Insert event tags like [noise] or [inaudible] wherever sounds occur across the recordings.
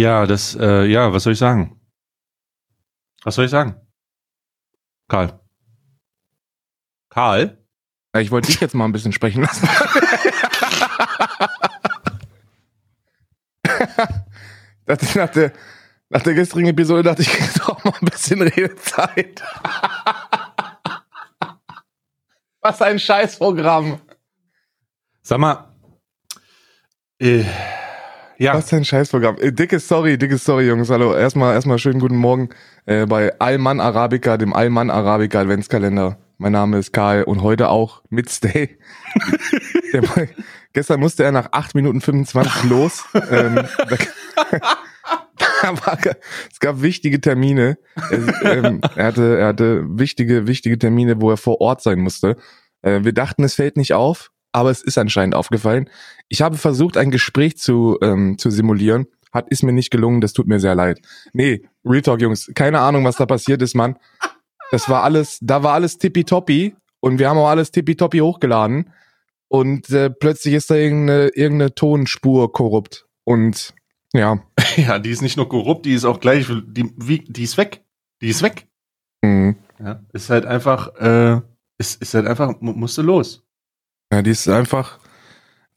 Ja, das, äh, ja, was soll ich sagen? Was soll ich sagen? Karl. Karl? Ja, ich wollte dich jetzt mal ein bisschen sprechen lassen. [laughs] dachte nach der, nach der gestrigen Episode dachte ich, krieg doch mal ein bisschen Redezeit. [laughs] Was ein Scheißprogramm. Sag mal, äh, ja. Was ein Scheißprogramm. Äh, dickes Sorry, dickes Sorry, Jungs. Hallo. Erstmal, erstmal schönen guten Morgen äh, bei Allmann Arabica, dem Allmann Arabica Adventskalender. Mein Name ist Karl und heute auch mit Stay. [laughs] Der, gestern musste er nach 8 Minuten 25 [laughs] los. ähm, da, war, es gab wichtige Termine. Er, ähm, er, hatte, er hatte wichtige, wichtige Termine, wo er vor Ort sein musste. Äh, wir dachten, es fällt nicht auf, aber es ist anscheinend aufgefallen. Ich habe versucht, ein Gespräch zu, ähm, zu simulieren. Hat, ist mir nicht gelungen, das tut mir sehr leid. Nee, Real Talk, Jungs, keine Ahnung, was da passiert ist, Mann. Das war alles, da war alles tippitoppi und wir haben auch alles tippitoppi hochgeladen und äh, plötzlich ist da irgendeine, irgendeine Tonspur korrupt und ja. [laughs] Ja, die ist nicht nur korrupt, die ist auch gleich, die, wie, die ist weg. Die ist weg. Mhm. Ja, ist halt einfach, äh, ist, ist halt einfach, musste los. Ja, die ist einfach,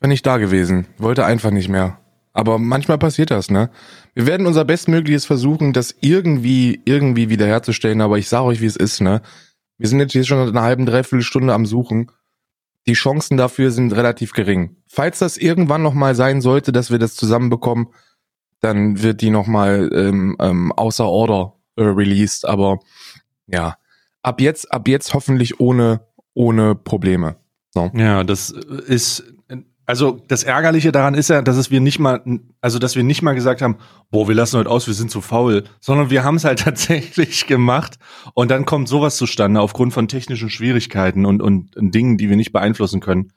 nicht da gewesen. Wollte einfach nicht mehr. Aber manchmal passiert das, ne? Wir werden unser Bestmögliches versuchen, das irgendwie, irgendwie wiederherzustellen, aber ich sage euch, wie es ist, ne? Wir sind jetzt hier schon eine halbe, dreiviertel Stunde am Suchen. Die Chancen dafür sind relativ gering. Falls das irgendwann nochmal sein sollte, dass wir das zusammenbekommen, dann wird die nochmal ähm, ähm, außer Order äh, released. Aber ja, ab jetzt, ab jetzt hoffentlich ohne, ohne Probleme. So. Ja, das ist also das Ärgerliche daran ist ja, dass es wir nicht mal, also dass wir nicht mal gesagt haben, boah, wir lassen heute aus, wir sind zu faul, sondern wir haben es halt [laughs] tatsächlich gemacht und dann kommt sowas zustande aufgrund von technischen Schwierigkeiten und, und, und Dingen, die wir nicht beeinflussen können.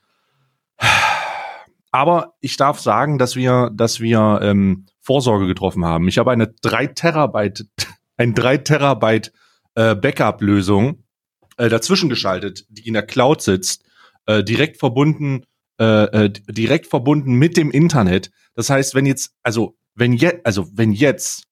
Aber ich darf sagen, dass wir, dass wir ähm, Vorsorge getroffen haben. Ich habe eine 3 Terabyte, [laughs] ein 3 Terabyte äh, Backup-Lösung äh, dazwischen geschaltet, die in der Cloud sitzt, äh, direkt verbunden äh, äh, direkt verbunden mit dem Internet. Das heißt, wenn jetzt, also wenn jetzt, also wenn jetzt,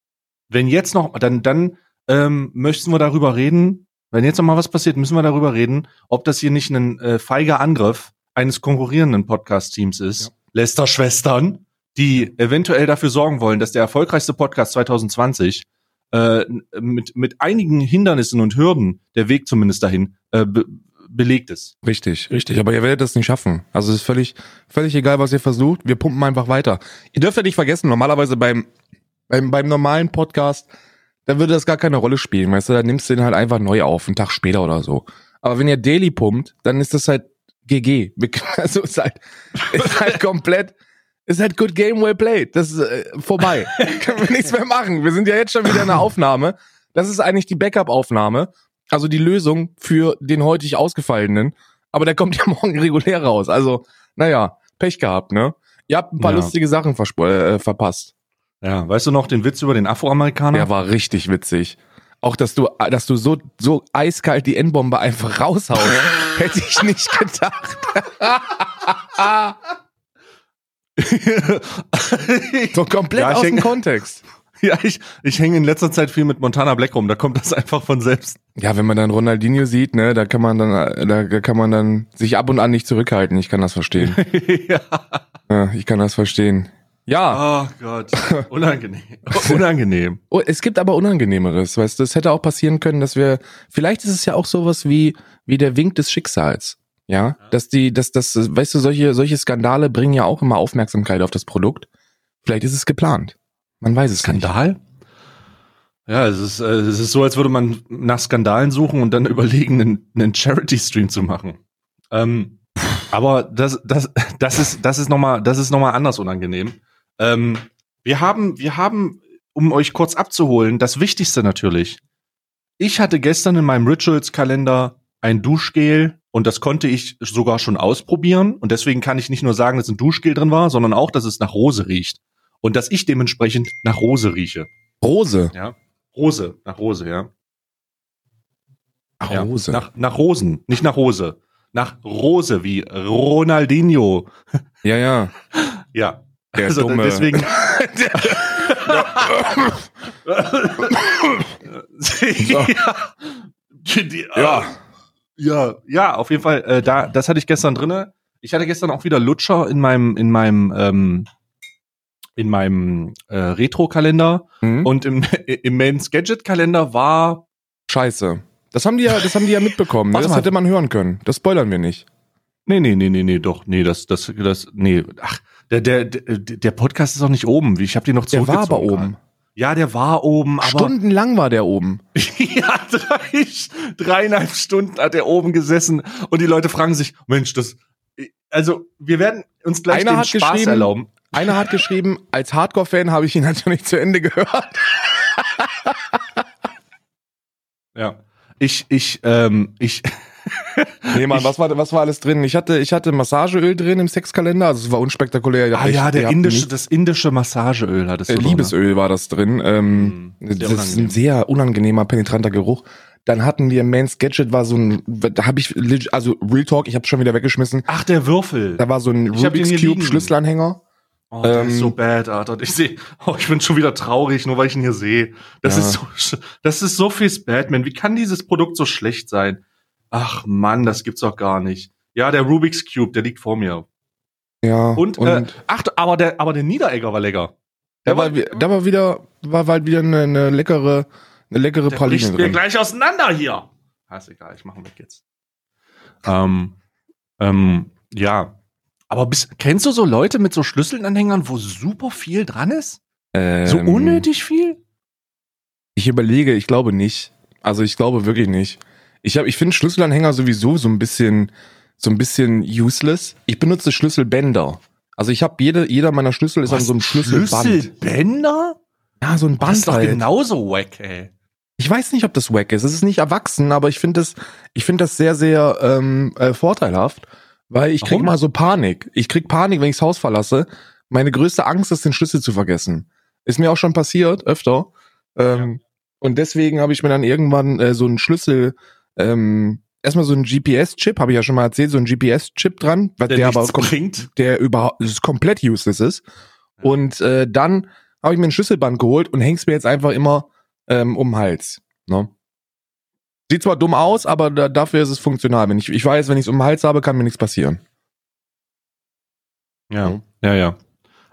wenn jetzt noch, dann dann ähm, möchten wir darüber reden. Wenn jetzt noch mal was passiert, müssen wir darüber reden, ob das hier nicht ein äh, feiger Angriff eines konkurrierenden Podcast-Teams ist. Ja. Lester-Schwestern, die eventuell dafür sorgen wollen, dass der erfolgreichste Podcast 2020 äh, mit, mit einigen Hindernissen und Hürden, der Weg zumindest dahin, äh, belegt ist. Richtig, richtig. Aber ihr werdet das nicht schaffen. Also es ist völlig, völlig egal, was ihr versucht. Wir pumpen einfach weiter. Ihr dürft ja nicht vergessen, normalerweise beim, beim, beim normalen Podcast, da würde das gar keine Rolle spielen. Weißt du, da nimmst du den halt einfach neu auf, einen Tag später oder so. Aber wenn ihr Daily pumpt, dann ist das halt GG. [laughs] Also ist halt, ist halt komplett, ist halt good game well played. Das ist äh, vorbei. [laughs] Können wir nichts mehr machen. Wir sind ja jetzt schon wieder in der Aufnahme. Das ist eigentlich die Backup-Aufnahme. Also die Lösung für den heutig ausgefallenen. Aber der kommt ja [laughs] morgen regulär raus. Also, naja, Pech gehabt, ne? Ihr habt ein paar ja. lustige Sachen äh, verpasst. Ja, weißt du noch den Witz über den Afroamerikaner? Der war richtig witzig. Auch, dass du, dass du so, so eiskalt die N-Bombe einfach raushaust, [laughs] hätte ich nicht gedacht. [laughs] so komplett ja, aus dem Kontext. [laughs] Ja, ich, ich hänge in letzter Zeit viel mit Montana Black rum, da kommt das einfach von selbst. Ja, wenn man dann Ronaldinho sieht, ne, da kann man dann, da kann man dann sich ab und an nicht zurückhalten. Ich kann das verstehen. [laughs] ja. ja. Ich kann das verstehen. Ja. Oh Gott. Unangenehm. [laughs] Unangenehm. Oh, es gibt aber Unangenehmeres, weißt du, es hätte auch passieren können, dass wir, vielleicht ist es ja auch sowas wie, wie der Wink des Schicksals. Ja, dass die, dass das, weißt du, solche, solche Skandale bringen ja auch immer Aufmerksamkeit auf das Produkt. Vielleicht ist es geplant. Man weiß es Skandal? Nicht. Ja, es ist, äh, es ist so, als würde man nach Skandalen suchen und dann [laughs] überlegen, einen, einen Charity-Stream zu machen. Ähm, aber das, das, das ist, das ist nochmal, das ist nochmal anders unangenehm. Ähm, wir haben, wir haben, um euch kurz abzuholen, das Wichtigste natürlich. Ich hatte gestern in meinem Rituals-Kalender ein Duschgel und das konnte ich sogar schon ausprobieren und deswegen kann ich nicht nur sagen, dass ein Duschgel drin war, sondern auch, dass es nach Rose riecht und dass ich dementsprechend nach Rose rieche. Rose? Ja. Rose, nach Rose, ja. Nach ja, Rose. Nach, nach Rosen, nicht nach Rose. Nach Rose, wie Ronaldinho. Ja, ja. Ja. Der also dumme. deswegen. [laughs] ja. Ja. ja, ja, auf jeden Fall. Äh, da, das hatte ich gestern drinne. Ich hatte gestern auch wieder Lutscher in meinem, in meinem, ähm, in meinem äh, Retro-Kalender Hm? und im, [laughs] im Mains Gadget-Kalender war. Scheiße. Das haben die ja, das haben die ja mitbekommen. Ne? [laughs] Das mal. hätte man hören können. Das spoilern wir nicht. Nee, nee, nee, nee, nee, doch, nee, das, das, das, nee, ach, der, der, der, der Podcast ist auch nicht oben. Ich habe die noch Der war aber zurückgezogen oben. Ja, der war oben, aber Stundenlang war der oben. [laughs] ja, drei, dreieinhalb Stunden hat er oben gesessen und die Leute fragen sich, Mensch, das, also wir werden uns gleich Einer den hat Spaß geschrieben- erlauben. Einer hat geschrieben, als Hardcore-Fan habe ich ihn [laughs] natürlich zu Ende gehört. [laughs] Ja, ich, ich, ähm, ich, Nee, Mann, [laughs] Ich- was war, was war alles drin? Ich hatte, ich hatte Massageöl drin im Sexkalender, also es war unspektakulär. Ah ja, der indische, das indische Massageöl hattest äh, du. drin, ne? Liebesöl war das drin. Ähm, Mm, sehr das ist ein unangenehm. sehr unangenehmer, penetranter Geruch. Dann hatten wir Man's Gadget, war so ein, da habe ich, also Real Talk, ich habe schon wieder weggeschmissen. Ach, der Würfel. Da war so ein Ich Rubik's Cube. Schlüsselanhänger. Oh, der Ähm, ist so bad, Alter. Ich sehe, oh, ich bin schon wieder traurig, nur weil ich ihn hier sehe. Das Ja. ist so, das ist so viel Batman. Wie kann dieses Produkt so schlecht sein? Ach Mann, das gibt's doch gar nicht. Ja, der Rubik's Cube, der liegt vor mir. Ja. Und, äh, ach, aber der, aber der Niederegger war lecker. da war, wi- da war wieder, war halt wieder eine, eine leckere, eine leckere der Praline bricht mir drin. gleich auseinander hier. Ah, ist egal, ich mache ihn weg jetzt. Ähm, ähm, ja. Aber bis, kennst du so Leute mit so Schlüsselanhängern, wo super viel dran ist? So Ähm, unnötig viel? Ich überlege, ich glaube nicht. Also ich glaube wirklich nicht. Ich ich finde Schlüsselanhänger sowieso so ein bisschen, so ein bisschen useless. Ich benutze Schlüsselbänder. Also ich habe jede, jeder meiner Schlüssel ist an so einem Schlüsselband. Schlüsselbänder? Ja, so ein Das ist Band doch halt. genauso wack, ey. Ich weiß nicht, ob das wack ist. Es ist nicht erwachsen, aber ich finde das, ich finde das sehr, sehr ähm, äh, vorteilhaft, weil ich krieg Warum? mal so Panik. Ich krieg Panik, wenn ich das Haus verlasse. Meine größte Angst ist, den Schlüssel zu vergessen. Ist mir auch schon passiert, öfter. Ähm, Und deswegen habe ich mir dann irgendwann äh, so einen Schlüssel, ähm, erstmal so einen GPS-Chip, habe ich ja schon mal erzählt, so einen GPS-Chip dran, der, Der, aber bringt. der überhaupt komplett useless ist. Ja. Und äh, dann habe ich mir ein Schlüsselband geholt und häng's mir jetzt einfach immer ähm, um den Hals. Ne? Sieht zwar dumm aus, aber da, dafür ist es funktional. Wenn ich, ich weiß, wenn ich es um den Hals habe, kann mir nichts passieren. Ja, ja, ja.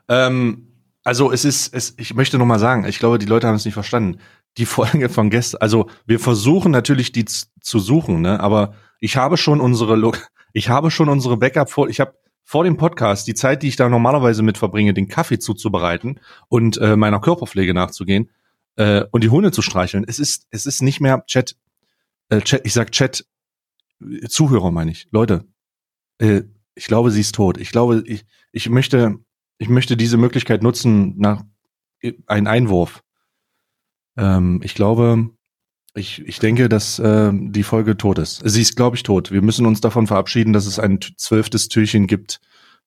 Ähm, also es ist, es, ich möchte noch mal sagen, ich glaube, die Leute haben es nicht verstanden. Die Folge von gestern, also wir versuchen natürlich die zu suchen, ne? Aber ich habe schon unsere, Lo ich habe schon unsere Backup vor, ich habe vor dem Podcast die Zeit, die ich da normalerweise mit verbringe, den Kaffee zuzubereiten und äh, meiner Körperpflege nachzugehen äh, und die Hunde zu streicheln. Es ist, es ist nicht mehr Chat, äh, Chat, ich sag Chat, äh, Zuhörer meine ich, Leute. Äh, ich glaube, sie ist tot. Ich glaube, ich, ich möchte, ich möchte diese Möglichkeit nutzen nach ein Einwurf. Ähm, ich glaube, ich, ich denke, dass ähm, die Folge tot ist. Sie ist, glaube ich, tot. Wir müssen uns davon verabschieden, dass es ein zwölftes Türchen gibt.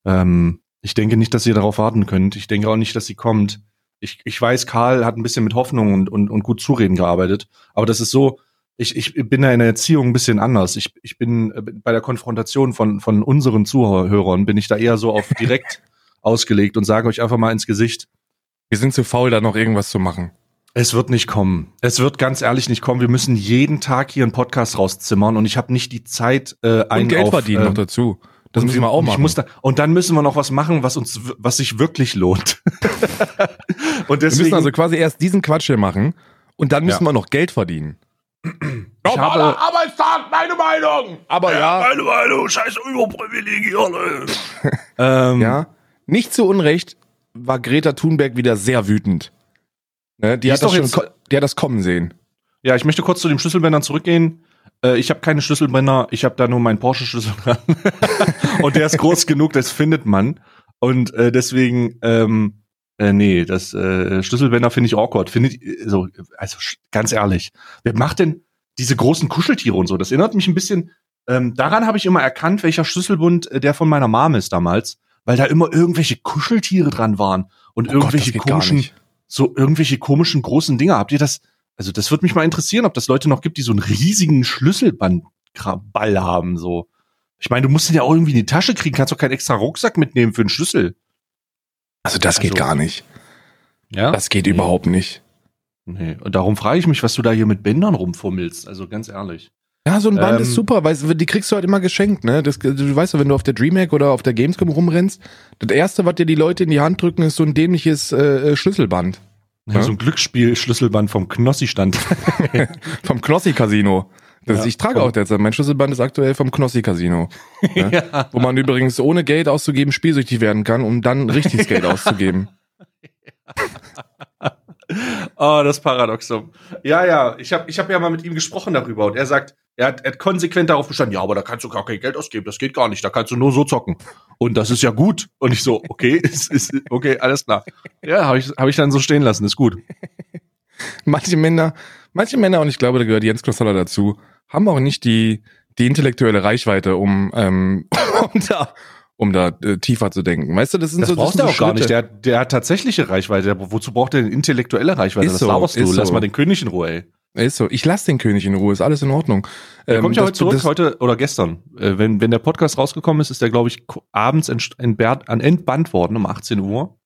Ähm, ich denke nicht, dass ihr darauf warten könnt. Ich denke auch nicht, dass sie kommt. Ich, ich weiß, Karl hat ein bisschen mit Hoffnung und, und, und gut Zureden gearbeitet. Aber das ist so, ich, ich bin da in der Erziehung ein bisschen anders. Ich, ich bin äh, bei der Konfrontation von, von unseren Zuhörern, bin ich da eher so auf direkt [laughs] ausgelegt und sage euch einfach mal ins Gesicht, Wir sind zu faul, da noch irgendwas zu machen. es wird nicht kommen. Es wird ganz ehrlich nicht kommen. Wir müssen jeden Tag hier einen Podcast rauszimmern und ich habe nicht die Zeit, äh, einen Und Geld auf, verdienen äh, noch dazu. Das müssen wir auch machen. Ich muss da, und dann müssen wir noch was machen, was uns, was sich wirklich lohnt. [laughs] und wir deswegen, müssen also quasi erst diesen Quatsch hier machen und dann müssen Ja. wir noch Geld verdienen. Ich habe, Arbeitstag, meine Meinung! Aber ja, meine Meinung, scheiß Überprivilegierte. [laughs] ähm, ja, nicht zu Unrecht war Greta Thunberg wieder sehr wütend. Ne, die, Die hat das schon, die hat das kommen sehen. Ja, ich möchte kurz zu den Schlüsselbändern zurückgehen. Äh, ich habe keine Schlüsselbänder, ich habe da nur meinen Porsche-Schlüssel dran. [laughs] und der ist groß genug, das findet man. Und äh, deswegen, ähm, äh, nee, das äh, Schlüsselbänder finde ich awkward. Findet, so, also sch- ganz ehrlich, wer macht denn diese großen Kuscheltiere und so? Das erinnert mich ein bisschen, ähm, daran habe ich immer erkannt, welcher Schlüsselbund äh, der von meiner Mom ist damals, weil da immer irgendwelche Kuscheltiere dran waren und Oh Gott, irgendwelche gar komischen so irgendwelche komischen großen Dinger. Habt ihr das? Also das würde mich mal interessieren, ob das Leute noch gibt, die so einen riesigen Schlüsselbandball haben. So, ich meine, du musst den ja auch irgendwie in die Tasche kriegen. Kannst doch keinen extra Rucksack mitnehmen für einen Schlüssel. Also das geht Also- gar nicht. Ja? Das geht überhaupt nicht. Nee. Und darum frage ich mich, was du da hier mit Bändern rumfummelst. Also ganz ehrlich. Ja, so ein Band Ähm, ist super, weil die kriegst du halt immer geschenkt, ne? Das, du weißt ja, wenn du auf der DreamHack oder auf der Gamescom rumrennst, das erste, was dir die Leute in die Hand drücken, ist so ein dämliches äh, äh, Schlüsselband Ja, Ja. So ein Glücksspiel-Schlüsselband vom Knossi-Stand. [laughs] [laughs] vom Knossi Casino. Das, Ja, ich trage auch derzeit. Mein Schlüsselband ist aktuell vom Knossi Casino. Ne? [laughs] ja. Wo man übrigens ohne Geld auszugeben spielsüchtig werden kann, um dann richtiges Geld auszugeben. [laughs] Oh, das Paradoxum. Ja, ja, ich habe ich hab ja mal mit ihm gesprochen darüber und er sagt, er hat, er hat konsequent darauf bestanden, ja, aber da kannst du gar kein Geld ausgeben, das geht gar nicht, da kannst du nur so zocken. Und das ist ja gut. Und ich so, okay, [laughs] ist, ist, okay, alles klar. Ja, habe ich, hab ich dann so stehen lassen, ist gut. Manche Männer, manche Männer, und ich glaube, da gehört Jens Klossaller dazu, haben auch nicht die, die intellektuelle Reichweite, um, ähm, [laughs] um da, um da äh, tiefer zu denken. Weißt du, das sind Das so, braucht sind er so auch gar nicht. Schritte. Der, der hat tatsächliche Reichweite. Der, wozu braucht er denn intellektuelle Reichweite? Ist das so, laberst du. ist Lass so. mal den König in Ruhe, ey. Ist so. Ich lasse den König in Ruhe, ist alles in Ordnung. Der Ähm, kommt ja das- heute zurück, das- heute oder gestern. Äh, wenn, wenn der Podcast rausgekommen ist, ist der, glaube ich, abends an entbannt worden um 18 Uhr.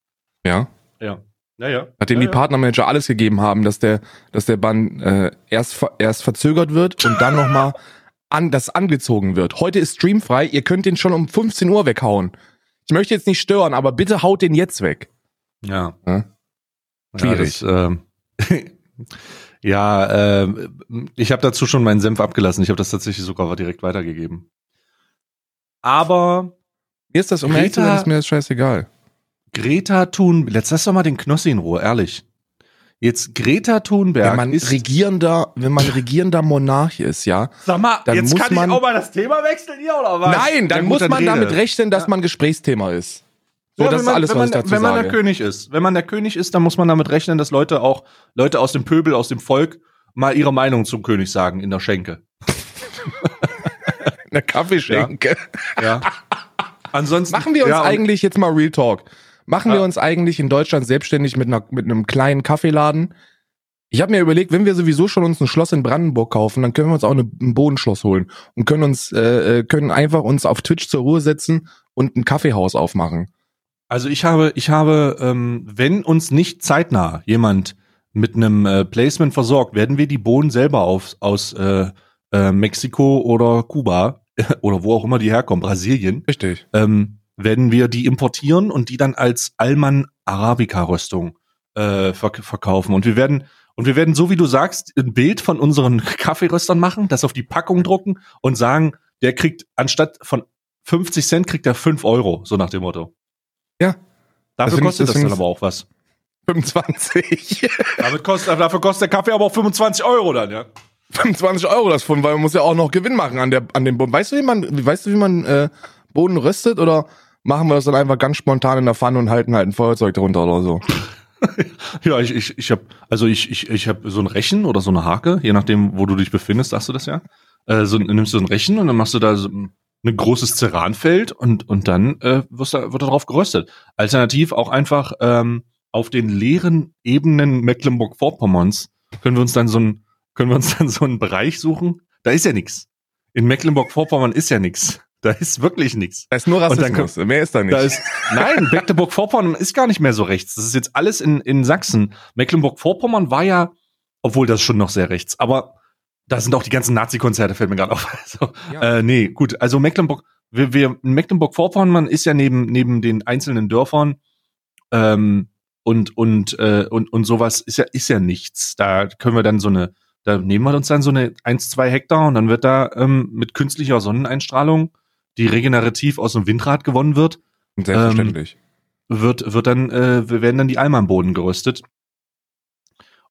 Ja. Ja. Ja, ja. Nachdem ja, die Partnermanager alles gegeben haben, dass der, dass der Bann äh, erst, erst verzögert wird und dann nochmal an, das angezogen wird. Heute ist streamfrei, ihr könnt den schon um 15 Uhr weghauen. Ich möchte jetzt nicht stören, aber bitte haut den jetzt weg. Ja. Ja. Schwierig. Ja, das, ähm, [laughs] ja ähm, ich habe dazu schon meinen Senf abgelassen. Ich habe das tatsächlich sogar direkt weitergegeben. Aber Mir ist das um ehrlich zu sein, Greta- ist mir das scheißegal. Greta Thunberg, jetzt lass doch mal den Knossi in Ruhe, ehrlich. Jetzt Greta Thunberg Wenn man ist. regierender, wenn man regierender Monarch ist, ja. Sag mal, dann jetzt muss kann man- ich auch mal das Thema wechseln hier oder was? Nein, dann Ja, gut, muss man rede. damit rechnen, dass Ja. man Gesprächsthema ist. So, Ja, das wenn ist man, alles, was man, ich dazu Wenn man der sage. König ist, wenn man der König ist, dann muss man damit rechnen, dass Leute auch Leute aus dem Pöbel, aus dem Volk mal ihre Meinung zum König sagen in der Schenke. [laughs] Eine Kaffeeschenke. Ja. Ansonsten Machen wir uns ja, eigentlich jetzt mal Real Talk. Machen wir Ja. uns eigentlich in Deutschland selbstständig mit, einer, mit einem kleinen Kaffeeladen? Ich habe mir überlegt, wenn wir sowieso schon uns ein Schloss in Brandenburg kaufen, dann können wir uns auch eine, ein Bodenschloss holen und können uns äh, äh, können einfach uns auf Twitch zur Ruhe setzen und ein Kaffeehaus aufmachen. Also ich habe, ich habe, ähm, wenn uns nicht zeitnah jemand mit einem äh, Placement versorgt, werden wir die Bohnen selber auf, aus äh, äh, Mexiko oder Kuba [laughs] oder wo auch immer die herkommen, Brasilien, Richtig. ähm, werden wir die importieren und die dann als Alman Arabica Röstung äh, verk verkaufen. Und wir werden und wir werden so wie du sagst ein Bild von unseren [laughs] Kaffeeröstern machen, das auf die Packung drucken und sagen, der kriegt anstatt von 50 Cent kriegt er 5 Euro, so nach dem Motto. Ja. Dafür ich- kostet das das, dann aber auch was. 25. [laughs] Damit kostet, dafür kostet der Kaffee aber auch 25 Euro dann, ja. 25 Euro das von, weil man muss ja auch noch Gewinn machen an der an dem Boden. Weißt du, wie man, weißt du, wie man äh, Boden röstet oder machen wir das dann einfach ganz spontan in der Pfanne und halten halt ein Feuerzeug drunter oder so? [laughs] Ja, ich, ich, ich habe also ich, ich, ich habe so ein Rechen oder so eine Hake, je nachdem, wo du dich befindest, sagst du das ja. Äh, so, nimmst du ein Rechen und dann machst du da so ein ein großes Ceranfeld und, und dann äh, wirst da, wird da drauf geröstet. Alternativ auch einfach ähm, auf den leeren Ebenen Mecklenburg-Vorpommerns können wir uns dann so ein, können wir uns dann so einen Bereich suchen. Da ist ja nichts. In Mecklenburg-Vorpommern ist ja nichts. Da ist wirklich nichts. Da ist nur Und dann Rassismus, mehr ist da nicht. Da ist, nein, [laughs] Mecklenburg-Vorpommern ist gar nicht mehr so rechts. Das ist jetzt alles in, in Sachsen. Mecklenburg-Vorpommern war ja, obwohl das schon noch sehr rechts, aber da sind auch die ganzen Nazi-Konzerte, fällt mir gerade auf. [laughs] Also, Ja. äh, nee, gut, also Mecklenburg, wir, wir, Mecklenburg-Vorpommern ist ja neben, neben den einzelnen Dörfern ähm, und, und, äh, und, und sowas ist ja, ist ja nichts. Da können wir dann so eine, da nehmen wir uns dann so eine 1, 2 Hektar und dann wird da ähm, mit künstlicher Sonneneinstrahlung, die regenerativ aus dem Windrad gewonnen wird, Selbstverständlich. wird, wird dann, äh, wir werden dann die Alma am Boden geröstet.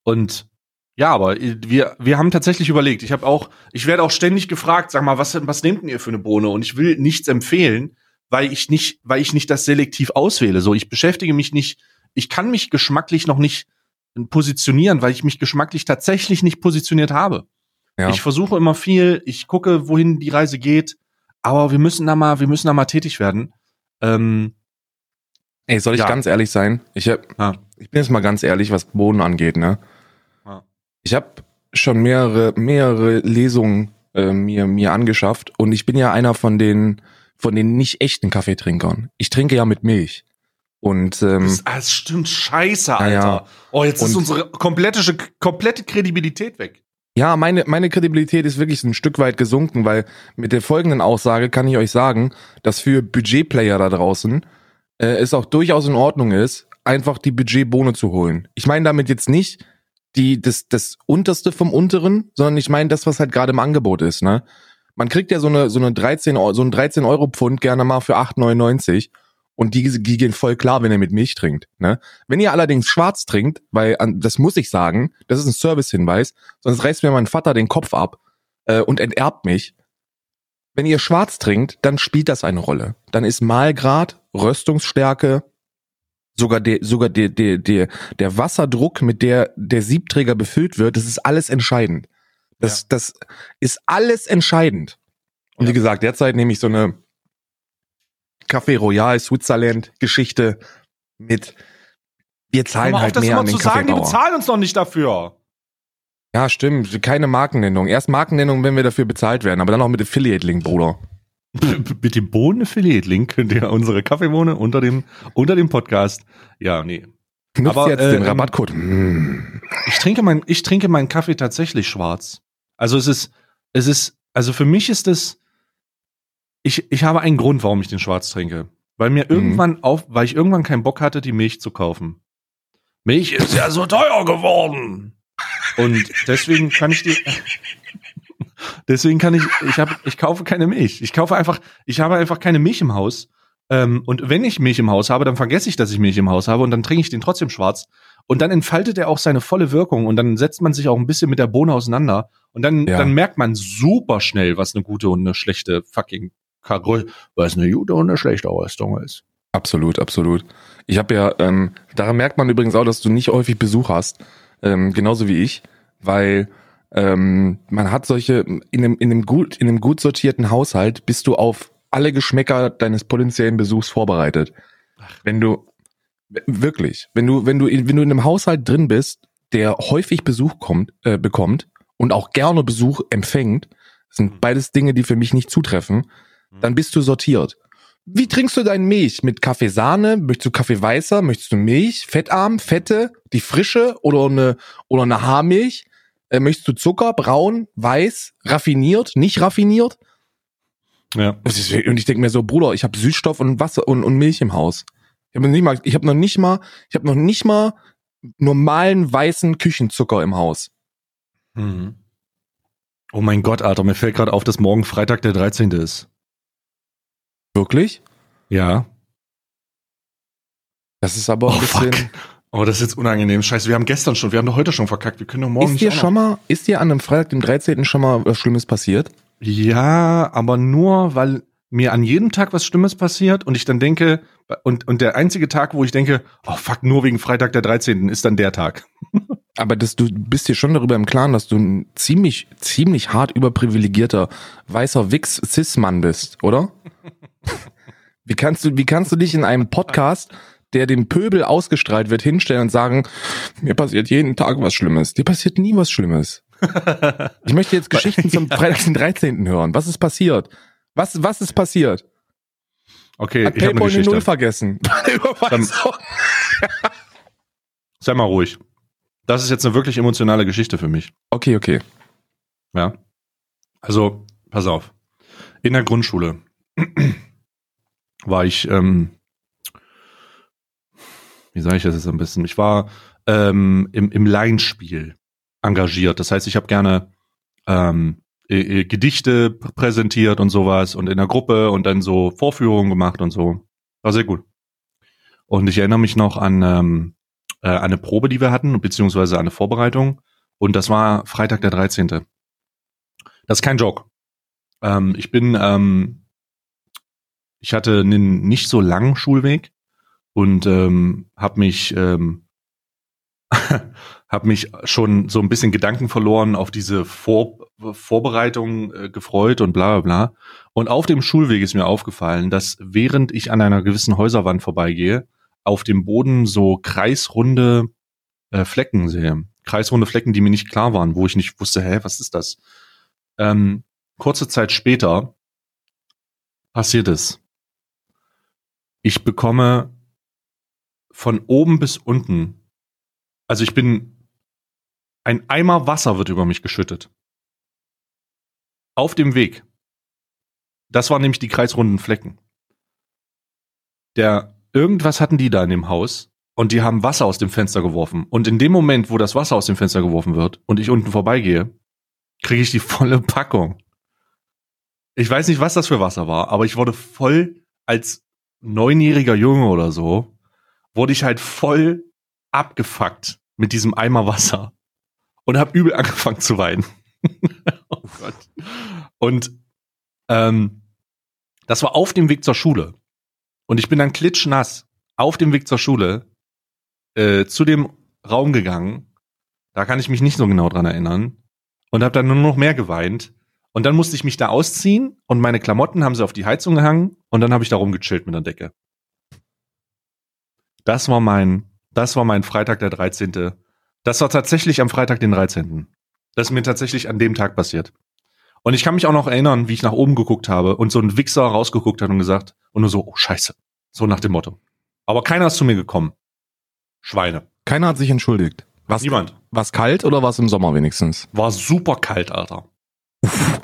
Und ja, aber wir, wir haben tatsächlich überlegt. Ich habe auch, ich werde auch ständig gefragt, sag mal, was, was nehmt denn ihr für eine Bohne? Und ich will nichts empfehlen, weil ich nicht, weil ich nicht das selektiv auswähle. So, ich beschäftige mich nicht, ich kann mich geschmacklich noch nicht positionieren, weil ich mich geschmacklich tatsächlich nicht positioniert habe. ja. Ich versuche immer viel, ich gucke, wohin die Reise geht, aber wir müssen da mal, wir müssen da mal tätig werden. Ähm, Ey, soll ich ja. ganz ehrlich sein? Ich hab, Ja. ich bin jetzt mal ganz ehrlich, was Boden angeht, ne? Ja. Ich habe schon mehrere, mehrere Lesungen äh, mir, mir angeschafft und ich bin ja einer von den, von den nicht echten Kaffeetrinkern. Ich trinke ja mit Milch. Und ähm, Das, ah, das stimmt, scheiße, Alter. Ja. Oh, jetzt ist unsere komplette, komplette Kredibilität weg. Ja, meine, meine Kredibilität ist wirklich ein Stück weit gesunken, weil mit der folgenden Aussage kann ich euch sagen, dass für Budgetplayer da draußen äh, es auch durchaus in Ordnung ist, einfach die Budgetbohne zu holen. Ich meine damit jetzt nicht die, das, das unterste vom unteren, sondern ich meine das, was halt gerade im Angebot ist, ne? Man kriegt ja so eine, so eine 13, Eu- so ein 13 Euro Pfund gerne mal für 8,99 und die, die gehen voll klar, wenn ihr mit Milch trinkt, ne? Wenn ihr allerdings schwarz trinkt, weil, das muss ich sagen, das ist ein Servicehinweis, sonst reißt mir mein Vater den Kopf ab äh, und enterbt mich. Wenn ihr schwarz trinkt, dann spielt das eine Rolle. Dann ist Mahlgrad, Röstungsstärke, sogar der, sogar der, der, der, der Wasserdruck, mit der der Siebträger befüllt wird, das ist alles entscheidend. Das, das ist alles entscheidend. Und Ja. wie gesagt, derzeit nehme ich so eine Café Royal Switzerland Geschichte mit wir zahlen auf, halt das mehr immer an den zu sagen, die bezahlen uns noch nicht dafür. Ja, stimmt. Keine Markennennung. Erst Markennennung, wenn wir dafür bezahlt werden, aber dann auch mit Affiliate-Link, Bruder. [laughs] Mit dem Bohnen-Affiliate-Link könnt ihr unsere Kaffeebohne unter dem, unter dem Podcast. Ja, nee. Nutzt Aber, jetzt äh, den ähm, Rabattcode. Mm. Ich trinke mein, ich trinke meinen Kaffee tatsächlich schwarz. Also es ist, es ist, also für mich ist es, ich, ich habe einen Grund, warum ich den schwarz trinke. Weil mir irgendwann auf, weil ich irgendwann keinen Bock hatte, die Milch zu kaufen. Milch ist ja so teuer geworden. Und deswegen kann ich die, deswegen kann ich, ich habe, ich kaufe keine Milch. Ich kaufe einfach, ich habe einfach keine Milch im Haus. Ähm, und wenn ich Milch im Haus habe, dann vergesse ich, dass ich Milch im Haus habe und dann trinke ich den trotzdem schwarz. Und dann entfaltet er auch seine volle Wirkung und dann setzt man sich auch ein bisschen mit der Bohne auseinander und dann, Ja. dann merkt man super schnell, was eine gute und eine schlechte fucking Karol, was eine gute und eine schlechte Röstung ist. Absolut, absolut. Ich habe ja, ähm, daran merkt man übrigens auch, dass du nicht häufig Besuch hast, ähm, genauso wie ich, weil ähm, man hat solche, in einem, in, einem gut, in einem gut sortierten Haushalt bist du auf alle Geschmäcker deines potenziellen Besuchs vorbereitet. Wenn du, wirklich, wenn du, wenn du, in, wenn du in einem Haushalt drin bist, der häufig Besuch kommt, äh, bekommt und auch gerne Besuch empfängt, sind beides Dinge, die für mich nicht zutreffen, dann bist du sortiert. Wie trinkst du deinen Milch? Mit Kaffee Sahne? Möchtest du Kaffee weißer? Möchtest du Milch? Fettarm? Fette? Die frische? Oder eine, oder eine Haarmilch? Äh, möchtest du Zucker? Braun? Weiß? Raffiniert? Nicht raffiniert? Ja. Und ich denke mir so, Bruder, ich habe Süßstoff und Wasser und, und Milch im Haus. Ich habe noch nicht mal, ich habe noch nicht mal, ich habe noch nicht mal normalen weißen Küchenzucker im Haus. Mhm. Oh mein Gott, Alter, mir fällt gerade auf, dass morgen Freitag der 13. ist. Wirklich? Ja. Das ist aber ein Oh, bisschen. fuck. Oh, das ist jetzt unangenehm. Scheiße, wir haben gestern schon, wir haben doch heute schon verkackt. Wir können doch morgen Ist dir auch schon mal, ist dir an einem Freitag, dem 13. schon mal was Schlimmes passiert? Ja, aber nur, weil mir an jedem Tag was Schlimmes passiert und ich dann denke, und, und der einzige Tag, wo ich denke, oh fuck, nur wegen Freitag der 13. ist dann der Tag. [laughs] Aber das, du bist dir schon darüber im Klaren, dass du ein ziemlich, ziemlich hart überprivilegierter weißer Wix-Cis-Mann bist, oder? Wie kannst du, wie kannst du dich in einem Podcast, der dem Pöbel ausgestrahlt wird, hinstellen und sagen, mir passiert jeden Tag was Schlimmes. Dir passiert nie was Schlimmes. Ich möchte jetzt Geschichten zum Freitag den 13. hören. Was ist passiert? Was, was ist passiert? Okay, Hat ich habe eine eine Null Geschichte. vergessen? [laughs] Sei mal ruhig. Das ist jetzt eine wirklich emotionale Geschichte für mich. Okay, okay. Ja. Also, pass auf. In der Grundschule war ich, ähm, wie sage ich das jetzt am besten? Ich war ähm, im, im Laienspiel engagiert. Das heißt, ich habe gerne ähm, äh, äh, Gedichte pr- präsentiert und sowas und in der Gruppe und dann so Vorführungen gemacht und so. War sehr gut. Und ich erinnere mich noch an, ähm, äh, eine Probe, die wir hatten, beziehungsweise an eine Vorbereitung. Und das war Freitag der 13. Das ist kein Joke. Ähm, ich bin, ähm, ich hatte einen nicht so langen Schulweg und ähm, habe mich, ähm, [laughs] habe mich schon so ein bisschen Gedanken verloren auf diese Vor Vorbereitung äh, gefreut und bla bla bla. Und auf dem Schulweg ist mir aufgefallen, dass während ich an einer gewissen Häuserwand vorbeigehe, auf dem Boden so kreisrunde äh, Flecken sehe. Kreisrunde Flecken, die mir nicht klar waren, wo ich nicht wusste, hä, was ist das? Ähm, kurze Zeit später passiert es. Ich bekomme von oben bis unten. Also ich bin, ein Eimer Wasser wird über mich geschüttet. Auf dem Weg. Das waren nämlich die kreisrunden Flecken. Der, irgendwas hatten die da in dem Haus und die haben Wasser aus dem Fenster geworfen. Und in dem Moment, wo das Wasser aus dem Fenster geworfen wird und ich unten vorbeigehe, kriege ich die volle Packung. Ich weiß nicht, was das für Wasser war, aber ich wurde voll als neunjähriger Junge oder so, wurde ich halt voll abgefuckt mit diesem Eimer Wasser und habe übel angefangen zu weinen. [laughs] oh Gott. Und ähm, das war auf dem Weg zur Schule. Und ich bin dann klitschnass auf dem Weg zur Schule äh, zu dem Raum gegangen. Da kann ich mich nicht so genau dran erinnern. Und habe dann nur noch mehr geweint. Und dann musste ich mich da ausziehen und meine Klamotten haben sie auf die Heizung gehangen und dann habe ich da rumgechillt mit der Decke. Das war mein, das war mein Freitag der 13. Das war tatsächlich am Freitag den 13. Das ist mir tatsächlich an dem Tag passiert. Und ich kann mich auch noch erinnern, wie ich nach oben geguckt habe und so ein Wichser rausgeguckt hat und gesagt, und nur so, oh Scheiße. So nach dem Motto. Aber keiner ist zu mir gekommen. Schweine. Keiner hat sich entschuldigt. Was, Niemand. Was kalt oder was im Sommer wenigstens? War super kalt, Alter. Uff.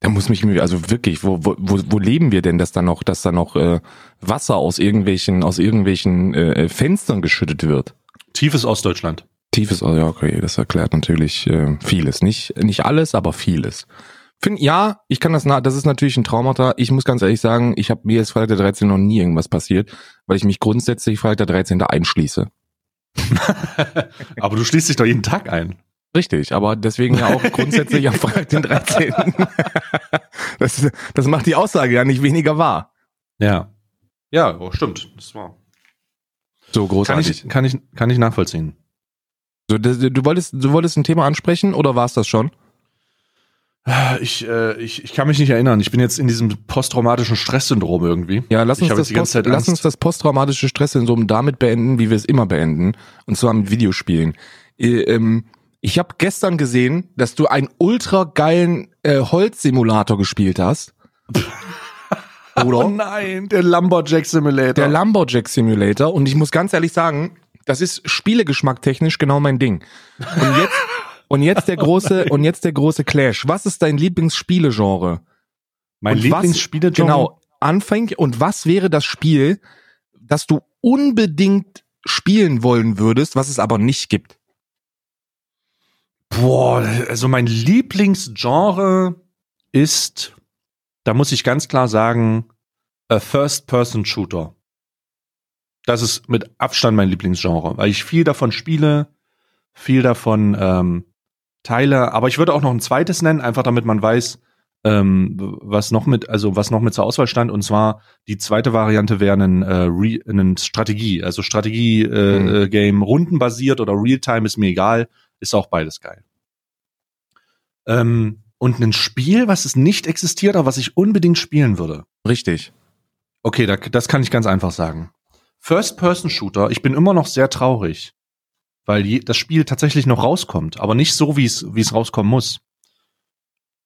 Da muss mich also wirklich, wo, wo, wo leben wir denn, dass da noch, dass da noch äh, Wasser aus irgendwelchen, aus irgendwelchen äh, Fenstern geschüttet wird? Tiefes Ostdeutschland. Tiefes, ja, okay, das erklärt natürlich äh, vieles. Nicht, nicht alles, aber vieles. Find, ja, ich kann das, na, das ist natürlich ein Traumata. Ich muss ganz ehrlich sagen, ich habe mir jetzt Freitag der 13. noch nie irgendwas passiert, weil ich mich grundsätzlich Freitag der 13. einschließe. [laughs] aber du schließt dich doch jeden Tag ein. Richtig, aber deswegen ja auch grundsätzlich am Freitag den 13. [laughs] das, das macht die Aussage ja nicht weniger wahr. Ja. Ja, oh, stimmt. Das war. So großartig. Kann ich, kann ich, kann ich nachvollziehen. So, du, du, wolltest, du wolltest ein Thema ansprechen oder war es das schon? Ich, äh, ich, ich kann mich nicht erinnern. Ich bin jetzt in diesem posttraumatischen Stresssyndrom irgendwie. Ja, lass uns, das, Post, lass uns das posttraumatische Stresssyndrom damit beenden, wie wir es immer beenden. Und zwar mit Videospielen. Äh, ähm, ich habe gestern gesehen, dass du einen ultra geilen äh, Holzsimulator gespielt hast. [laughs] Oder? Oh nein, der Lumberjack Simulator. Der Lumberjack Simulator. Und ich muss ganz ehrlich sagen, das ist Spielegeschmack technisch genau mein Ding. Und jetzt, [laughs] und jetzt der große, und jetzt der große Clash. Was ist dein Lieblingsspielegenre? Mein Lieblingsspielegenre? Genau. Anfang. Und was wäre das Spiel, das du unbedingt spielen wollen würdest, was es aber nicht gibt? Boah, also mein Lieblingsgenre ist, da muss ich ganz klar sagen, a First-Person-Shooter. Das ist mit Abstand mein Lieblingsgenre, weil ich viel davon spiele, viel davon ähm, teile. Aber ich würde auch noch ein zweites nennen, einfach damit man weiß, ähm, was noch mit, also was noch mit zur Auswahl stand. Und zwar die zweite Variante wäre ein, äh, Re ein Strategie, also Strategie-Game, äh, mhm. rundenbasiert oder Realtime ist mir egal, ist auch beides geil. Ähm, und ein Spiel, was es nicht existiert, aber was ich unbedingt spielen würde. Richtig. Okay, da, das kann ich ganz einfach sagen. First-Person-Shooter, ich bin immer noch sehr traurig, weil je, das Spiel tatsächlich noch rauskommt, aber nicht so, wie es rauskommen muss.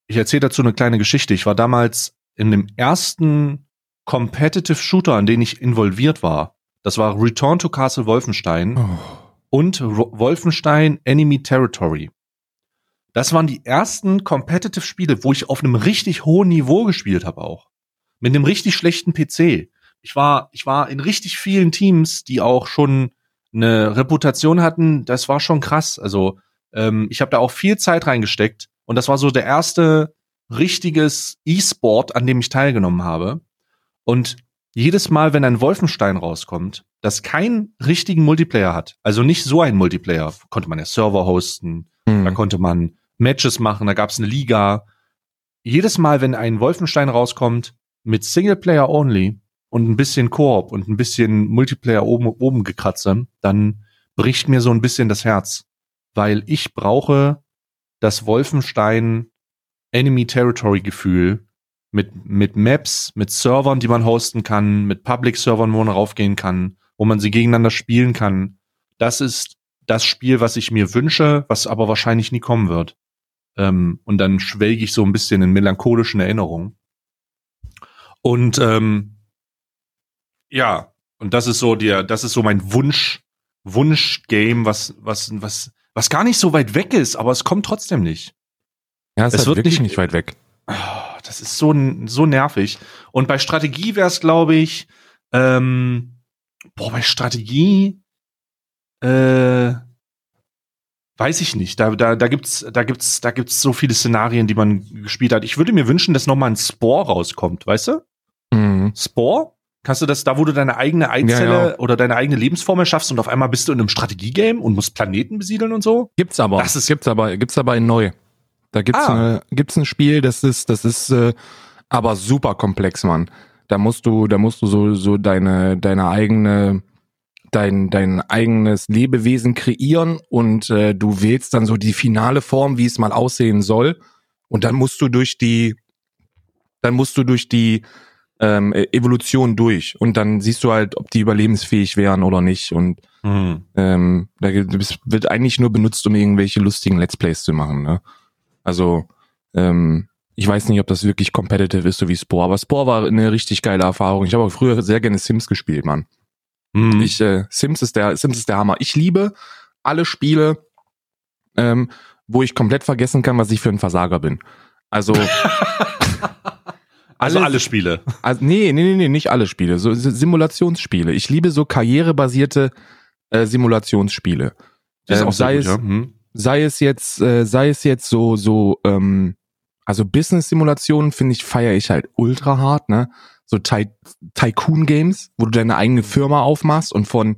Ich erzähle dazu eine kleine Geschichte. Ich war damals in dem ersten Competitive Shooter, an den ich involviert war. Das war Return to Castle Wolfenstein oh. Und Wolfenstein Enemy Territory. Das waren die ersten Competitive Spiele, wo ich auf einem richtig hohen Niveau gespielt habe auch. Mit einem richtig schlechten PC ich war, ich war in richtig vielen Teams, die auch schon eine Reputation hatten. Das war schon krass. Also ähm, ich habe da auch viel Zeit reingesteckt und das war so der erste richtiges E-Sport, an dem ich teilgenommen habe. Und jedes Mal, wenn ein Wolfenstein rauskommt, das keinen richtigen Multiplayer hat, also nicht so ein Multiplayer, konnte man ja Server hosten, hm. da konnte man Matches machen, da gab es eine Liga. Jedes Mal, wenn ein Wolfenstein rauskommt mit Singleplayer only, und ein bisschen Koop und ein bisschen Multiplayer oben, oben gekratze, dann bricht mir so ein bisschen das Herz. Weil ich brauche das Wolfenstein Enemy Territory Gefühl mit, mit Maps, mit Servern, die man hosten kann, mit Public Servern, wo man raufgehen kann, wo man sie gegeneinander spielen kann. Das ist das Spiel, was ich mir wünsche, was aber wahrscheinlich nie kommen wird. Ähm, und dann schwelge ich so ein bisschen in melancholischen Erinnerungen. Und ähm, ja, Und das ist so der, das ist so mein Wunsch, Wunsch-Game, was, was, was, was gar nicht so weit weg ist, aber es kommt trotzdem nicht. Ja, es, Es ist wird halt wirklich nicht- nicht weit weg. Ah, Das ist so, so nervig. Und bei Strategie wäre es, glaube ich, ähm, boah, bei Strategie, äh, weiß ich nicht. Da, da, da gibt's, da gibt's, da gibt's so viele Szenarien, die man gespielt hat. Ich würde mir wünschen, dass noch mal ein Spore rauskommt, weißt du? Mhm. Spore? Kannst du das, da wo du deine eigene Eizelle Ja, ja. oder deine eigene Lebensform erschaffst und auf einmal bist du in einem Strategiegame und musst Planeten besiedeln und so? Gibt's aber. Das ist- gibt's aber, gibt's aber in neu. Da gibt's, Ah. eine, gibt's ein Spiel, das ist, das ist äh, aber super komplex, Mann. Da musst du, da musst du so, so deine, deine eigene, dein, dein eigenes Lebewesen kreieren und äh, du wählst dann so die finale Form, wie es mal aussehen soll. Und dann musst du durch die, dann musst du durch die ähm, äh, Evolution durch und dann siehst du halt, ob die überlebensfähig wären oder nicht. Und Hm. ähm, da wird eigentlich nur benutzt, um irgendwelche lustigen Let's Plays zu machen. Ne? Also ähm, ich weiß nicht, ob das wirklich competitive ist, so wie Spore. Aber Spore war eine richtig geile Erfahrung. Ich habe auch früher sehr gerne Sims gespielt, Mann. Hm. Ich äh, Sims ist der Sims ist der Hammer. Ich liebe alle Spiele, ähm, wo ich komplett vergessen kann, was ich für ein Versager bin. Also [laughs] also alle Spiele. Also, nee, nee, nee, nee, nicht alle Spiele. So Simulationsspiele. Ich liebe so karrierebasierte äh, Simulationsspiele. Das ist Ähm, auch sei gut, es, ja. Hm. sei es jetzt, äh, sei es jetzt so, so, ähm, also Business-Simulationen finde ich, feiere ich halt ultra hart, ne? So Ty Tycoon-Games, wo du deine eigene Firma aufmachst und von,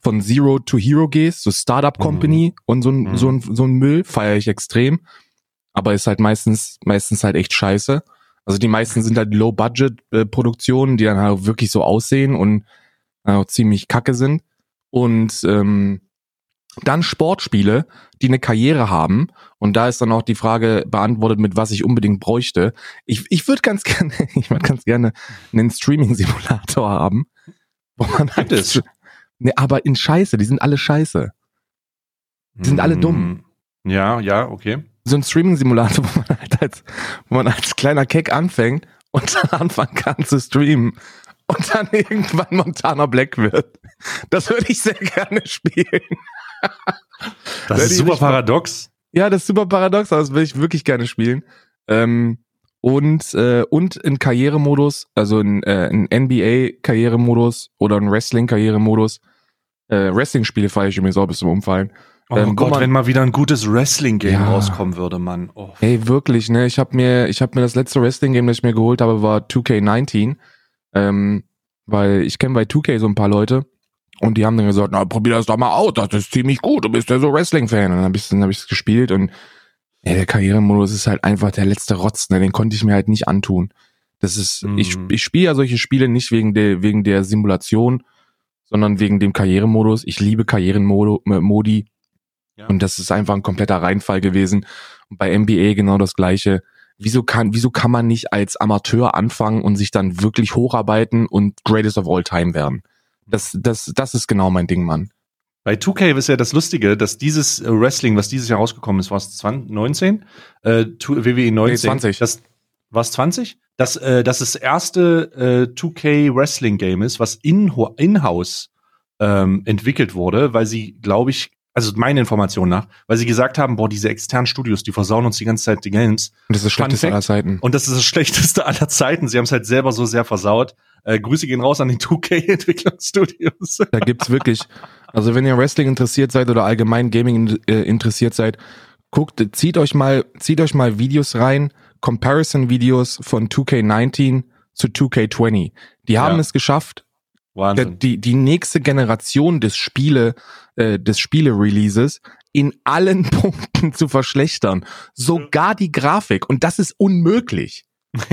von Zero to Hero gehst, so Startup-Company und so ein, Mhm. so ein, so ein Müll feiere ich extrem. Aber ist halt meistens, meistens halt echt scheiße. Also die meisten sind halt Low-Budget-Produktionen, die dann halt wirklich so aussehen und äh, auch ziemlich kacke sind. Und ähm, dann Sportspiele, die eine Karriere haben. Und da ist dann auch die Frage beantwortet, mit was ich unbedingt bräuchte. Ich, ich würde ganz [laughs] gerne, ich würde ganz gerne einen Streaming-Simulator haben. Wo man halt, es. Nee, aber in Scheiße, die sind alle Scheiße. Die sind alle dumm. Hm. Ja, ja, okay. So ein Streaming-Simulator, [laughs] wo man halt als, wo man als kleiner Keck anfängt und dann [laughs] anfangen kann zu streamen. Und dann irgendwann Montana Black wird. Das würde ich sehr gerne spielen. Das ist super paradox. Ja, das ist super paradox, aber das will ich wirklich gerne spielen. Ähm, und, äh, und in Karrieremodus, also in, äh, in NBA-Karrieremodus oder in Wrestling-Karrieremodus. Äh, Wrestling-Spiele feiere ich übrigens auch bis zum Umfallen. Oh Ähm, Gott, man- wenn mal wieder ein gutes Wrestling-Game Ja. rauskommen würde, Mann. Oh. Ey, wirklich, ne? Ich habe mir, ich habe mir das letzte Wrestling-Game, das ich mir geholt habe, war 2K19. Ähm, weil ich kenne bei 2K so ein paar Leute und die haben dann gesagt, na, probier das doch mal aus, das ist ziemlich gut, du bist ja so Wrestling-Fan. Und dann habe ich dann hab ich's gespielt und ey, der Karrieremodus ist halt einfach der letzte Rotz, ne? Den konnte ich mir halt nicht antun. Das ist, Mhm. ich, ich spiele ja solche Spiele nicht wegen der, wegen der Simulation, sondern wegen dem Karrieremodus. Ich liebe Karrierenmodi. Ja. Und das ist einfach ein kompletter Reinfall gewesen. Und bei NBA genau das gleiche. Wieso kann, wieso kann man nicht als Amateur anfangen und sich dann wirklich hocharbeiten und Greatest of All Time werden? Das, das, das ist genau mein Ding, Mann. Bei 2K ist ja das Lustige, dass dieses äh, Wrestling, was dieses Jahr rausgekommen ist, war es 19? Äh, WWE 19. Nee, 20. Das, war es 20? Dass äh, das das erste äh, 2K Wrestling Game ist, was in, in-house ähm, entwickelt wurde, weil sie, glaube ich, also meine Information nach, weil sie gesagt haben, boah, diese externen Studios, die versauen uns die ganze Zeit die Games. Und das ist das Schlechteste aller Zeiten. Und das ist das Schlechteste aller Zeiten. Sie haben es halt selber so sehr versaut. Äh, Grüße gehen raus an die 2K-Entwicklungsstudios. Da gibt's wirklich, also wenn ihr Wrestling interessiert seid oder allgemein Gaming äh, interessiert seid, guckt, zieht euch mal, zieht euch mal Videos rein, Comparison-Videos von 2K19 zu 2K20. Die haben Ja. es geschafft, der, Wahnsinn. die, die nächste Generation des Spiele, äh, des Spiele-Releases in allen [laughs] Punkten zu verschlechtern. Sogar die Grafik. Und das ist unmöglich. [laughs]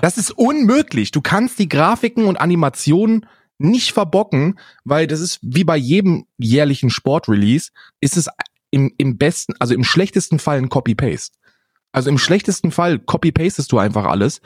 Das ist unmöglich. Du kannst die Grafiken und Animationen nicht verbocken, weil das ist wie bei jedem jährlichen Sportrelease, ist es im, im besten, also im schlechtesten Fall ein Copy-Paste. Also im schlechtesten Fall copy-pastest du einfach alles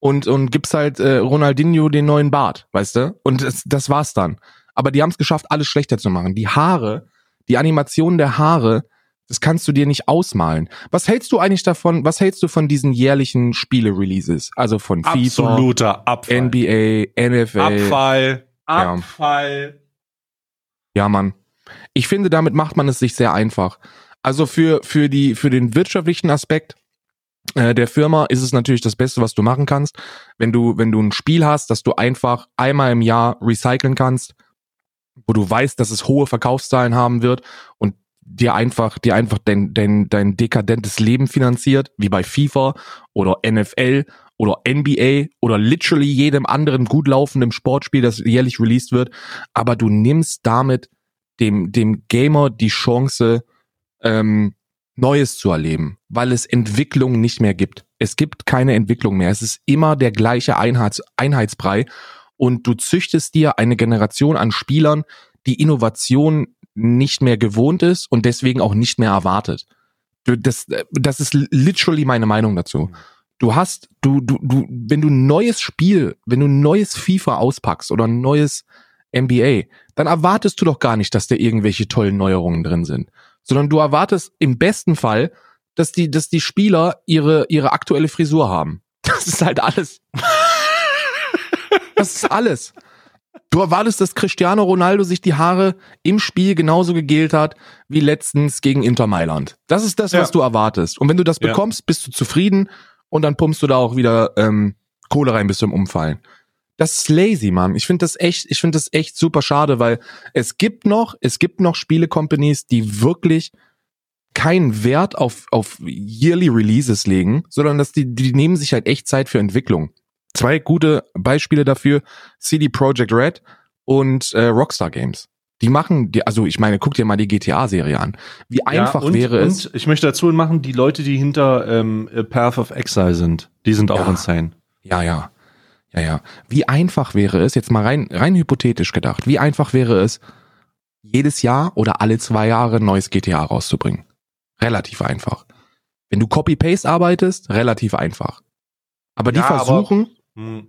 und, und gibst halt äh, Ronaldinho den neuen Bart, weißt du? Und das, das war's dann. Aber die haben es geschafft, alles schlechter zu machen. Die Haare, die Animation der Haare, das kannst du dir nicht ausmalen. Was hältst du eigentlich davon, was hältst du von diesen jährlichen Spiele-Releases? Also von FIFA, Absoluter Abfall. NBA, NFL, Abfall. Abfall. Ja, Mann. Ich finde, damit macht man es sich sehr einfach. Also für, für, die, für den wirtschaftlichen Aspekt äh, der Firma ist es natürlich das Beste, was du machen kannst. Wenn du, wenn du ein Spiel hast, das du einfach einmal im Jahr recyceln kannst, wo du weißt, dass es hohe Verkaufszahlen haben wird und dir einfach, dir einfach dein, dein, dein dekadentes Leben finanziert, wie bei FIFA oder NFL oder NBA oder literally jedem anderen gut laufenden Sportspiel, das jährlich released wird. Aber du nimmst damit dem, dem Gamer die Chance, ähm, Neues zu erleben, weil es Entwicklung nicht mehr gibt. Es gibt keine Entwicklung mehr. Es ist immer der gleiche Einheits Einheitsbrei und du züchtest dir eine Generation an Spielern, die Innovation nicht mehr gewohnt ist und deswegen auch nicht mehr erwartet. Das, das ist literally meine Meinung dazu. Du hast, du, du, du, wenn du ein neues Spiel, wenn du ein neues FIFA auspackst oder ein neues NBA, dann erwartest du doch gar nicht, dass da irgendwelche tollen Neuerungen drin sind sondern du erwartest im besten Fall, dass die, dass die Spieler ihre, ihre aktuelle Frisur haben. [laughs] Das ist halt alles. Das ist alles. Du erwartest, dass Cristiano Ronaldo sich die Haare im Spiel genauso gegelt hat wie letztens gegen Inter Mailand. Das ist das, was ja. du erwartest. Und wenn du das ja. bekommst, bist du zufrieden und dann pumpst du da auch wieder ähm, Kohle rein bis zum Umfallen. Das ist lazy, Mann. Ich finde das echt, ich finde das echt super schade, weil es gibt noch, es gibt noch Spiele-Companies, die wirklich keinen Wert auf, auf yearly Releases legen, sondern dass die, die nehmen sich halt echt Zeit für Entwicklung. Zwei gute Beispiele dafür, CD Projekt Red und äh, Rockstar Games. Die machen, die, also ich meine, guck dir mal die GTA-Serie an. Wie einfach ja, und, wäre es. Und ich möchte dazu machen, die Leute, die hinter ähm, Path of Exile sind, die sind auch ja, insane. Ja, ja. Ja, ja. Wie einfach wäre es, jetzt mal rein, rein hypothetisch gedacht, wie einfach wäre es, jedes Jahr oder alle zwei Jahre ein neues GTA rauszubringen? Relativ einfach. Wenn du Copy-Paste arbeitest, relativ einfach. Aber die ja, versuchen. Aber, hm,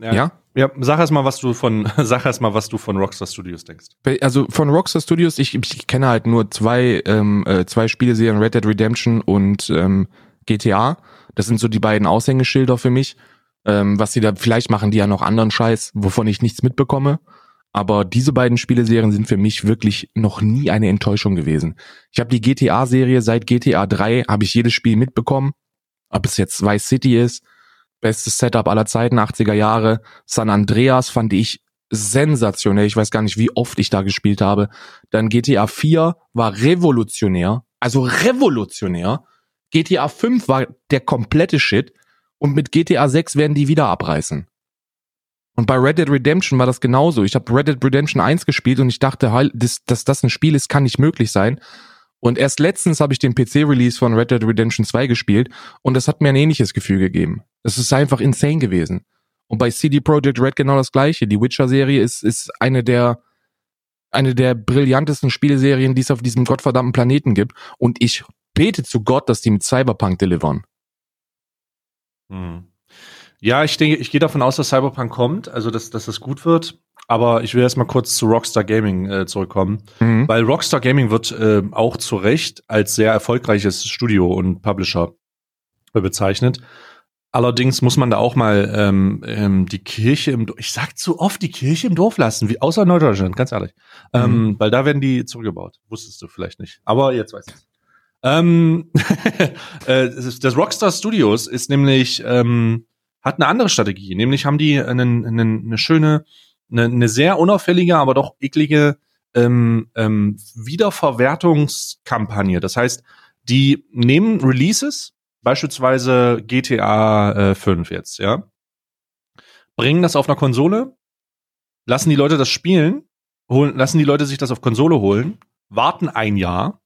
ja. ja? Ja, sag erst mal, was du von, [laughs] sag erst mal, was du von Rockstar Studios denkst. Also von Rockstar Studios, ich, ich kenne halt nur zwei, ähm, äh, zwei Spieleserien, Red Dead Redemption und ähm, GTA. Das sind so die beiden Aushängeschilder für mich. Ähm, was sie da, vielleicht machen die ja noch anderen Scheiß, wovon ich nichts mitbekomme. Aber diese beiden Spieleserien sind für mich wirklich noch nie eine Enttäuschung gewesen. Ich habe die GTA-Serie seit GTA 3, habe ich jedes Spiel mitbekommen. Ob es jetzt Vice City ist, bestes Setup aller Zeiten, 80er Jahre. San Andreas fand ich sensationell. Ich weiß gar nicht, wie oft ich da gespielt habe. Dann GTA 4 war revolutionär. Also revolutionär. GTA 5 war der komplette Shit. Und mit GTA 6 werden die wieder abreißen. Und bei Red Dead Redemption war das genauso. Ich habe Red Dead Redemption 1 gespielt und ich dachte, dass, dass das ein Spiel ist, kann nicht möglich sein. Und erst letztens habe ich den PC-Release von Red Dead Redemption 2 gespielt und das hat mir ein ähnliches Gefühl gegeben. Das ist einfach insane gewesen. Und bei CD Projekt Red genau das gleiche. Die Witcher-Serie ist, ist eine der, eine der brillantesten Spieleserien, die es auf diesem gottverdammten Planeten gibt. Und ich bete zu Gott, dass die mit Cyberpunk delivern. Hm. Ja, ich denke, ich gehe davon aus, dass Cyberpunk kommt, also dass, dass das gut wird. Aber ich will erst mal kurz zu Rockstar Gaming äh, zurückkommen, mhm. weil Rockstar Gaming wird äh, auch zu Recht als sehr erfolgreiches Studio und Publisher bezeichnet. Allerdings muss man da auch mal ähm, ähm, die Kirche im, ich sag zu oft die Kirche im Dorf lassen, wie außer Norddeutschland, ganz ehrlich, ähm, mhm. ähm, weil da werden die zurückgebaut. Wusstest du vielleicht nicht, aber jetzt weißt du es. Ähm, [laughs] äh, das Rockstar Studios ist nämlich ähm, hat eine andere Strategie, nämlich haben die einen, einen, eine schöne, eine, eine sehr unauffällige, aber doch eklige ähm, ähm, Wiederverwertungskampagne. Das heißt, die nehmen Releases, beispielsweise GTA äh, 5 jetzt, ja, bringen das auf einer Konsole, lassen die Leute das spielen, holen, lassen die Leute sich das auf Konsole holen, warten ein Jahr,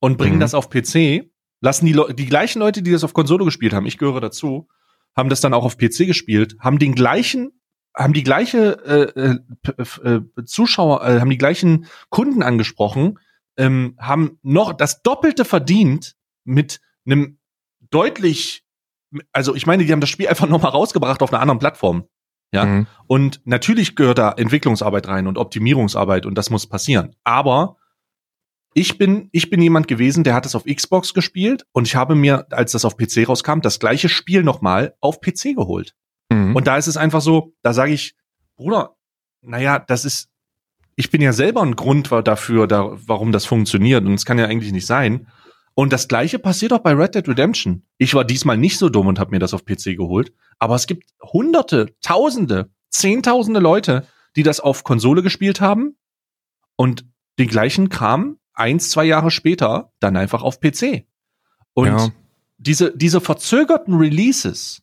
und bringen mhm. das auf PC, lassen die, Le die gleichen Leute, die das auf Konsole gespielt haben, ich gehöre dazu, haben das dann auch auf PC gespielt, haben den gleichen haben die gleiche äh, äh, äh, Zuschauer, äh, haben die gleichen Kunden angesprochen, ähm, haben noch das Doppelte verdient mit einem deutlich, also ich meine, die haben das Spiel einfach [laughs] noch mal rausgebracht auf einer anderen Plattform. Ja. Mhm. Und natürlich gehört da Entwicklungsarbeit rein und Optimierungsarbeit und das muss passieren. Aber ich bin, ich bin jemand gewesen, der hat es auf Xbox gespielt und ich habe mir, als das auf PC rauskam, das gleiche Spiel nochmal auf PC geholt. Mhm. Und da ist es einfach so, da sage ich, Bruder, naja, das ist, ich bin ja selber ein Grund dafür, da, warum das funktioniert. Und es kann ja eigentlich nicht sein. Und das gleiche passiert auch bei Red Dead Redemption. Ich war diesmal nicht so dumm und habe mir das auf PC geholt. Aber es gibt hunderte, tausende, zehntausende Leute, die das auf Konsole gespielt haben und den gleichen Kram eins, zwei Jahre später dann einfach auf PC. Und ja. diese, diese verzögerten Releases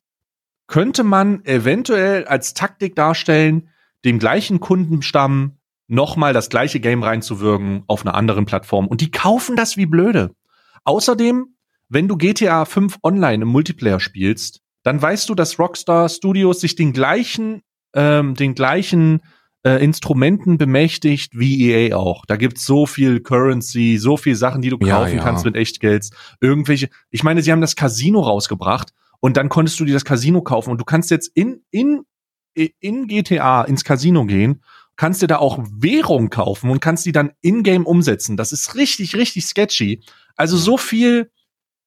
könnte man eventuell als Taktik darstellen, dem gleichen Kundenstamm nochmal das gleiche Game reinzuwirken auf einer anderen Plattform. Und die kaufen das wie blöde. Außerdem, wenn du GTA 5 online im Multiplayer spielst, dann weißt du, dass Rockstar Studios sich den gleichen, ähm, den gleichen äh, Instrumenten bemächtigt wie EA auch. Da gibt's so viel Currency, so viel Sachen, die du kaufen ja, ja. kannst mit Echtgeld. Irgendwelche, ich meine, sie haben das Casino rausgebracht und dann konntest du dir das Casino kaufen und du kannst jetzt in, in, in GTA ins Casino gehen, kannst dir da auch Währung kaufen und kannst die dann in-game umsetzen. Das ist richtig, richtig sketchy. Also so viel,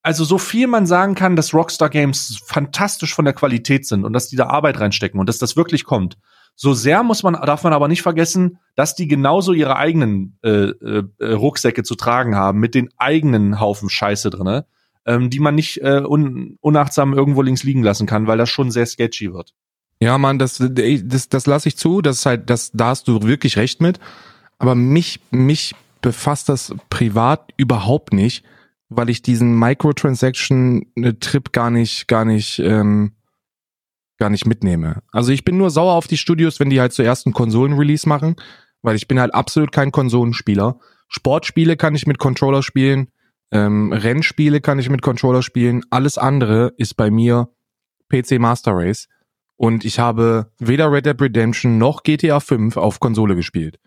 also so viel man sagen kann, dass Rockstar Games fantastisch von der Qualität sind und dass die da Arbeit reinstecken und dass das wirklich kommt. So sehr muss man, darf man aber nicht vergessen, dass die genauso ihre eigenen äh, äh, Rucksäcke zu tragen haben mit den eigenen Haufen Scheiße drinne, ähm, die man nicht äh, un unachtsam irgendwo links liegen lassen kann, weil das schon sehr sketchy wird. Ja, Mann, das, das, das lasse ich zu. Das ist halt, das, da hast du wirklich recht mit. Aber mich, mich befasst das privat überhaupt nicht, weil ich diesen Microtransaction-Trip gar nicht, gar nicht, ähm, gar nicht mitnehme. Also ich bin nur sauer auf die Studios, wenn die halt zuerst einen Konsolen-Release machen, weil ich bin halt absolut kein Konsolenspieler. Sportspiele kann ich mit Controller spielen, ähm, Rennspiele kann ich mit Controller spielen. Alles andere ist bei mir PC Master Race. Und ich habe weder Red Dead Redemption noch GTA 5 auf Konsole gespielt.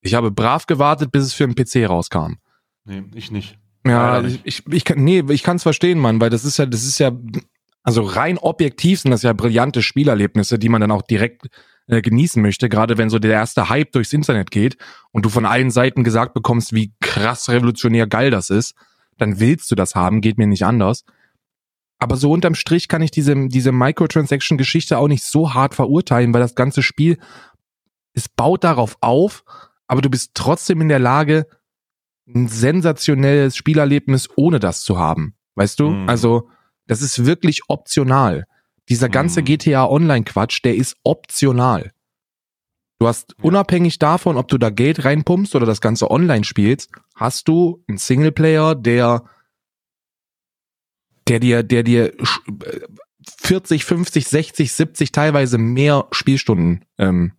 Ich habe brav gewartet, bis es für den PC rauskam. Nee, ich nicht. Ja, ich, ich, ich kann, nee, ich kann es verstehen, Mann, weil das ist ja, das ist ja, also rein objektiv sind das ja brillante Spielerlebnisse, die man dann auch direkt äh, genießen möchte, gerade wenn so der erste Hype durchs Internet geht und du von allen Seiten gesagt bekommst, wie krass revolutionär geil das ist, dann willst du das haben, geht mir nicht anders. Aber so unterm Strich kann ich diese, diese Microtransaction-Geschichte auch nicht so hart verurteilen, weil das ganze Spiel, es baut darauf auf, aber du bist trotzdem in der Lage, ein sensationelles Spielerlebnis ohne das zu haben. Weißt du? Mhm. Also, das ist wirklich optional. Dieser ganze mhm. GTA Online Quatsch, der ist optional. Du hast ja. unabhängig davon, ob du da Geld reinpumpst oder das Ganze online spielst, hast du einen Singleplayer, der, der dir, der dir 40, 50, 60, 70 teilweise mehr Spielstunden ähm,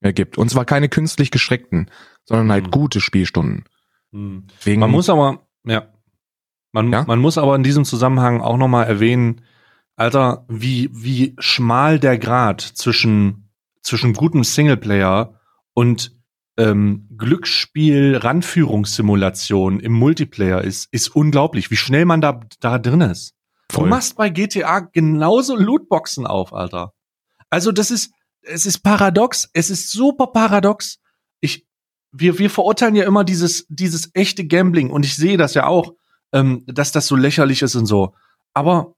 ergibt. Und zwar keine künstlich geschreckten, sondern halt mhm. gute Spielstunden. Mhm. Man muss aber, ja. Man, ja? man muss aber in diesem Zusammenhang auch nochmal erwähnen, Alter, wie, wie schmal der Grad zwischen, zwischen gutem Singleplayer und ähm, Glücksspiel Ranführungssimulation im Multiplayer ist, ist unglaublich, wie schnell man da, da drin ist. Voll. Du machst bei GTA genauso Lootboxen auf, Alter. Also das ist, es ist paradox, es ist super paradox. Ich, wir, wir verurteilen ja immer dieses, dieses echte Gambling und ich sehe das ja auch, ähm, dass das so lächerlich ist und so. Aber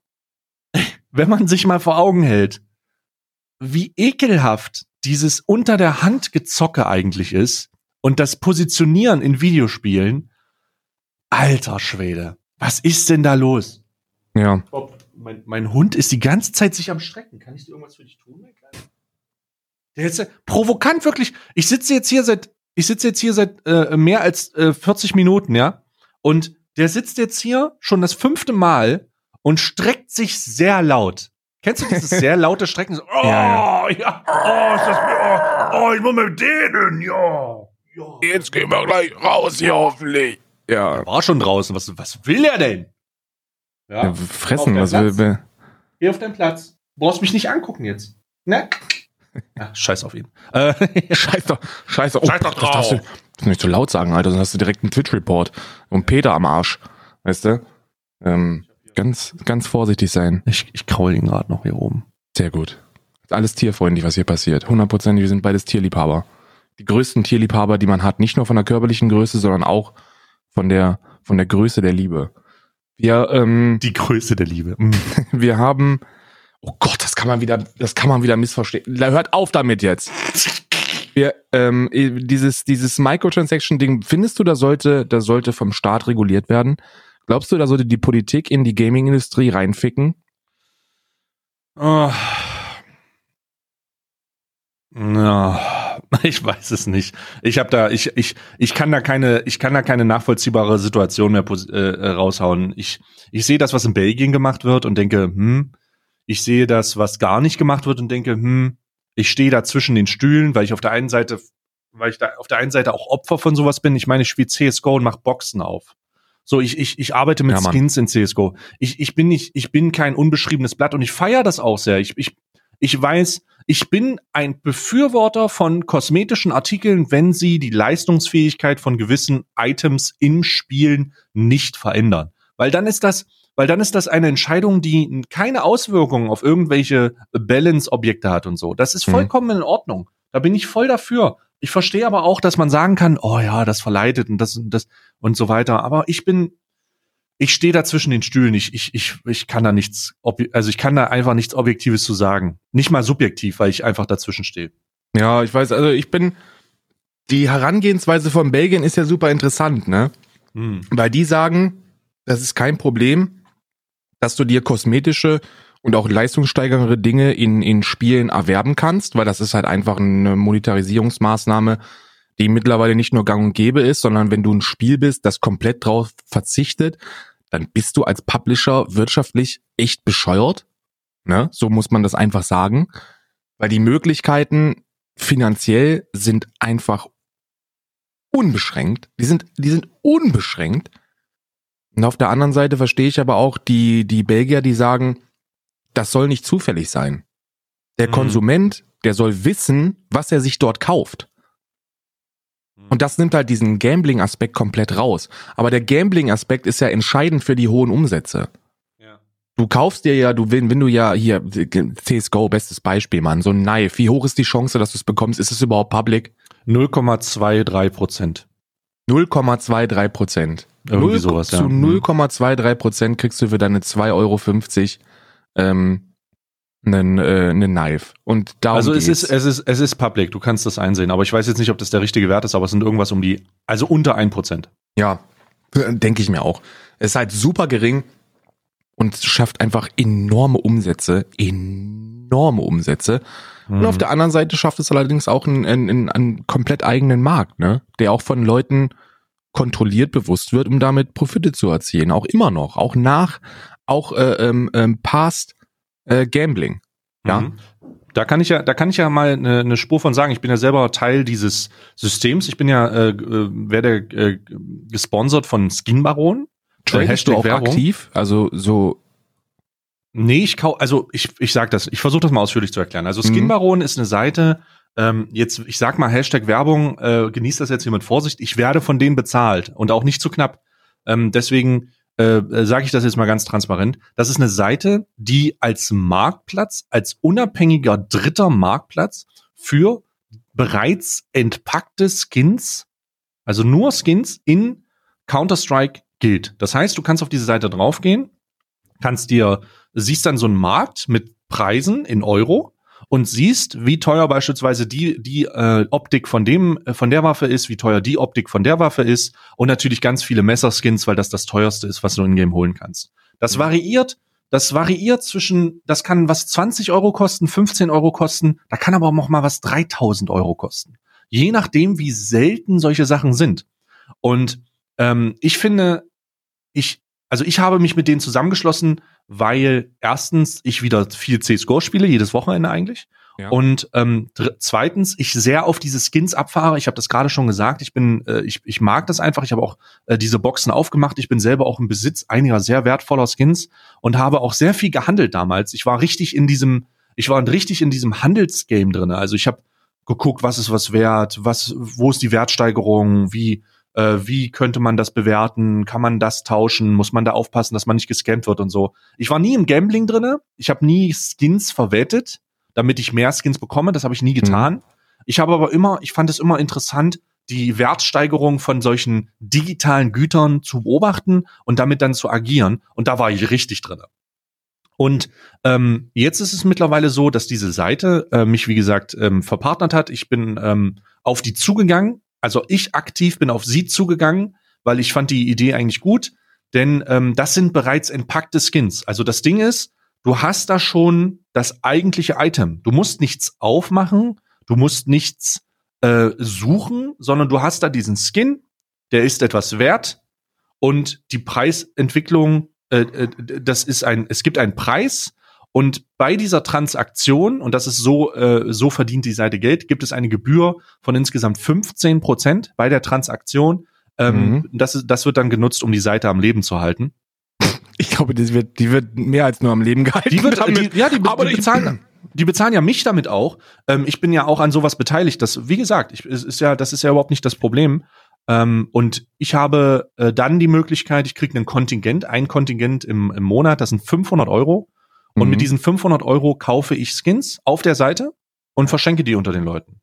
[laughs] wenn man sich mal vor Augen hält, wie ekelhaft dieses unter der Hand gezocke eigentlich ist und das Positionieren in Videospielen, alter Schwede, was ist denn da los? Ja. Mein, mein Hund ist die ganze Zeit sich am Strecken. Kann ich dir irgendwas für dich tun, mein Kleiner? Der ist provokant wirklich. Ich sitze jetzt hier seit, ich sitze jetzt hier seit äh, mehr als äh, 40 Minuten, ja. Und der sitzt jetzt hier schon das fünfte Mal und streckt sich sehr laut. Kennst du dieses [laughs] sehr laute Strecken? So, oh, ja, ja. ja. Oh, ist das oh, oh, ich muss mit denen, ja. ja. Jetzt gehen wir gleich raus hier hoffentlich. Ja. Er war schon draußen. Was, was will er denn? Ja. ja fressen, was will er? Geh auf deinen Platz. Du brauchst mich nicht angucken jetzt. Ne? [laughs] Ja, scheiß auf ihn. Äh, [laughs] scheiß doch, scheiß doch, oh, scheiß doch drauf. Das darfst, du, das darfst du nicht so laut sagen, Alter, sonst hast du direkt einen Twitch-Report und Peter am Arsch. Weißt du? Ähm, ganz, ganz vorsichtig sein. Ich, ich kraul ihn gerade noch hier oben. Sehr gut. Alles tierfreundlich, was hier passiert. Hundertprozentig, wir sind beides Tierliebhaber. Die größten Tierliebhaber, die man hat, nicht nur von der körperlichen Größe, sondern auch von der, von der Größe der Liebe. Wir, ähm, die Größe der Liebe. Mhm. [laughs] wir haben Oh Gott, das kann man wieder, das kann man wieder missverstehen. Hört auf damit jetzt. Wir, ähm, dieses, dieses Microtransaction-Ding, findest du, da sollte, da sollte vom Staat reguliert werden? Glaubst du, da sollte die Politik in die Gaming-Industrie reinficken? Oh. Ja, [laughs] ich weiß es nicht. Ich habe da, ich, ich, ich kann da keine, ich kann da keine nachvollziehbare Situation mehr äh, raushauen. Ich, ich sehe das, was in Belgien gemacht wird und denke, hm, ich sehe das, was gar nicht gemacht wird und denke, hm, ich stehe da zwischen den Stühlen, weil ich auf der einen Seite, weil ich da auf der einen Seite auch Opfer von sowas bin. Ich meine, ich spiele CSGO und mache Boxen auf. So, ich, ich, ich arbeite mit ja, Skins in CSGO. Ich, ich bin nicht, ich bin kein unbeschriebenes Blatt und ich feiere das auch sehr. Ich, ich, ich weiß, ich bin ein Befürworter von kosmetischen Artikeln, wenn sie die Leistungsfähigkeit von gewissen Items im Spielen nicht verändern. Weil dann ist das, weil dann ist das eine Entscheidung, die keine Auswirkungen auf irgendwelche Balance-Objekte hat und so. Das ist mhm. vollkommen in Ordnung. Da bin ich voll dafür. Ich verstehe aber auch, dass man sagen kann, oh ja, das verleitet und das und das und so weiter. Aber ich bin, ich stehe da zwischen den Stühlen. Ich, ich, ich, ich kann da nichts, also ich kann da einfach nichts Objektives zu sagen. Nicht mal subjektiv, weil ich einfach dazwischen stehe. Ja, ich weiß, also ich bin, die Herangehensweise von Belgien ist ja super interessant, ne? Hm. Weil die sagen, das ist kein Problem, dass du dir kosmetische und auch leistungssteigernde Dinge in, in Spielen erwerben kannst, weil das ist halt einfach eine Monetarisierungsmaßnahme, die mittlerweile nicht nur gang und gäbe ist, sondern wenn du ein Spiel bist, das komplett drauf verzichtet, dann bist du als Publisher wirtschaftlich echt bescheuert. Ne? So muss man das einfach sagen. Weil die Möglichkeiten finanziell sind einfach unbeschränkt. Die sind, die sind unbeschränkt. Und auf der anderen Seite verstehe ich aber auch die, die Belgier, die sagen, das soll nicht zufällig sein. Der mhm. Konsument, der soll wissen, was er sich dort kauft. Und das nimmt halt diesen Gambling-Aspekt komplett raus. Aber der Gambling-Aspekt ist ja entscheidend für die hohen Umsätze. Ja. Du kaufst dir ja, du wenn, wenn du ja hier CSGO, bestes Beispiel, Mann, so ein Knife, wie hoch ist die Chance, dass du es bekommst? Ist es überhaupt public? 0,23 Prozent. 0,23 Prozent. Irgendwie 0, sowas, ja. Zu 0,23 mhm. Prozent kriegst du für deine 2,50 Euro ähm, einen, äh, einen Knife. Und darum also es ist, es ist, es ist public, du kannst das einsehen, aber ich weiß jetzt nicht, ob das der richtige Wert ist, aber es sind irgendwas um die, also unter ein Prozent. Ja, denke ich mir auch. Es ist halt super gering und schafft einfach enorme Umsätze, enorme Umsätze. Mhm. Und auf mhm. der anderen Seite schafft es allerdings auch einen, einen, einen komplett eigenen Markt, ne? Der auch von Leuten kontrolliert bewusst wird, um damit Profite zu erzielen. Auch immer noch, auch nach, auch äh, ähm, ähm, past äh, Gambling. Ja. Mhm. Da kann ich ja, da kann ich ja mal eine, eine Spur von sagen. Ich bin ja selber Teil dieses Systems. Ich bin ja, äh, äh werde äh, gesponsert von Skin Baron. Tradest du auch Werbung. aktiv? Also so Nee, ich kau also ich, ich sag das, ich versuche das mal ausführlich zu erklären. Also Skin mhm. Baron mhm. ist eine Seite, ähm, jetzt, ich sag mal Hashtag Werbung, äh, genießt das jetzt hier mit Vorsicht, ich werde von denen bezahlt und auch nicht zu knapp. Ähm, deswegen äh, sage ich das jetzt mal ganz transparent. Das ist eine Seite, die als Marktplatz, als unabhängiger dritter Marktplatz für bereits entpackte Skins, also nur Skins in Counter-Strike gilt. Das heißt, du kannst auf diese Seite draufgehen, kannst dir, siehst dann so einen Markt mit Preisen in Euro und siehst, wie teuer beispielsweise die, die äh, Optik von dem, äh, von der Waffe ist, wie teuer die Optik von der Waffe ist und natürlich ganz viele Messerskins, weil das das teuerste ist, was du in Game holen kannst. Das mhm. variiert, das variiert zwischen, das kann was 20 Euro kosten, 15 Euro kosten, da kann aber auch noch mal was 3000 Euro kosten. Je nachdem, wie selten solche Sachen sind. Und ähm, ich finde, ich, also ich habe mich mit denen zusammengeschlossen, weil erstens ich wieder viel CSGO spiele, jedes Wochenende eigentlich. Ja. Und ähm, zweitens, ich sehr auf diese Skins abfahre. Ich habe das gerade schon gesagt. Ich bin, äh, ich, ich mag das einfach. Ich habe auch äh, diese Boxen aufgemacht. Ich bin selber auch im Besitz einiger sehr wertvoller Skins und habe auch sehr viel gehandelt damals. Ich war richtig in diesem, ich war richtig in diesem Handelsgame drinne. Also ich habe geguckt, was ist was wert, was, wo ist die Wertsteigerung, wie äh, wie könnte man das bewerten, kann man das tauschen, muss man da aufpassen, dass man nicht gescampt wird und so. Ich war nie im Gambling drinne, ich habe nie Skins verwettet, damit ich mehr Skins bekomme, das habe ich nie mhm. getan. Mhm. Ich habe aber immer, ich fand es immer interessant, die Wertsteigerung von solchen digitalen Gütern zu beobachten und damit dann zu agieren. Und da war ich richtig drinne. Und ähm, jetzt ist es mittlerweile so, dass diese Seite äh, mich, wie gesagt, ähm, verpartnert hat. Ich bin ähm, auf die zugegangen. Also ich aktiv bin auf sie zugegangen, weil ich fand die Idee eigentlich gut. Denn ähm, das sind bereits entpackte Skins. Also das Ding ist, du hast da schon das eigentliche Item. Du musst nichts aufmachen, du musst nichts äh, suchen, sondern du hast da diesen Skin, der ist etwas wert und die Preisentwicklung, äh, äh, das ist ein, es gibt einen Preis und bei dieser Transaktion, und das ist so, äh, so verdient die Seite Geld, gibt es eine Gebühr von insgesamt 15 Prozent bei der Transaktion. Ähm, mhm. das, ist, das wird dann genutzt, um die Seite am Leben zu halten. Ich glaube, die wird, die wird mehr als nur am Leben gehalten. Die wird, damit. Die, ja, die, aber die bezahlen, die bezahlen ja mich damit auch. Ähm, ich bin ja auch an sowas beteiligt. Das, wie gesagt, ich, ist ja, das ist ja überhaupt nicht das Problem. Ähm, und ich habe äh, dann die Möglichkeit, ich kriege ein Kontingent, ein Kontingent im, im Monat, das sind 500 Euro. Und mhm. mit diesen 500 Euro kaufe ich Skins auf der Seite und verschenke die unter den Leuten.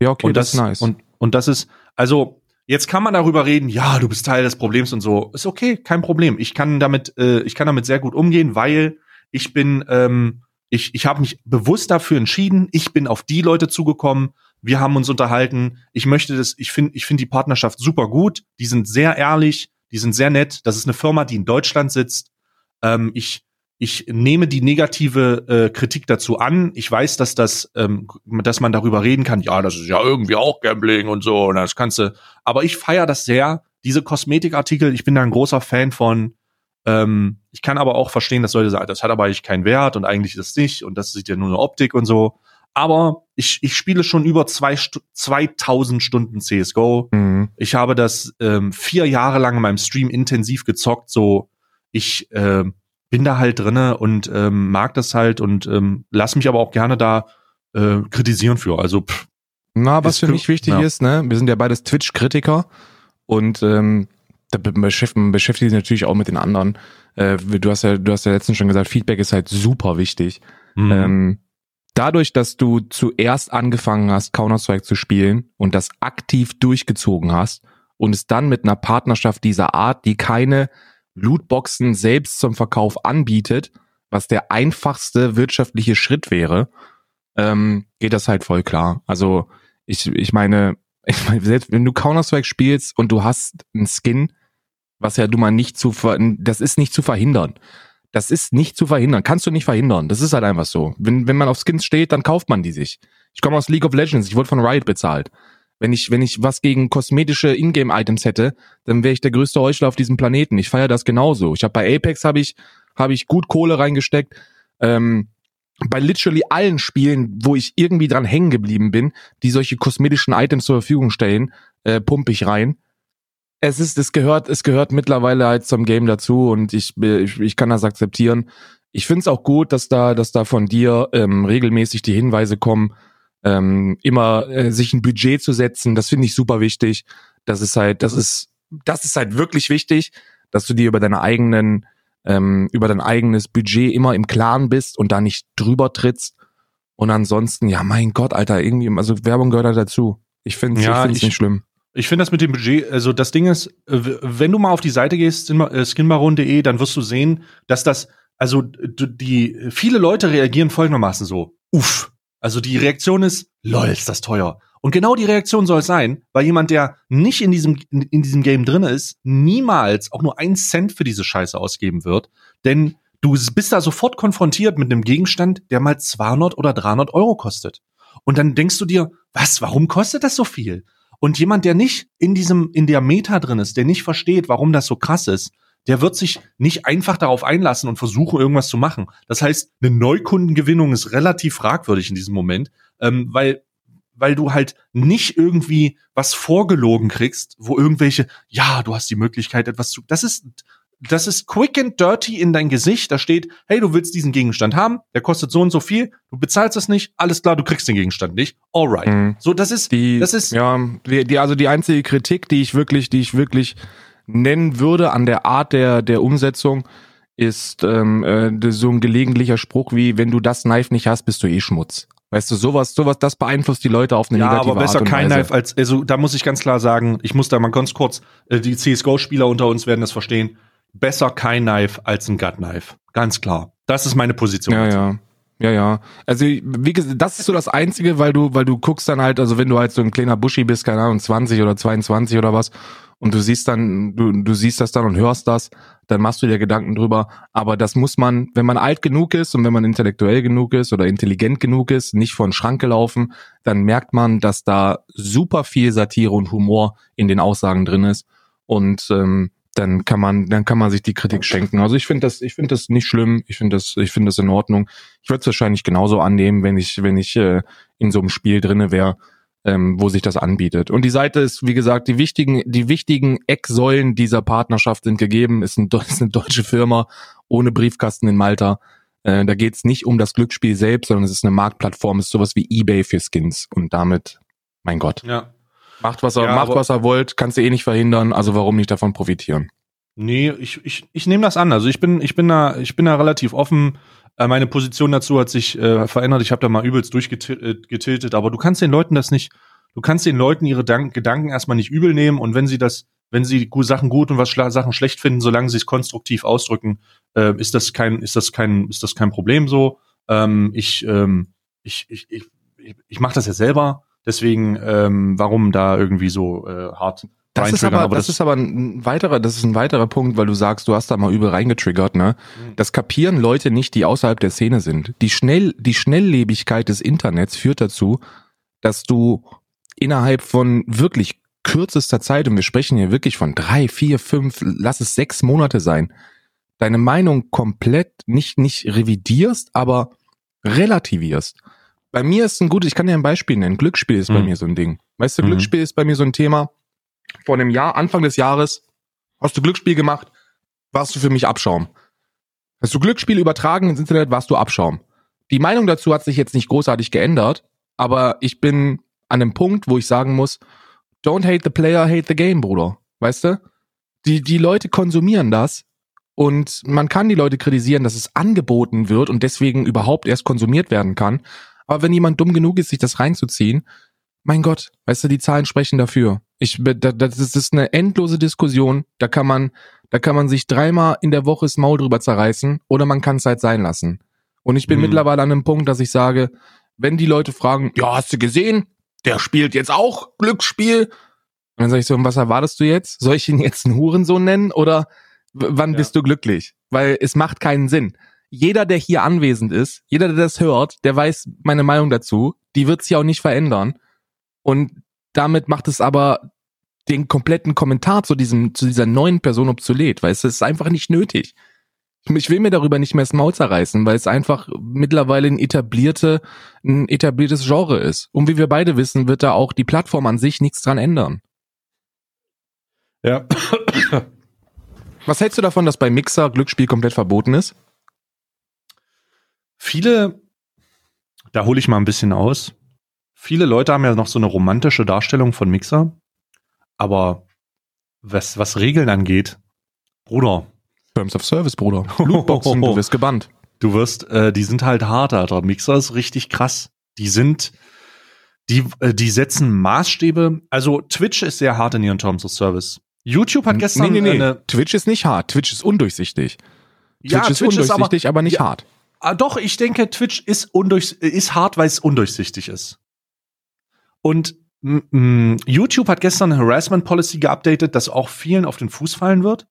Ja, okay, und das, das ist nice. Und, und das ist, also Jetzt kann man darüber reden, ja, du bist Teil des Problems und so. Ist okay, kein Problem. Ich kann damit, äh, ich kann damit sehr gut umgehen, weil ich bin, ähm, ich, ich habe mich bewusst dafür entschieden. Ich bin auf die Leute zugekommen. Wir haben uns unterhalten. Ich möchte das, ich finde, ich finde die Partnerschaft super gut. Die sind sehr ehrlich, die sind sehr nett. Das ist eine Firma, die in Deutschland sitzt. Ähm, ich ich nehme die negative äh, Kritik dazu an. Ich weiß, dass das, ähm, dass man darüber reden kann. Ja, das ist ja irgendwie auch Gambling und so. Und das kannst du. Aber ich feiere das sehr. Diese Kosmetikartikel. Ich bin da ein großer Fan von. Ähm, ich kann aber auch verstehen, dass Leute sagen, das hat aber eigentlich keinen Wert und eigentlich ist es nicht und das sieht ja nur eine Optik und so. Aber ich, ich spiele schon über zwei, 2000 Stunden CSGO. Mhm. Ich habe das ähm, vier Jahre lang in meinem Stream intensiv gezockt. So, ich äh, bin da halt drinne und ähm, mag das halt und ähm, lass mich aber auch gerne da äh, kritisieren für. Also pff, na, was für mich wichtig ja. ist, ne, wir sind ja beides Twitch-Kritiker und ähm, da beschäftigen, beschäftigen sich natürlich auch mit den anderen. Äh, du hast ja, du hast ja letztens schon gesagt, Feedback ist halt super wichtig. Mhm. Ähm, dadurch, dass du zuerst angefangen hast, Counter-Strike zu spielen und das aktiv durchgezogen hast und es dann mit einer Partnerschaft dieser Art, die keine Lootboxen selbst zum Verkauf anbietet, was der einfachste wirtschaftliche Schritt wäre, ähm, geht das halt voll klar. Also ich, ich meine, [laughs] ich meine, selbst wenn du Counter-Strike spielst und du hast einen Skin, was ja du mal nicht zu, ver das ist nicht zu verhindern. Das ist nicht zu verhindern. Kannst du nicht verhindern. Das ist halt einfach so. Wenn, wenn man auf Skins steht, dann kauft man die sich. Ich komme aus League of Legends. Ich wurde von Riot bezahlt. Wenn ich, wenn ich was gegen kosmetische Ingame-Items hätte, dann wäre ich der größte Heuchler auf diesem Planeten. Ich feiere das genauso. Ich habe bei Apex habe ich, hab ich gut Kohle reingesteckt. Ähm, bei literally allen Spielen, wo ich irgendwie dran hängen geblieben bin, die solche kosmetischen Items zur Verfügung stellen, äh, pump ich rein. Es ist, es gehört, es gehört mittlerweile halt zum Game dazu und ich, ich, ich kann das akzeptieren. Ich finde es auch gut, dass da, dass da von dir ähm, regelmäßig die Hinweise kommen, ähm, immer äh, sich ein Budget zu setzen, das finde ich super wichtig. Das ist halt, das ist, das ist halt wirklich wichtig, dass du dir über deine eigenen, ähm, über dein eigenes Budget immer im Klaren bist und da nicht drüber trittst. Und ansonsten, ja, mein Gott, Alter, irgendwie, also Werbung gehört halt dazu. Ich finde es ja, nicht schlimm. Ich finde das mit dem Budget, also das Ding ist, wenn du mal auf die Seite gehst, äh, skinbaron.de, dann wirst du sehen, dass das, also die, viele Leute reagieren folgendermaßen so, uff, also die Reaktion ist, lol, ist das teuer. Und genau die Reaktion soll es sein, weil jemand, der nicht in diesem, in diesem Game drin ist, niemals auch nur einen Cent für diese Scheiße ausgeben wird. Denn du bist da sofort konfrontiert mit einem Gegenstand, der mal 200 oder 300 Euro kostet. Und dann denkst du dir, was, warum kostet das so viel? Und jemand, der nicht in diesem, in der Meta drin ist, der nicht versteht, warum das so krass ist, der wird sich nicht einfach darauf einlassen und versuchen, irgendwas zu machen. Das heißt, eine Neukundengewinnung ist relativ fragwürdig in diesem Moment, ähm, weil weil du halt nicht irgendwie was vorgelogen kriegst, wo irgendwelche, ja, du hast die Möglichkeit, etwas zu. Das ist, das ist quick and dirty in dein Gesicht. Da steht, hey, du willst diesen Gegenstand haben, der kostet so und so viel, du bezahlst das nicht, alles klar, du kriegst den Gegenstand nicht. Alright. Mhm. So, das ist, die, das ist. Ja, die, die, also die einzige Kritik, die ich wirklich, die ich wirklich nennen würde an der Art der, der Umsetzung, ist ähm, äh, so ein gelegentlicher Spruch wie, wenn du das Knife nicht hast, bist du eh Schmutz. Weißt du, sowas, sowas, das beeinflusst die Leute auf eine ja, negative aber besser Art kein Knife als, also da muss ich ganz klar sagen, ich muss da mal ganz kurz, äh, die CSGO-Spieler unter uns werden das verstehen, besser kein Knife als ein Gut-Knife. Ganz klar. Das ist meine Position. Ja, ja. Ja, ja. Also, wie gesagt, das ist so das Einzige, weil du, weil du guckst dann halt, also wenn du halt so ein kleiner Buschi bist, keine Ahnung, 20 oder 22 oder was, und du siehst dann, du, du siehst das dann und hörst das, dann machst du dir Gedanken drüber. Aber das muss man, wenn man alt genug ist und wenn man intellektuell genug ist oder intelligent genug ist, nicht vor den Schrank gelaufen, dann merkt man, dass da super viel Satire und Humor in den Aussagen drin ist. Und ähm, dann kann man, dann kann man sich die Kritik schenken. Also ich finde das, ich finde das nicht schlimm. Ich finde das, ich finde das in Ordnung. Ich würde es wahrscheinlich genauso annehmen, wenn ich, wenn ich äh, in so einem Spiel drinne wäre, ähm, wo sich das anbietet. Und die Seite ist, wie gesagt, die wichtigen, die wichtigen Ecksäulen dieser Partnerschaft sind gegeben. Ist, ein, [laughs] ist eine deutsche Firma ohne Briefkasten in Malta. Äh, da geht es nicht um das Glücksspiel selbst, sondern es ist eine Marktplattform, es ist sowas wie eBay für Skins. Und damit, mein Gott. Ja. Macht, was er, Ja, macht, was er wollt, kannst du eh nicht verhindern, also warum nicht davon profitieren? Nee, ich, ich, ich nehme das an. Also ich bin, ich bin da, ich bin da relativ offen. Äh, meine Position dazu hat sich äh, verändert. Ich habe da mal übelst durchgetiltet, aber du kannst den Leuten das nicht, du kannst den Leuten ihre Dank Gedanken erstmal nicht übel nehmen und wenn sie das, wenn sie Sachen gut und was Sachen schlecht finden, solange sie es konstruktiv ausdrücken, äh, ist das kein, ist das kein, ist das kein Problem so. Ähm, ich, ähm, ich, ich, ich, ich mache das ja selber, deswegen, ähm, warum da irgendwie so äh, hart Das ist reintriggern, aber, das, ist aber ein weiterer, das ist ein weiterer Punkt, weil du sagst, du hast da mal übel reingetriggert, ne? Mhm. Das kapieren Leute nicht, die außerhalb der Szene sind. Die schnell, die Schnelllebigkeit des Internets führt dazu, dass du innerhalb von wirklich kürzester Zeit, und wir sprechen hier wirklich von drei, vier, fünf, lass es sechs Monate sein, deine Meinung komplett nicht, nicht revidierst, aber relativierst. Bei mir ist ein gutes, ich kann dir ein Beispiel nennen. Glücksspiel ist bei Mhm. mir so ein Ding. Weißt du, Mhm. Glücksspiel ist bei mir so ein Thema. Vor einem Jahr, Anfang des Jahres, hast du Glücksspiel gemacht, warst du für mich Abschaum. Hast du Glücksspiel übertragen ins Internet, warst du Abschaum. Die Meinung dazu hat sich jetzt nicht großartig geändert, aber ich bin an einem Punkt, wo ich sagen muss, don't hate the player, hate the game, Bruder. Weißt du? Die, die Leute konsumieren das und man kann die Leute kritisieren, dass es angeboten wird und deswegen überhaupt erst konsumiert werden kann. Aber wenn jemand dumm genug ist, sich das reinzuziehen, mein Gott, weißt du, die Zahlen sprechen dafür. Ich, da- da- das ist eine endlose Diskussion. Da kann man, da kann man sich dreimal in der Woche das Maul drüber zerreißen oder man kann es halt sein lassen. Und ich bin Mhm. mittlerweile an einem Punkt, dass ich sage, wenn die Leute fragen, ja, hast du gesehen? Der spielt jetzt auch Glücksspiel. Und dann sage ich so, und was erwartest du jetzt? Soll ich ihn jetzt einen Hurensohn nennen oder wann Ja. bist du glücklich? Weil es macht keinen Sinn. Jeder, der hier anwesend ist, jeder, der das hört, der weiß meine Meinung dazu. Die wird sich auch nicht verändern. Und damit macht es aber den kompletten Kommentar zu diesem, zu dieser neuen Person obsolet, weil es ist einfach nicht nötig. Ich will mir darüber nicht mehr das Maul zerreißen, weil es einfach mittlerweile ein etablierte, ein etabliertes Genre ist. Und wie wir beide wissen, wird da auch die Plattform an sich nichts dran ändern. Ja. Was hältst du davon, dass bei Mixer Glücksspiel komplett verboten ist? Viele, da hole ich mal ein bisschen aus. Viele Leute haben ja noch so eine romantische Darstellung von Mixer. Aber was, was Regeln angeht, Bruder, Terms of Service, Bruder. Lootboxen, du wirst gebannt. [laughs] du wirst, äh, die sind halt hart, Alter. Mixer ist richtig krass. Die sind, die, äh, die setzen Maßstäbe. Also Twitch ist sehr hart in ihren Terms of Service. YouTube hat gestern nee, nee, nee. eine, Twitch ist nicht hart. Twitch ist undurchsichtig. Twitch ja, ist Twitch ist aber, undurchsichtig, aber, nicht Ja. hart. Ah, doch, ich denke, Twitch ist, undurch, ist hart, weil es undurchsichtig ist. Und YouTube hat gestern eine Harassment Policy geupdatet, dass auch vielen auf den Fuß fallen wird.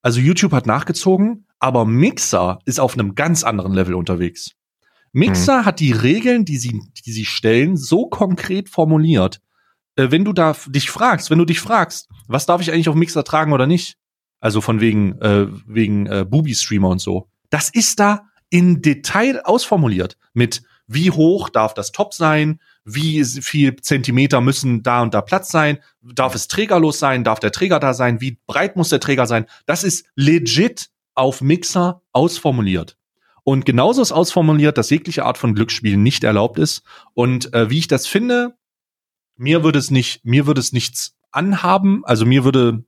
Also YouTube hat nachgezogen, aber Mixer ist auf einem ganz anderen Level unterwegs. Mixer hat die Regeln, die sie, die sie stellen, so konkret formuliert. Äh, wenn du da dich fragst, wenn du dich fragst, was darf ich eigentlich auf Mixer tragen oder nicht? Also von wegen, äh, wegen äh, Booby-Streamer und so. Das ist da in Detail ausformuliert. Mit wie hoch darf das Top sein, wie viel Zentimeter müssen da und da Platz sein, darf es trägerlos sein, darf der Träger da sein, wie breit muss der Träger sein. Das ist legit auf Mixer ausformuliert. Und genauso ist ausformuliert, dass jegliche Art von Glücksspiel nicht erlaubt ist. Und äh, wie ich das finde, mir würde es nicht, mir würde es nichts anhaben. Also mir würde,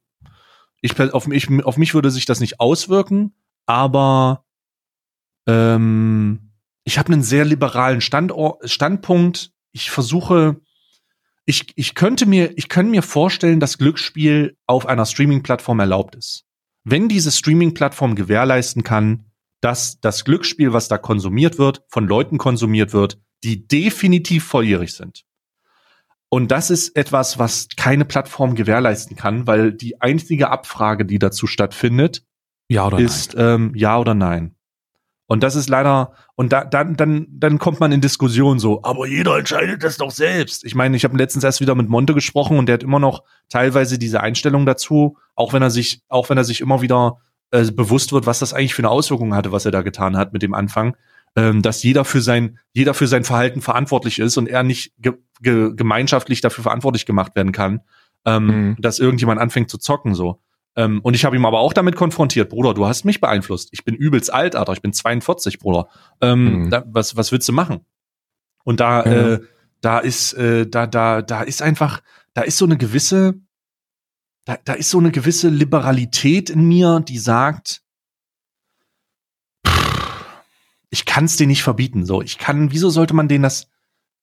ich auf mich, auf mich würde sich das nicht auswirken, aber ähm, ich habe einen sehr liberalen Standort, Standpunkt. Ich versuche, ich, ich könnte mir, ich könnte mir vorstellen, dass Glücksspiel auf einer Streaming-Plattform erlaubt ist. Wenn diese Streaming-Plattform gewährleisten kann, dass das Glücksspiel, was da konsumiert wird, von Leuten konsumiert wird, die definitiv volljährig sind. Und das ist etwas, was keine Plattform gewährleisten kann, weil die einzige Abfrage, die dazu stattfindet, ja oder ist ähm, ja oder nein. Und das ist leider, und da, dann, dann, dann kommt man in Diskussion so, aber jeder entscheidet das doch selbst. Ich meine, ich habe letztens erst wieder mit Monte gesprochen und der hat immer noch teilweise diese Einstellung dazu, auch wenn er sich, auch wenn er sich immer wieder äh, bewusst wird, was das eigentlich für eine Auswirkung hatte, was er da getan hat mit dem Anfang, ähm, dass jeder für sein, jeder für sein Verhalten verantwortlich ist und er nicht ge ge gemeinschaftlich dafür verantwortlich gemacht werden kann, ähm, mhm. dass irgendjemand anfängt zu zocken so. Ähm, und ich habe ihm aber auch damit konfrontiert, Bruder, du hast mich beeinflusst. Ich bin übelst alt, Alter. Ich bin 42, Bruder. Ähm, mhm. da, was, was willst du machen? Und da, ja. äh, da ist, äh, da, da, da ist einfach, da ist so eine gewisse, da, da ist so eine gewisse Liberalität in mir, die sagt, ich kann es denen nicht verbieten. So, ich kann, wieso sollte man denen das,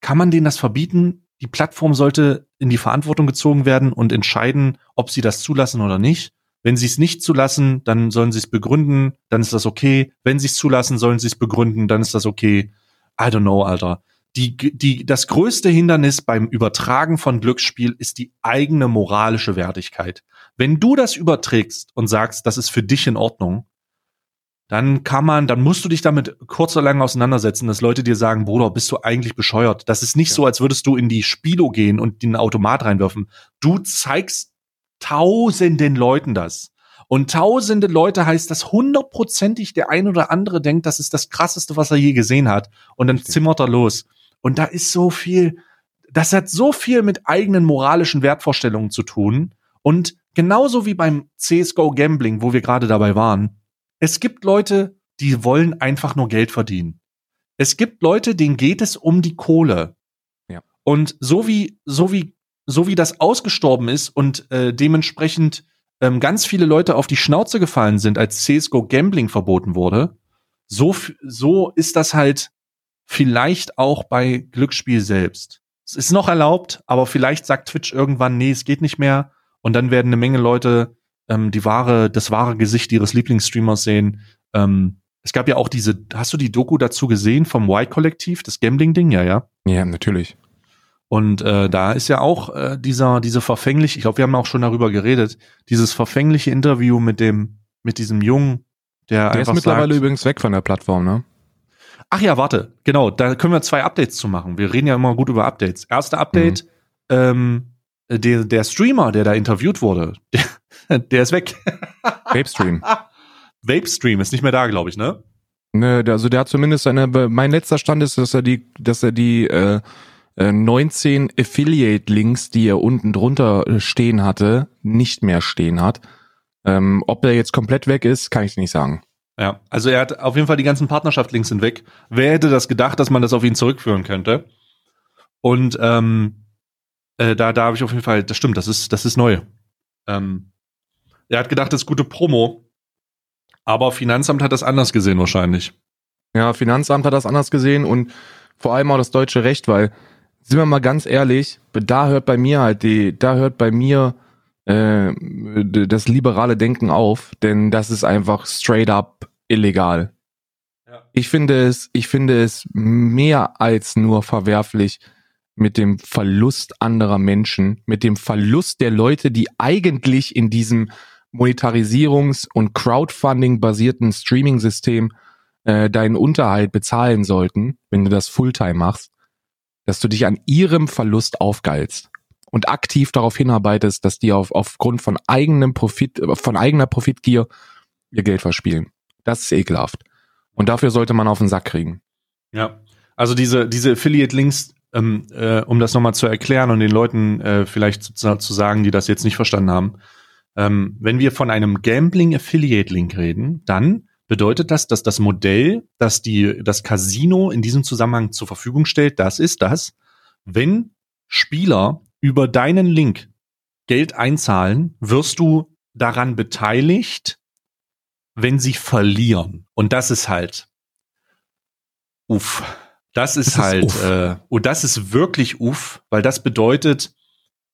kann man denen das verbieten? Die Plattform sollte in die Verantwortung gezogen werden und entscheiden, ob sie das zulassen oder nicht. Wenn sie es nicht zulassen, dann sollen sie es begründen, dann ist das okay. Wenn sie es zulassen, sollen sie es begründen, dann ist das okay. I don't know, Alter. Die, die, das größte Hindernis beim Übertragen von Glücksspiel ist die eigene moralische Wertigkeit. Wenn du das überträgst und sagst, das ist für dich in Ordnung, dann kann man, dann musst du dich damit kurz oder lang auseinandersetzen, dass Leute dir sagen, Bruder, bist du eigentlich bescheuert? Das ist nicht ja. so, als würdest du in die Spilo gehen und den Automat reinwerfen. Du zeigst tausenden Leuten das. Und tausende Leute heißt das hundertprozentig der ein oder andere denkt, das ist das krasseste, was er je gesehen hat. Und dann zimmert er los. Und da ist so viel, das hat so viel mit eigenen moralischen Wertvorstellungen zu tun. Und genauso wie beim CSGO Gambling, wo wir gerade dabei waren, es gibt Leute, die wollen einfach nur Geld verdienen. Es gibt Leute, denen geht es um die Kohle. Ja. Und so wie, so wie so wie das ausgestorben ist und äh, dementsprechend ähm, ganz viele Leute auf die Schnauze gefallen sind, als CSGO Gambling verboten wurde, so, so ist das halt vielleicht auch bei Glücksspiel selbst. Es ist noch erlaubt, aber vielleicht sagt Twitch irgendwann, nee, es geht nicht mehr. Und dann werden eine Menge Leute ähm, die wahre, das wahre Gesicht ihres Lieblingsstreamers sehen. Ähm, es gab ja auch diese, hast du die Doku dazu gesehen vom Y-Kollektiv, das Gambling-Ding? Ja, ja. Ja, natürlich. Und äh, da ist ja auch äh, dieser, diese verfängliche, ich glaube, wir haben auch schon darüber geredet, dieses verfängliche Interview mit dem, mit diesem Jungen, der, der einfach ist mittlerweile sagt, übrigens weg von der Plattform, ne? Ach ja, warte, genau, da können wir zwei Updates zu machen. Wir reden ja immer gut über Updates. Erste Update, mhm. ähm, der, der Streamer, der da interviewt wurde, der, der ist weg. Vapestream. [laughs] Vapestream ist nicht mehr da, glaube ich, ne? Ne, also der hat zumindest seine, mein letzter Stand ist, dass er die, dass er die äh, 19 äh, Affiliate-Links, die er unten drunter äh, stehen hatte, nicht mehr stehen hat. Ähm, ob er jetzt komplett weg ist, kann ich nicht sagen. Ja, also er hat auf jeden Fall die ganzen Partnerschaft-Links sind weg. Wer hätte das gedacht, dass man das auf ihn zurückführen könnte? Und ähm, äh, da, da habe ich auf jeden Fall, das stimmt, das ist, das ist neu. Ähm, er hat gedacht, das ist gute Promo, aber Finanzamt hat das anders gesehen wahrscheinlich. Ja, Finanzamt hat das anders gesehen und vor allem auch das deutsche Recht, weil sind wir mal ganz ehrlich, da hört bei mir halt die, da hört bei mir äh, das liberale Denken auf, denn das ist einfach straight up illegal. Ja. Ich finde es, ich finde es mehr als nur verwerflich mit dem Verlust anderer Menschen, mit dem Verlust der Leute, die eigentlich in diesem Monetarisierungs- und Crowdfunding-basierten Streaming-System äh, deinen Unterhalt bezahlen sollten, wenn du das Fulltime machst dass du dich an ihrem Verlust aufgeilst und aktiv darauf hinarbeitest, dass die auf, aufgrund von eigenem Profit, von eigener Profitgier ihr Geld verspielen. Das ist ekelhaft. Und dafür sollte man auf den Sack kriegen. Ja, also diese, diese Affiliate-Links, ähm, äh, um das nochmal zu erklären und den Leuten äh, vielleicht zu, zu, sagen, die das jetzt nicht verstanden haben. Ähm, wenn wir von einem Gambling-Affiliate-Link reden, dann bedeutet das, dass das Modell, das die, das Casino in diesem Zusammenhang zur Verfügung stellt, das ist das, wenn Spieler über deinen Link Geld einzahlen, wirst du daran beteiligt, wenn sie verlieren. Und das ist halt, uff. Das ist das halt, ist äh, und das ist wirklich uff, weil das bedeutet,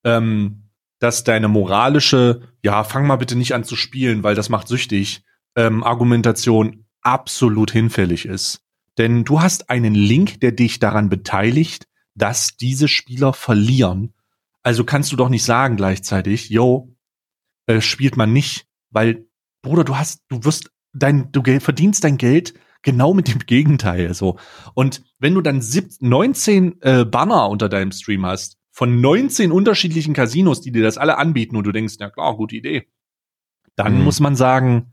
ähm, dass deine moralische, ja, fang mal bitte nicht an zu spielen, weil das macht süchtig, ähm, Argumentation absolut hinfällig ist. Denn du hast einen Link, der dich daran beteiligt, dass diese Spieler verlieren. Also kannst du doch nicht sagen gleichzeitig, yo, äh, spielt man nicht, weil, Bruder, du hast, du wirst dein, du verdienst dein Geld genau mit dem Gegenteil. So. Und wenn du dann 17, 19 äh, Banner unter deinem Stream hast, von 19 unterschiedlichen Casinos, die dir das alle anbieten und du denkst, ja klar, gute Idee, dann mhm. muss man sagen,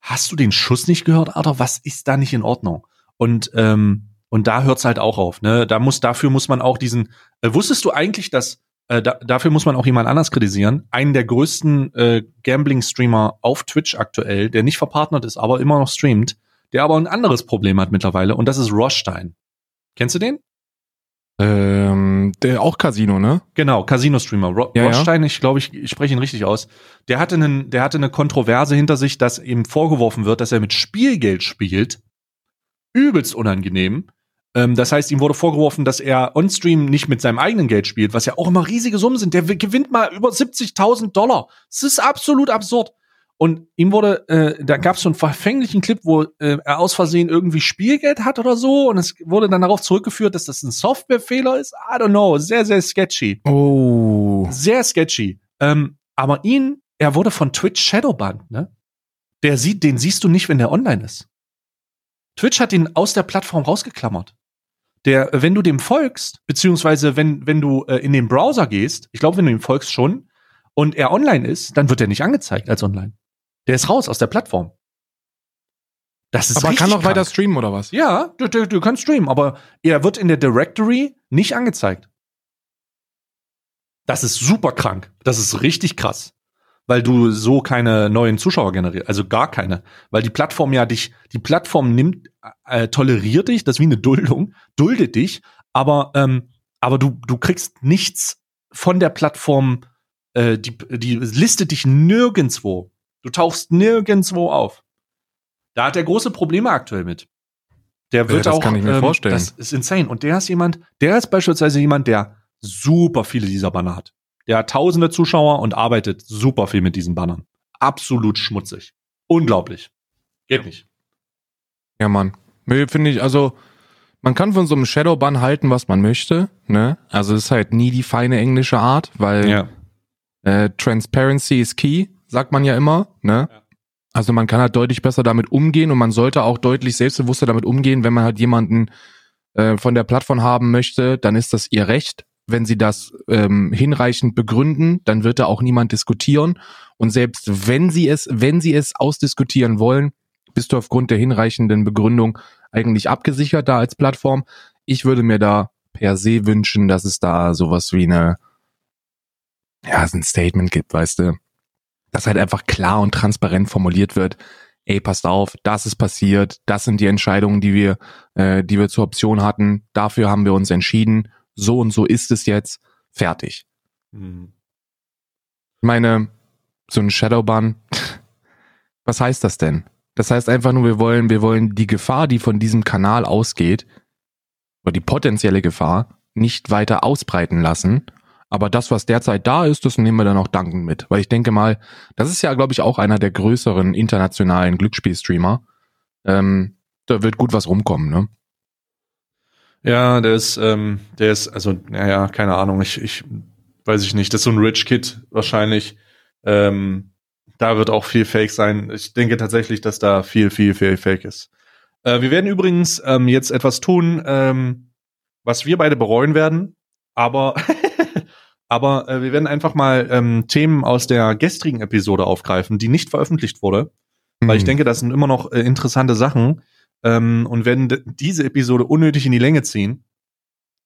hast du den Schuss nicht gehört, Alter? Was ist da nicht in Ordnung? Und ähm, und da hört's halt auch auf. Ne? Da muss dafür muss man auch diesen. Äh, wusstest du eigentlich, dass äh, da, dafür muss man auch jemand anders kritisieren? Einen der größten äh, Gambling-Streamer auf Twitch aktuell, der nicht verpartnert ist, aber immer noch streamt, der aber ein anderes Problem hat mittlerweile und das ist Rothstein. Kennst du den? Ähm, der auch Casino, ne? Genau, Casino-Streamer. Ro ja, Rothstein, ja. ich glaube, ich, ich spreche ihn richtig aus. Der hatte, einen, der hatte eine Kontroverse hinter sich, dass ihm vorgeworfen wird, dass er mit Spielgeld spielt. Übelst unangenehm. Ähm, das heißt, ihm wurde vorgeworfen, dass er on-stream nicht mit seinem eigenen Geld spielt, was ja auch immer riesige Summen sind. Der gewinnt mal über 70.000 Dollar. Das ist absolut absurd. Und ihm wurde, äh, da gab es so einen verfänglichen Clip, wo äh, er aus Versehen irgendwie Spielgeld hat oder so. Und es wurde dann darauf zurückgeführt, dass das ein Softwarefehler ist. I don't know. Sehr, sehr sketchy. Oh. Sehr sketchy. Ähm, aber ihn, er wurde von Twitch Shadowbanned, ne? Der sieht, den siehst du nicht, wenn der online ist. Twitch hat ihn aus der Plattform rausgeklammert. Der, wenn du dem folgst, beziehungsweise wenn, wenn du äh, in den Browser gehst, ich glaube, wenn du ihm folgst schon, und er online ist, dann wird er nicht angezeigt als online. Der ist raus aus der Plattform. Das ist aber er kann auch weiter streamen oder was? Ja, du, du, du kannst streamen, aber er wird in der Directory nicht angezeigt. Das ist super krank. Das ist richtig krass. Weil du so keine neuen Zuschauer generierst, also gar keine. Weil die Plattform ja dich, die Plattform nimmt, äh, toleriert dich, das ist wie eine Duldung, duldet dich, aber, ähm, aber du, du kriegst nichts von der Plattform, äh, die, die listet dich nirgendswo. Du tauchst nirgendswo auf. Da hat er große Probleme aktuell mit. Der wird ja, das auch. Kann ich mir ähm, vorstellen. Das ist insane. Und der ist jemand, der ist beispielsweise jemand, der super viele dieser Banner hat. Der hat tausende Zuschauer und arbeitet super viel mit diesen Bannern. Absolut schmutzig. Unglaublich. Geht nicht. Ja, Mann. Finde ich, also, man kann von so einem Shadowban halten, was man möchte, ne? Also, es ist halt nie die feine englische Art, weil ja. äh, Transparency is key sagt man ja immer, ne? Ja. Also man kann halt deutlich besser damit umgehen und man sollte auch deutlich selbstbewusster damit umgehen, wenn man halt jemanden äh, von der Plattform haben möchte, dann ist das ihr Recht. Wenn sie das ähm, hinreichend begründen, dann wird da auch niemand diskutieren. Und selbst wenn sie es, wenn sie es ausdiskutieren wollen, bist du aufgrund der hinreichenden Begründung eigentlich abgesichert da als Plattform. Ich würde mir da per se wünschen, dass es da sowas wie eine, ja, ein Statement gibt, weißt du dass halt einfach klar und transparent formuliert wird, ey, passt auf, das ist passiert, das sind die Entscheidungen, die wir, äh, die wir zur Option hatten, dafür haben wir uns entschieden, so und so ist es jetzt, fertig. Mhm. Ich meine, so ein Shadowban, [laughs] was heißt das denn? Das heißt einfach nur, wir wollen, wir wollen die Gefahr, die von diesem Kanal ausgeht, oder die potenzielle Gefahr, nicht weiter ausbreiten lassen aber das, was derzeit da ist, das nehmen wir dann auch dankend mit. Weil ich denke mal, das ist ja, glaube ich, auch einer der größeren internationalen Glücksspielstreamer. Ähm, da wird gut was rumkommen, ne? Ja, der ist, ähm, der ist, also, naja, keine Ahnung, ich, ich weiß ich nicht, das ist so ein Rich Kid wahrscheinlich. Ähm, da wird auch viel Fake sein. Ich denke tatsächlich, dass da viel, viel, viel Fake ist. Äh, wir werden übrigens ähm, jetzt etwas tun, ähm, was wir beide bereuen werden, aber [laughs] Aber äh, wir werden einfach mal ähm, Themen aus der gestrigen Episode aufgreifen, die nicht veröffentlicht wurde. Mhm. Weil ich mhm. denke, das sind immer noch äh, interessante Sachen. Ähm, und werden diese Episode unnötig in die Länge ziehen.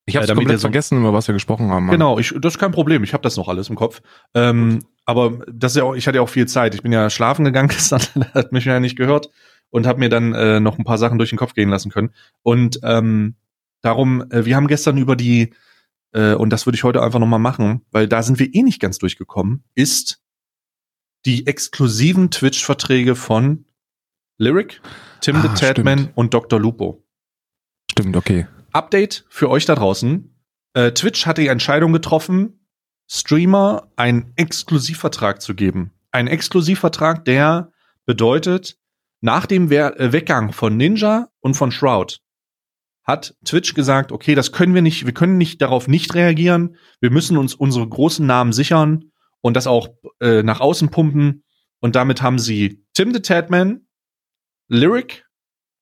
Ich habe äh, komplett vergessen, über was wir gesprochen haben. Mann. Genau, ich, das ist kein Problem. Ich habe das noch alles im Kopf. Ähm, aber das ist ja auch, ich hatte ja auch viel Zeit. Ich bin ja schlafen gegangen [laughs] gestern, hat mich ja nicht gehört und habe mir dann äh, noch ein paar Sachen durch den Kopf gehen lassen können. Und ähm, darum, äh, wir haben gestern über die äh, und das würde ich heute einfach nochmal machen, weil da sind wir eh nicht ganz durchgekommen, ist die exklusiven Twitch-Verträge von Lyric, Tim ah, the stimmt. und Dr. Lupo. Stimmt, okay. Update für euch da draußen. Äh, Twitch hat die Entscheidung getroffen, Streamer einen Exklusivvertrag zu geben. Ein Exklusivvertrag, der bedeutet, nach dem We äh, Weggang von Ninja und von Shroud hat Twitch gesagt, okay, das können wir nicht, wir können nicht darauf nicht reagieren. Wir müssen uns unsere großen Namen sichern und das auch äh, nach außen pumpen. Und damit haben sie Tim the Tatman, Lyric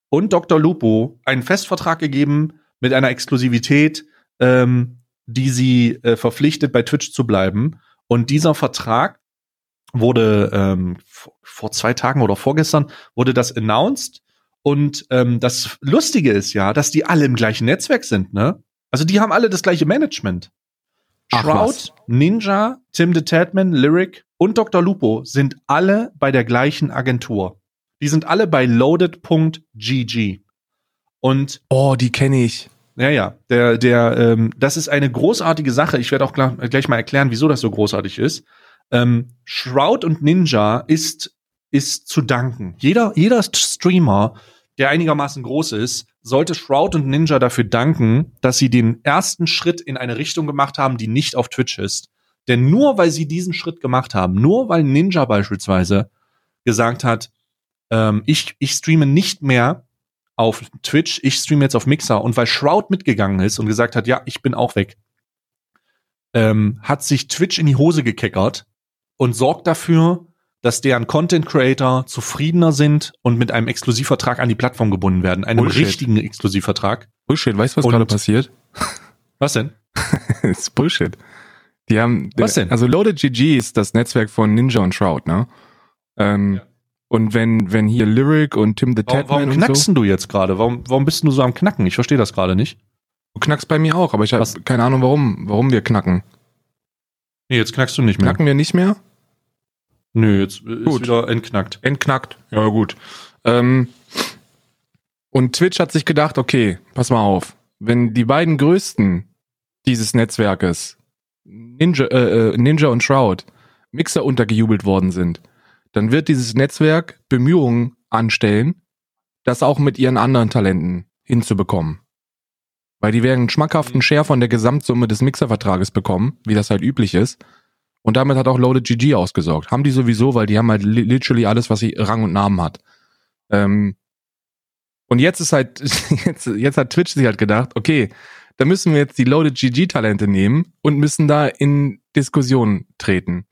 und Dr. Lupo einen Festvertrag gegeben mit einer Exklusivität, ähm, die sie äh, verpflichtet, bei Twitch zu bleiben. Und dieser Vertrag wurde ähm, vor zwei Tagen oder vorgestern wurde das announced und ähm, das Lustige ist ja, dass die alle im gleichen Netzwerk sind, ne? Also die haben alle das gleiche Management. Ach, Shroud, was. Ninja, Tim the Tatman, Lyric und Dr. Lupo sind alle bei der gleichen Agentur. Die sind alle bei loaded.gg. Und Oh, die kenne ich. ja, ja, der, der, ähm, das ist eine großartige Sache. Ich werde auch gleich, gleich mal erklären, wieso das so großartig ist. Ähm, Shroud und Ninja ist, ist zu danken. Jeder, jeder Streamer, der einigermaßen groß ist, sollte Shroud und Ninja dafür danken, dass sie den ersten Schritt in eine Richtung gemacht haben, die nicht auf Twitch ist. Denn nur weil sie diesen Schritt gemacht haben, nur weil Ninja beispielsweise gesagt hat, ähm, ich, ich streame nicht mehr auf Twitch, ich streame jetzt auf Mixer und weil Shroud mitgegangen ist und gesagt hat, ja, ich bin auch weg, ähm, hat sich Twitch in die Hose gekeckert und sorgt dafür, dass deren Content Creator zufriedener sind und mit einem Exklusivvertrag an die Plattform gebunden werden, einem Bullshit. richtigen Exklusivvertrag. Bullshit, weißt du, was Und- gerade passiert? Was denn? [laughs] das ist Bullshit. Die haben, Was denn? Also Loaded GG ist das Netzwerk von Ninja und Shroud, ne? Ähm, Ja. Und wenn, wenn hier Lyric und Tim the Warum, Tatman warum und knackst so, du jetzt gerade? Warum, warum bist du so am Knacken? Ich verstehe das gerade nicht. du knackst bei mir auch, aber ich habe keine Ahnung, warum, warum wir knacken. Nee, jetzt knackst du nicht mehr. Knacken wir nicht mehr? Nö, jetzt ist Gut. wieder entknackt. Entknackt. Ja, gut. Ähm, und Twitch hat sich gedacht, okay, pass mal auf, wenn die beiden größten dieses Netzwerkes, Ninja, äh, äh, Ninja und Shroud, Mixer untergejubelt worden sind, dann wird dieses Netzwerk Bemühungen anstellen, das auch mit ihren anderen Talenten hinzubekommen. Weil die werden einen schmackhaften Share von der Gesamtsumme des Mixervertrages bekommen, wie das halt üblich ist. Und damit hat auch Loaded GG ausgesorgt. Haben die sowieso, weil die haben halt li- literally alles, was sie Rang und Namen hat. Ähm, und jetzt ist halt, [laughs] jetzt, jetzt hat Twitch sich halt gedacht, okay, da müssen wir jetzt die Loaded GG Talente nehmen und müssen da in Diskussionen treten.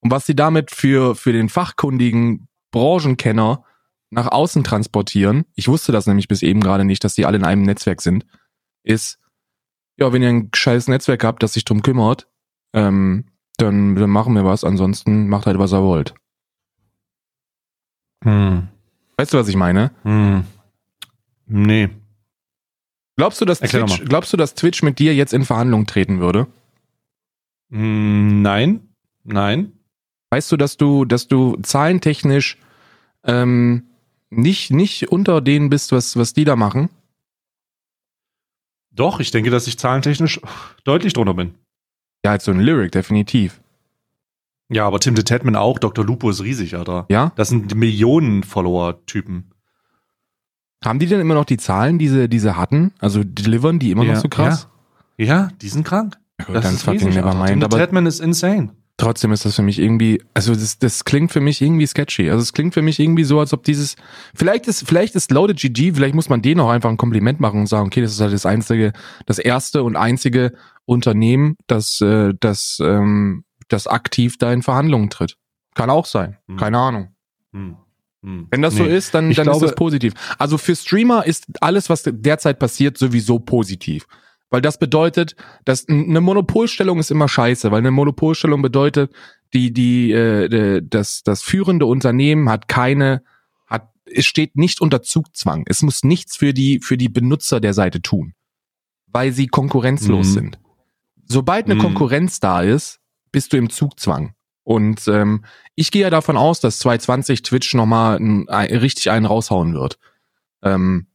Und was sie damit für, für den fachkundigen Branchenkenner nach außen transportieren, ich wusste das nämlich bis eben gerade nicht, dass die alle in einem Netzwerk sind, ist, ja, wenn ihr ein scheiß Netzwerk habt, das sich drum kümmert, ähm, dann, dann machen wir was, ansonsten macht halt, was er wollt. Hm. Weißt du, was ich meine? Hm. Nee. Glaubst du, dass Erklär Twitch, glaubst du, dass Twitch mit dir jetzt in Verhandlungen treten würde? Hm, nein. Nein. Weißt du, dass du, dass du zahlentechnisch ähm, nicht, nicht unter denen bist, was, was die da machen? Doch, ich denke, dass ich zahlentechnisch deutlich drunter bin. Ja, als so ein Lyric, definitiv. Ja, aber Tim the Tatman auch. Dr. Lupo ist riesig, Alter. Ja? Das sind Millionen Follower-Typen. Haben die denn immer noch die Zahlen, die sie, die sie hatten? Also delivern die immer Ja, noch so krass? Ja, die sind krank. Ja. Das dann ist fucking riesig, never Alter. Tim mind. the Tatman ist insane. Trotzdem ist das für mich irgendwie, also das, das klingt für mich irgendwie sketchy. Also es klingt für mich irgendwie so, als ob dieses, vielleicht ist, vielleicht ist Loaded GG, vielleicht muss man denen auch einfach ein Kompliment machen und sagen, okay, das ist halt das einzige, das erste und einzige Unternehmen, das, äh, das, ähm, das aktiv da in Verhandlungen tritt. Kann auch sein. Hm. Keine Ahnung. Hm. Hm. Wenn das so Nee. ist, dann, Ich dann glaube- ist das positiv. Also für Streamer ist alles, was derzeit passiert, sowieso positiv. Weil das bedeutet, dass eine Monopolstellung ist immer scheiße, weil eine Monopolstellung bedeutet, die, die, äh, das, das führende Unternehmen hat keine, hat, es steht nicht unter Zugzwang. Es muss nichts für die, für die Benutzer der Seite tun. Weil sie konkurrenzlos Mhm. sind. Sobald eine Mhm. Konkurrenz da ist, bist du im Zugzwang. Und ähm, ich gehe ja davon aus, dass 2020 Twitch nochmal ein, ein, richtig einen raushauen wird. Ähm,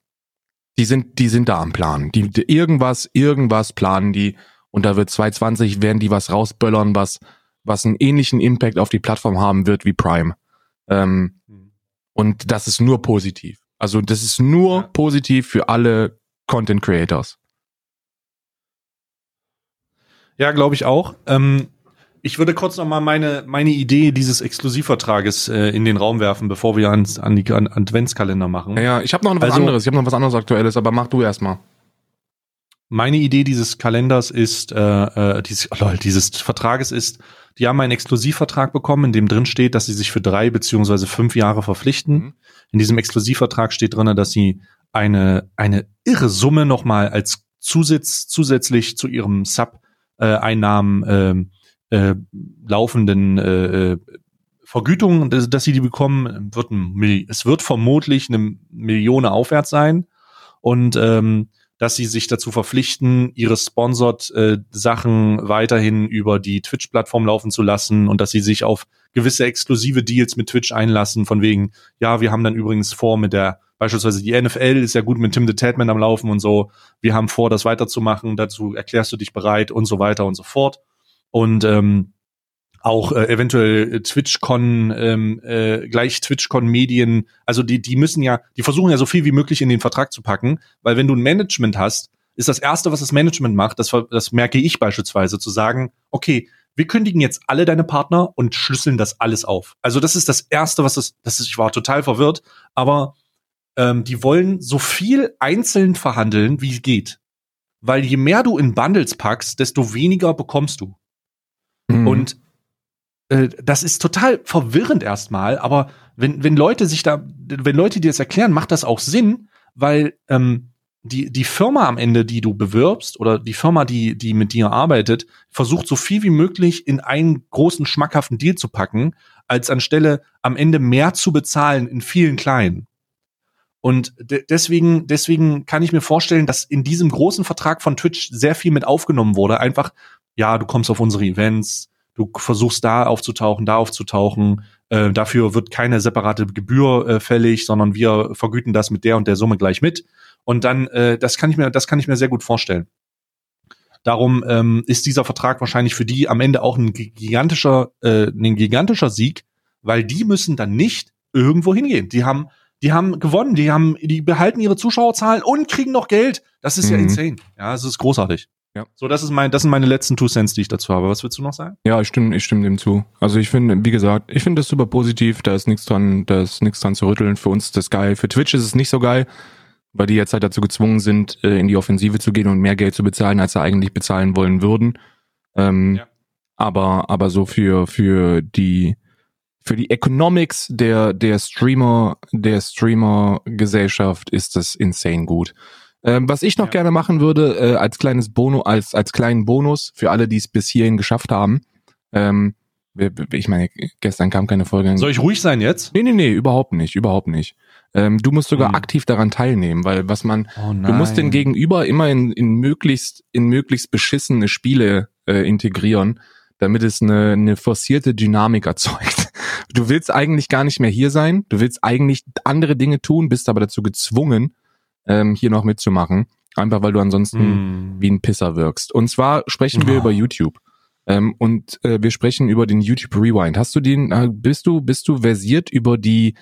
die sind, die sind da am Plan. Die, die irgendwas, irgendwas planen die. Und da wird 2020 werden die was rausböllern, was, was einen ähnlichen Impact auf die Plattform haben wird wie Prime. Ähm, und das ist nur positiv. Also das ist nur Ja. positiv für alle Content Creators. Ja, glaube ich auch. Ähm, ich würde kurz noch mal meine, meine Idee dieses Exklusivvertrages äh, in den Raum werfen, bevor wir ans, an die an Adventskalender machen. Ja, ja ich habe noch was Also- anderes. Ich habe noch was anderes Aktuelles, aber mach du erstmal. Meine Idee dieses Kalenders ist, äh, äh, dieses, oh lol, dieses Vertrages ist, die haben einen Exklusivvertrag bekommen, in dem drin steht, dass sie sich für drei beziehungsweise fünf Jahre verpflichten. Mhm. In diesem Exklusivvertrag steht drin, dass sie eine, eine irre Summe nochmal als Zusatz, zusätzlich zu ihrem Sub-Einnahmen ähm, äh, laufenden äh, äh, Vergütung, dass, dass sie die bekommen, wird ein, es wird vermutlich eine Million aufwärts sein. Und ähm, dass sie sich dazu verpflichten, ihre Sponsored äh, Sachen weiterhin über die Twitch-Plattform laufen zu lassen und dass sie sich auf gewisse exklusive Deals mit Twitch einlassen, von wegen, ja, wir haben dann übrigens vor mit der, beispielsweise die NFL ist ja gut mit Tim the Tatman am Laufen und so, wir haben vor, das weiterzumachen, dazu erklärst du dich bereit und so weiter und so fort. Und ähm, auch äh, eventuell TwitchCon, ähm, äh, gleich TwitchCon-Medien, also die, die müssen ja, die versuchen ja so viel wie möglich in den Vertrag zu packen, weil wenn du ein Management hast, ist das Erste, was das Management macht, das, das merke ich beispielsweise, zu sagen, okay, wir kündigen jetzt alle deine Partner und schlüsseln das alles auf. Also das ist das Erste, was das, das ist, ich war total verwirrt, aber ähm, die wollen so viel einzeln verhandeln, wie es geht. Weil je mehr du in Bundles packst, desto weniger bekommst du. Mhm. Und äh, das ist total verwirrend erstmal, aber wenn, wenn Leute sich da, wenn Leute dir das erklären, macht das auch Sinn, weil ähm, die, die Firma am Ende, die du bewirbst, oder die Firma, die, die mit dir arbeitet, versucht so viel wie möglich in einen großen, schmackhaften Deal zu packen, als anstelle am Ende mehr zu bezahlen in vielen kleinen. Und de deswegen, deswegen kann ich mir vorstellen, dass in diesem großen Vertrag von Twitch sehr viel mit aufgenommen wurde. Einfach, ja, du kommst auf unsere Events, du versuchst da aufzutauchen, da aufzutauchen. Äh, dafür wird keine separate Gebühr äh, fällig, sondern wir vergüten das mit der und der Summe gleich mit. Und dann, äh, das kann ich mir, das kann ich mir sehr gut vorstellen. Darum ähm, ist dieser Vertrag wahrscheinlich für die am Ende auch ein gigantischer, äh, ein gigantischer Sieg, weil die müssen dann nicht irgendwo hingehen. Die haben, die haben gewonnen, die haben, die behalten ihre Zuschauerzahlen und kriegen noch Geld. Das ist ja Mhm. insane. Ja, es ist großartig. Ja. So, das ist mein, das sind meine letzten Two Cents, die ich dazu habe. Was willst du noch sagen? Ja, ich stimme, ich stimme dem zu. Also ich finde, wie gesagt, ich finde das super positiv, da ist nichts dran, da ist nichts dran zu rütteln. Für uns ist das geil. Für Twitch ist es nicht so geil, weil die jetzt halt dazu gezwungen sind, äh, in die Offensive zu gehen und mehr Geld zu bezahlen, als sie eigentlich bezahlen wollen würden. Ähm, Ja. Aber, aber so für, für die, für die Economics der, der Streamer, der Streamer-Gesellschaft ist das insane gut. Ähm, was ich noch Ja. gerne machen würde, äh, als kleines Bono, als, als kleinen Bonus für alle, die es bis hierhin geschafft haben, ähm, ich meine, gestern kam keine Folge. Soll ich ruhig sein jetzt? Nee, nee, nee, überhaupt nicht, überhaupt nicht. Ähm, du musst sogar Hm. aktiv daran teilnehmen, weil was man, Oh du musst den Gegenüber immer in, in möglichst, in möglichst beschissene Spiele äh, integrieren, damit es eine, eine forcierte Dynamik erzeugt. [laughs] Du willst eigentlich gar nicht mehr hier sein, du willst eigentlich andere Dinge tun, bist aber dazu gezwungen, ähm, hier noch mitzumachen. Einfach weil du ansonsten Hm. wie ein Pisser wirkst. Und zwar sprechen wir Oh. über YouTube. Ähm, und äh, wir sprechen über den YouTube Rewind. Hast du den, äh, bist du, bist du versiert über die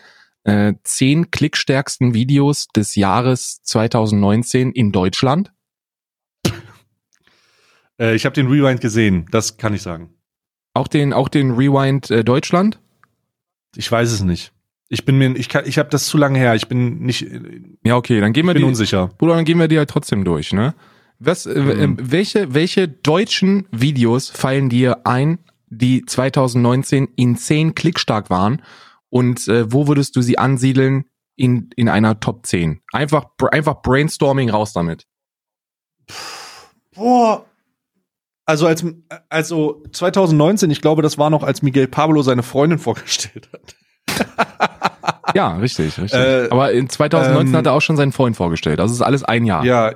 äh, zehn klickstärksten Videos des Jahres 2019 in Deutschland? Äh, ich habe den Rewind gesehen, das kann ich sagen. Auch den, auch den Rewind äh, Deutschland? Ich weiß es nicht. Ich bin mir, ich kann, ich habe das zu lange her. Ich bin nicht, ich Ja, okay, dann gehen wir bin die, unsicher. Bruder, dann gehen wir die halt trotzdem durch, ne? Was, äh, Mhm. äh, welche, welche deutschen Videos fallen dir ein, die 2019 insane klickstark waren? Und äh, wo würdest du sie ansiedeln in, in einer Top 10? Einfach, br- einfach Brainstorming raus damit. Boah. Also als also 2019, ich glaube, das war noch, als Miguel Pablo seine Freundin [laughs] vorgestellt hat. [laughs] Ja, richtig, richtig. Äh, Aber in 2019 ähm, hat er auch schon seinen Freund vorgestellt. Das ist alles ein Jahr. Ja,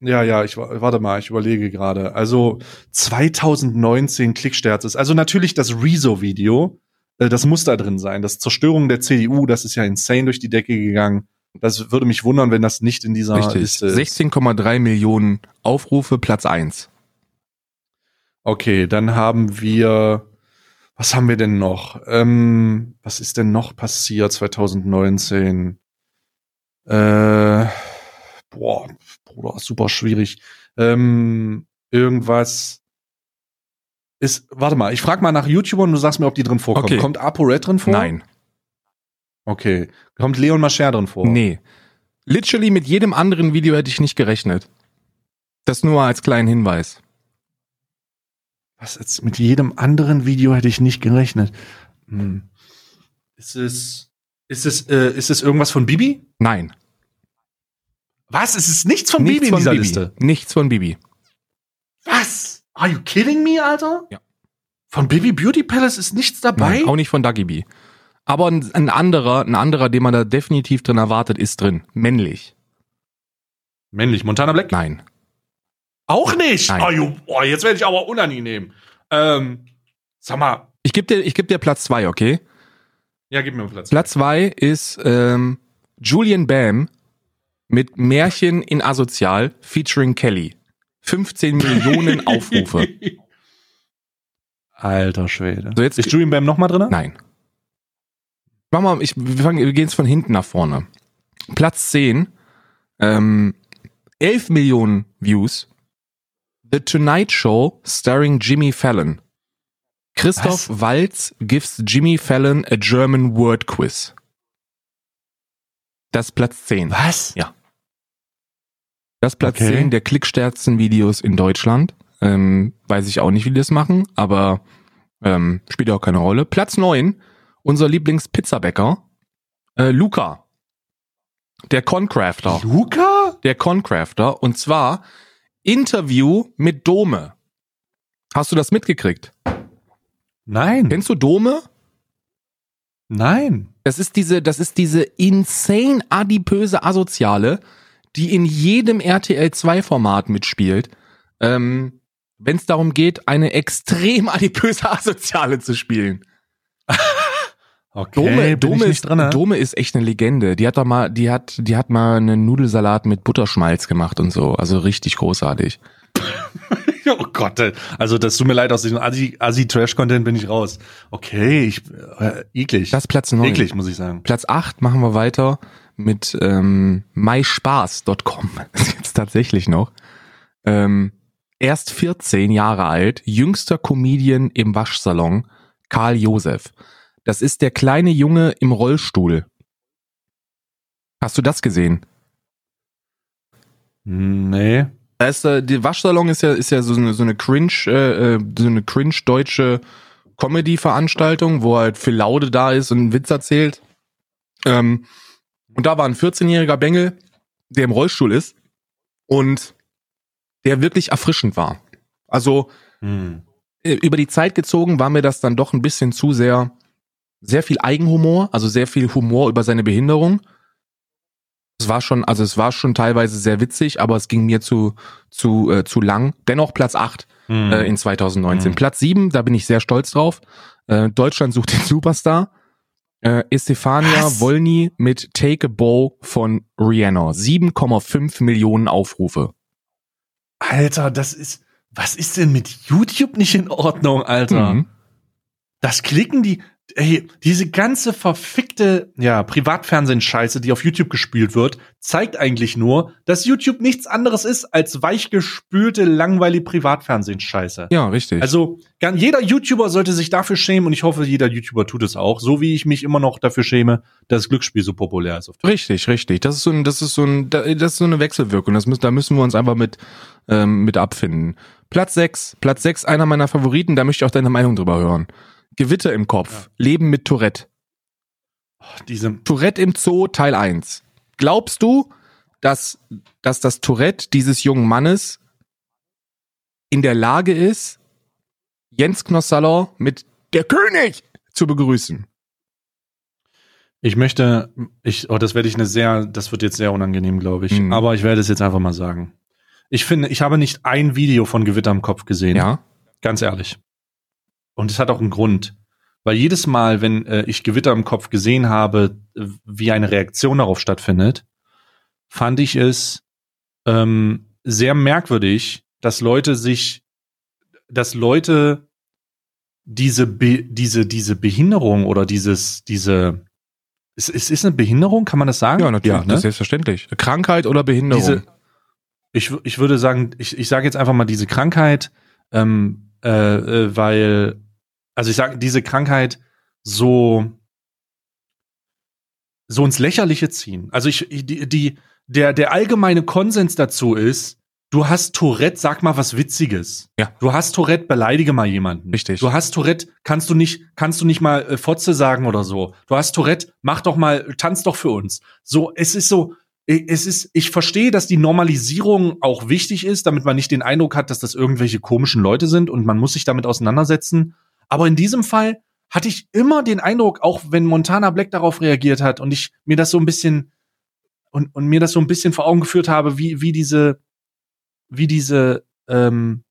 ja, ja, ich wa- warte mal, ich überlege gerade. Also 2019 Klicksterzes. Also natürlich das Rezo-Video, äh, das muss da drin sein. Das Zerstörung der CDU, das ist ja insane durch die Decke gegangen. Das würde mich wundern, wenn das nicht in dieser Richtig. Liste ist. 16,3 Millionen Aufrufe, Platz 1. Okay, dann haben wir, was haben wir denn noch? Ähm, was ist denn noch passiert 2019? Äh, boah, Bruder, super schwierig. Ähm, irgendwas, ist, warte mal, ich frage mal nach YouTubern und du sagst mir, ob die drin vorkommen. Okay. Kommt ApoRed drin vor? Nein. Okay. Kommt Leon Mascher drin vor? Nee. Literally mit jedem anderen Video hätte ich nicht gerechnet. Das nur als kleinen Hinweis. Was jetzt mit jedem anderen Video hätte ich nicht gerechnet. Hm. Ist es, ist es, äh, ist es irgendwas von Bibi? Nein. Was? Es ist nichts von Nichts Bibi in von dieser Bibi. Liste. Nichts von Bibi. Was? Are you kidding me, Alter? Ja. Von Bibi Beauty Palace ist nichts dabei? Nein, auch nicht von Dagi B. Aber ein, ein anderer, ein anderer, den man da definitiv drin erwartet, ist drin. Männlich. Männlich, Montana Black? Nein. Auch nicht. Oh, you, oh, jetzt werde ich aber unangenehm. Ähm, sag mal, Ich gebe dir, ich geb dir Platz zwei, okay? ja, gib mir Platz. Platz zwei ist ähm, Julian Bam mit Märchen in Asozial featuring Kelly. 15 Millionen [laughs] Aufrufe. Alter Schwede. So, jetzt- ist Julian Bam nochmal drin? Nein. Mach mal, ich, wir, fangen, wir gehen jetzt von hinten nach vorne. Platz 10, ähm, 11 Millionen Views. The Tonight Show starring Jimmy Fallon. Christoph Was? Walz gives Jimmy Fallon a German word quiz. Das ist Platz 10. Was? Ja. Das Platz Okay. 10 der klickstärksten Videos in Deutschland. Ähm, weiß ich auch nicht, wie die das machen, aber ähm, spielt auch keine Rolle. Platz 9, unser Lieblingspizzabäcker, äh, Luca. Der Concrafter. Luca? Der Concrafter. Und zwar Interview mit Dome. Hast du das mitgekriegt? Nein. Kennst du Dome? Nein. Das ist diese, das ist diese insane adipöse Asoziale, die in jedem RTL 2 Format mitspielt. Ähm, wenn es darum geht, eine extrem adipöse [laughs] Asoziale zu spielen. Okay, Dome, Dome, ist, drin. ne? Dome ist echt eine Legende. Die hat doch mal, die hat, die hat mal einen Nudelsalat mit Butterschmalz gemacht und so. Also richtig großartig. [laughs] Oh Gott, ey. also das tut mir leid, aus diesem Assi- Assi-Trash-Content bin ich raus. Okay, ich, äh, eklig. Das ist Platz 9. eklig, muss ich sagen. Platz 8 machen wir weiter mit ähm, myspaß.com. [laughs] Das ist jetzt tatsächlich noch. Ähm, erst 14 Jahre alt, jüngster Comedian im Waschsalon, Karl Josef. Das ist der kleine Junge im Rollstuhl. Hast du das gesehen? Nee. Da ist, äh, der Waschsalon ist ja, ist ja so eine, so eine cringe, äh, äh, so eine cringe deutsche Comedy-Veranstaltung, wo halt Phil Laude da ist und einen Witz erzählt. Ähm, und da war ein 14-jähriger Bengel, der im Rollstuhl ist und der wirklich erfrischend war. Also Hm. äh, über die Zeit gezogen war mir das dann doch ein bisschen zu sehr, sehr viel Eigenhumor, also sehr viel Humor über seine Behinderung. Es war schon, also es war schon teilweise sehr witzig, aber es ging mir zu, zu, äh, zu lang. Dennoch Platz 8 Hm. äh, in 2019. Mhm. Platz 7, da bin ich sehr stolz drauf. Äh, Deutschland sucht den Superstar. Äh, Estefania Was? Wolny mit Take a Bow von Rihanna. 7,5 Millionen Aufrufe. Alter, das ist, was ist denn mit YouTube nicht in Ordnung, Alter? Mhm. Das klicken die, ey, diese ganze verfickte, ja, Privatfernsehen-Scheiße, die auf YouTube gespielt wird, zeigt eigentlich nur, dass YouTube nichts anderes ist als weichgespülte, langweilige Privatfernsehen-Scheiße. Ja, richtig. Also, jeder YouTuber sollte sich dafür schämen und ich hoffe, jeder YouTuber tut es auch, so wie ich mich immer noch dafür schäme, dass Glücksspiel so populär ist. Richtig, richtig. Das ist so ein, das ist so ein, da- das ist so eine Wechselwirkung. Das müssen, da müssen wir uns einfach mit, ähm, mit abfinden. Platz 6, Platz 6, einer meiner Favoriten, da möchte ich auch deine Meinung drüber hören. Gewitter im Kopf, Leben mit Tourette. Diese, Tourette im Zoo, Teil 1. Glaubst du, dass, dass das Tourette dieses jungen Mannes in der Lage ist, Jens Knossaller mit der König zu begrüßen? ich möchte, ich, oh, das werde ich eine sehr, das wird jetzt sehr unangenehm, glaube ich. Mhm. Aber ich werde es jetzt einfach mal sagen. Ich finde, ich habe nicht ein Video von Gewitter im Kopf gesehen. Ja. Ganz ehrlich. Und es hat auch einen Grund. Weil jedes Mal, wenn äh, ich Gewitter im Kopf gesehen habe, wie eine Reaktion darauf stattfindet, fand ich es ähm, sehr merkwürdig, dass Leute sich, dass Leute diese, Be diese, diese Behinderung oder dieses, diese, es, es ist eine Behinderung, kann man das sagen? Ja, natürlich, ne? das ist selbstverständlich. Krankheit oder Behinderung? Diese, ich, ich würde sagen, ich, ich sage jetzt einfach mal diese Krankheit, ähm, äh, äh, weil, also ich sage, diese Krankheit so so ins Lächerliche ziehen. Also ich, die, die, der, der allgemeine Konsens dazu ist, du hast Tourette, sag mal was Witziges. Ja. Du hast Tourette, beleidige mal jemanden. Richtig. Du hast Tourette, kannst du nicht, kannst du nicht mal äh, Fotze sagen oder so. Du hast Tourette, mach doch mal, tanz doch für uns. So, es ist so, es ist, ich verstehe, dass die Normalisierung auch wichtig ist, damit man nicht den Eindruck hat, dass das irgendwelche komischen Leute sind und man muss sich damit auseinandersetzen. Aber in diesem Fall hatte ich immer den Eindruck, auch wenn Montana Black darauf reagiert hat und ich mir das so ein bisschen und, und mir das so ein bisschen vor Augen geführt habe, wie, wie diese, wie diese, ähm,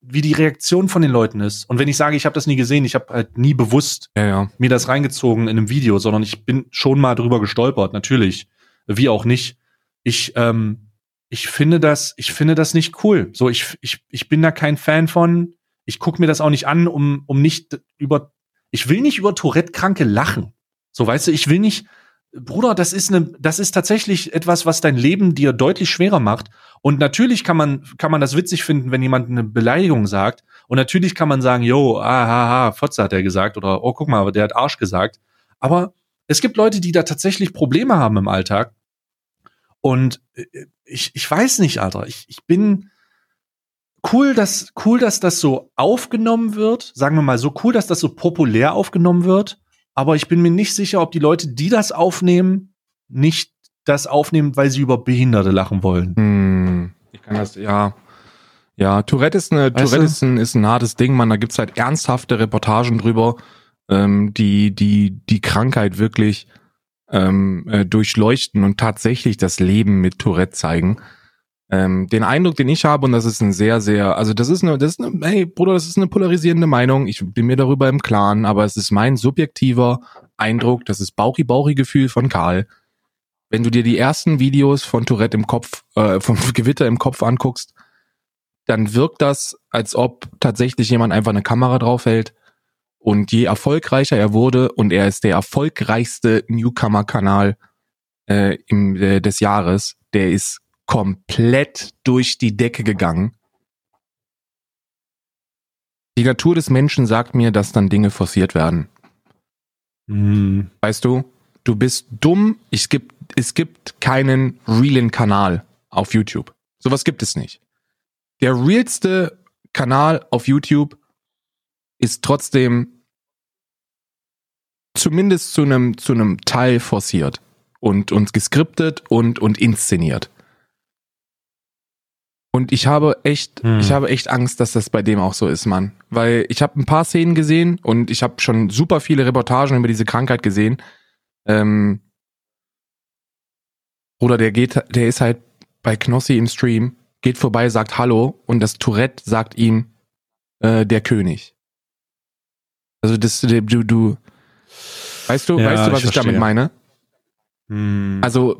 wie die Reaktion von den Leuten ist. Und wenn ich sage, ich habe das nie gesehen, ich habe halt nie bewusst Ja, ja. mir das reingezogen in einem Video, sondern ich bin schon mal drüber gestolpert, natürlich. Wie auch nicht. Ich, ähm, ich finde das, ich finde das nicht cool. So, ich, ich, ich bin da kein Fan von. Ich gucke mir das auch nicht an, um, um nicht über, ich will nicht über Tourette-Kranke lachen. So, weißt du, ich will nicht, Bruder, das ist eine, das ist tatsächlich etwas, was dein Leben dir deutlich schwerer macht. Und natürlich kann man, kann man das witzig finden, wenn jemand eine Beleidigung sagt. Und natürlich kann man sagen, yo, aha, Fotze hat er gesagt. Oder, oh, guck mal, der hat Arsch gesagt. Aber es gibt Leute, die da tatsächlich Probleme haben im Alltag. Und äh, ich, ich weiß nicht, Alter. Ich, ich bin cool, dass, cool, dass das so aufgenommen wird. Sagen wir mal so cool, dass das so populär aufgenommen wird. Aber ich bin mir nicht sicher, ob die Leute, die das aufnehmen, nicht das aufnehmen, weil sie über Behinderte lachen wollen. Hm, ich kann das, ja. Ja, Tourette ist eine, Weißt Tourette ist ein, ist ein hartes Ding, man. Da gibt's halt ernsthafte Reportagen drüber, ähm, die, die, die Krankheit wirklich ähm, äh, durchleuchten und tatsächlich das Leben mit Tourette zeigen. Ähm, den Eindruck, den ich habe, und das ist ein sehr, sehr, also das ist eine, das ist eine, hey Bruder, das ist eine polarisierende Meinung. Ich bin mir darüber im Klaren, aber es ist mein subjektiver Eindruck, das ist Bauchi-Bauchi-Gefühl von Karl. Wenn du dir die ersten Videos von Tourette im Kopf, äh, vom [laughs] Gewitter im Kopf anguckst, dann wirkt das, als ob tatsächlich jemand einfach eine Kamera draufhält. Und je erfolgreicher er wurde, und er ist der erfolgreichste Newcomer-Kanal äh, im, äh, des Jahres, der ist komplett durch die Decke gegangen. Die Natur des Menschen sagt mir, dass dann Dinge forciert werden. Hm. Weißt du, du bist dumm. Es gibt, es gibt keinen realen Kanal auf YouTube. Sowas gibt es nicht. Der realste Kanal auf YouTube ist trotzdem zumindest zu einem, zu einem Teil forciert und, und geskriptet und, und inszeniert. Und ich habe echt, Hm. ich habe echt Angst, dass das bei dem auch so ist, Mann. Weil ich habe ein paar Szenen gesehen und ich habe schon super viele Reportagen über diese Krankheit gesehen. Ähm, Bruder, der geht, der ist halt bei Knossi im Stream, geht vorbei, sagt Hallo und das Tourette sagt ihm äh, der König. Also das, du, du, weißt du, Ja, weißt du, was ich ich, damit meine? Hm. Also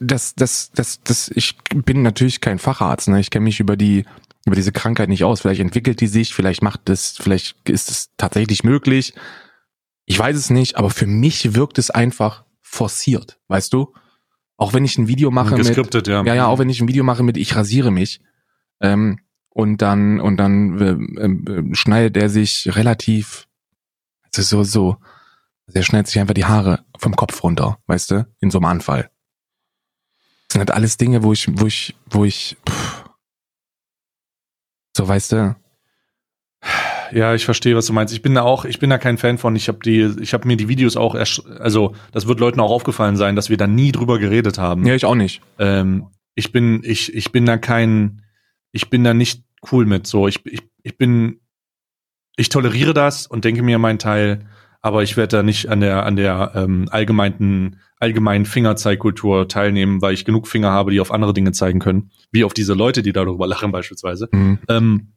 das, das, das, das, ich bin natürlich kein Facharzt, ne? Ich kenne mich über die, über diese Krankheit nicht aus. Vielleicht entwickelt die sich, vielleicht macht das, vielleicht ist es tatsächlich möglich. Ich weiß es nicht, aber für mich wirkt es einfach forciert, weißt du? Auch wenn ich ein Video mache mit, ja. ja, ja, auch wenn ich ein Video mache mit ich rasiere mich ähm, und dann und dann äh, äh, schneidet er sich relativ also so so also er schneidet sich einfach die Haare vom Kopf runter, weißt du, in so einem Anfall. Das sind halt alles Dinge, wo ich wo ich wo ich pff, so weißt du, Ja, ich verstehe, was du meinst. Ich bin da auch, ich bin da kein Fan von. Ich habe die, ich habe mir die Videos auch, ersch also das wird Leuten auch aufgefallen sein, dass wir da nie drüber geredet haben. ja ich auch nicht. Ähm, ich bin, ich, ich bin da kein, ich bin da nicht cool mit. So, ich, ich, ich bin, ich toleriere das und denke mir meinen Teil, aber ich werde da nicht an der, an der ähm, allgemeinen, allgemeinen Fingerzeigkultur teilnehmen, weil ich genug Finger habe, die auf andere Dinge zeigen können, wie auf diese Leute, die darüber lachen beispielsweise. Mhm. Ähm,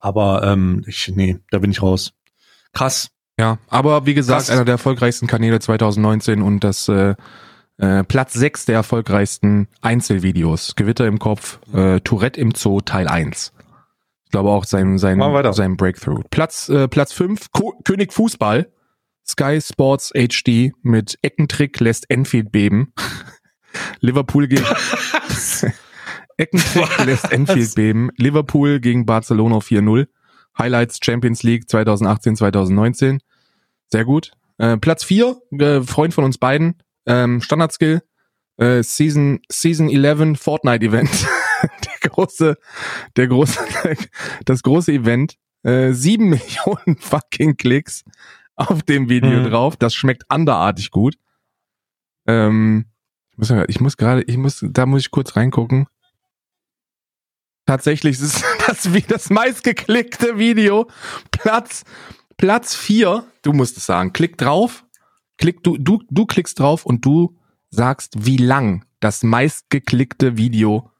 aber ähm, ich, nee, da bin ich raus. Krass. Ja, aber wie gesagt, Krass. einer der erfolgreichsten Kanäle 2019 und das äh, äh, Platz 6 der erfolgreichsten Einzelvideos. Gewitter im Kopf, äh, Tourette im Zoo Teil 1. Ich glaube auch sein, sein, sein Breakthrough. Platz, äh, Platz 5, Ko König Fußball. Sky Sports HD mit Eckentrick lässt Enfield beben. [laughs] Liverpool gegen [laughs] Eckentrick lässt Enfield beben. Liverpool gegen Barcelona 4-0. Highlights Champions League 2018, 2019. Sehr gut. Äh, Platz 4, äh, Freund von uns beiden, ähm, Standard-Skill, äh, Season, Season 11 Fortnite Event. [laughs] große, der große, [laughs] das große Event. Äh, sieben [laughs] Millionen fucking Klicks auf dem Video Mhm. drauf. Das schmeckt anderartig gut. Ähm, ich muss, ich muss gerade, ich muss, da muss ich kurz reingucken. Tatsächlich ist [laughs] das, wie das meistgeklickte Video. Platz, Platz vier. Du musst es sagen. Klick drauf. Klick, du, du, du klickst drauf und du sagst, wie lang das meistgeklickte Video.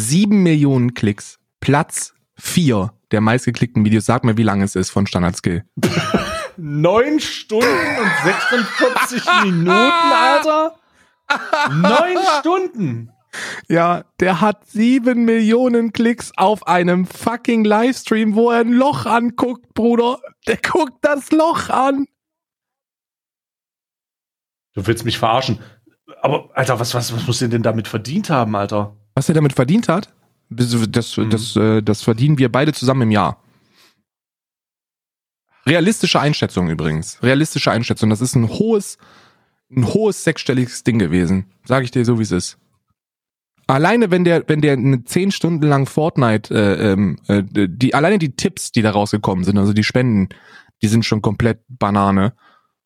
Sieben Millionen Klicks. Platz vier der meistgeklickten Videos. Sag mir, wie lang es ist von Standard Skill. Neun Stunden und 46 [laughs] Minuten, Alter. Neun Stunden. Ja, der hat sieben Millionen Klicks auf einem fucking Livestream, wo er ein Loch anguckt, Bruder. Der guckt das Loch an. Du willst mich verarschen. Aber, Alter, was, was, was muss ihr denn damit verdient haben, Alter? Was er damit verdient hat, das, das, Mhm. das, äh, das verdienen wir beide zusammen im Jahr. Realistische Einschätzung übrigens. Realistische Einschätzung. Das ist ein hohes, ein hohes sechsstelliges Ding gewesen. Sag ich dir so, wie es ist. Alleine wenn der, wenn der eine zehn Stunden lang Fortnite, äh, ähm, äh, die, alleine die Tipps, die da rausgekommen sind, also die Spenden, die sind schon komplett Banane.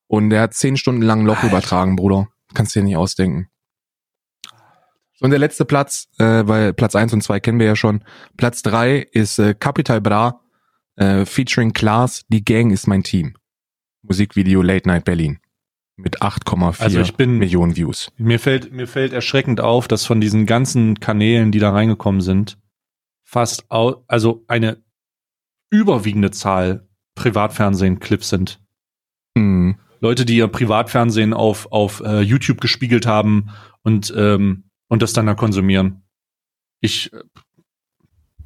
Und der hat zehn Stunden lang Loch Alter. übertragen, Bruder. Kannst dir nicht ausdenken. Und der letzte Platz, äh, weil Platz eins und zwei kennen wir ja schon. Platz drei ist äh, Capital Bra, äh, featuring Klaas, Die Gang ist mein Team. Musikvideo Late Night Berlin. Mit 8,4 Also ich bin- Millionen Views. Mir fällt, mir fällt erschreckend auf, dass von diesen ganzen Kanälen, die da reingekommen sind, fast au also eine überwiegende Zahl Privatfernsehen-Clips sind. Hm. Leute, die ihr Privatfernsehen auf, auf äh, YouTube gespiegelt haben und, ähm, und das dann da konsumieren. Ich äh,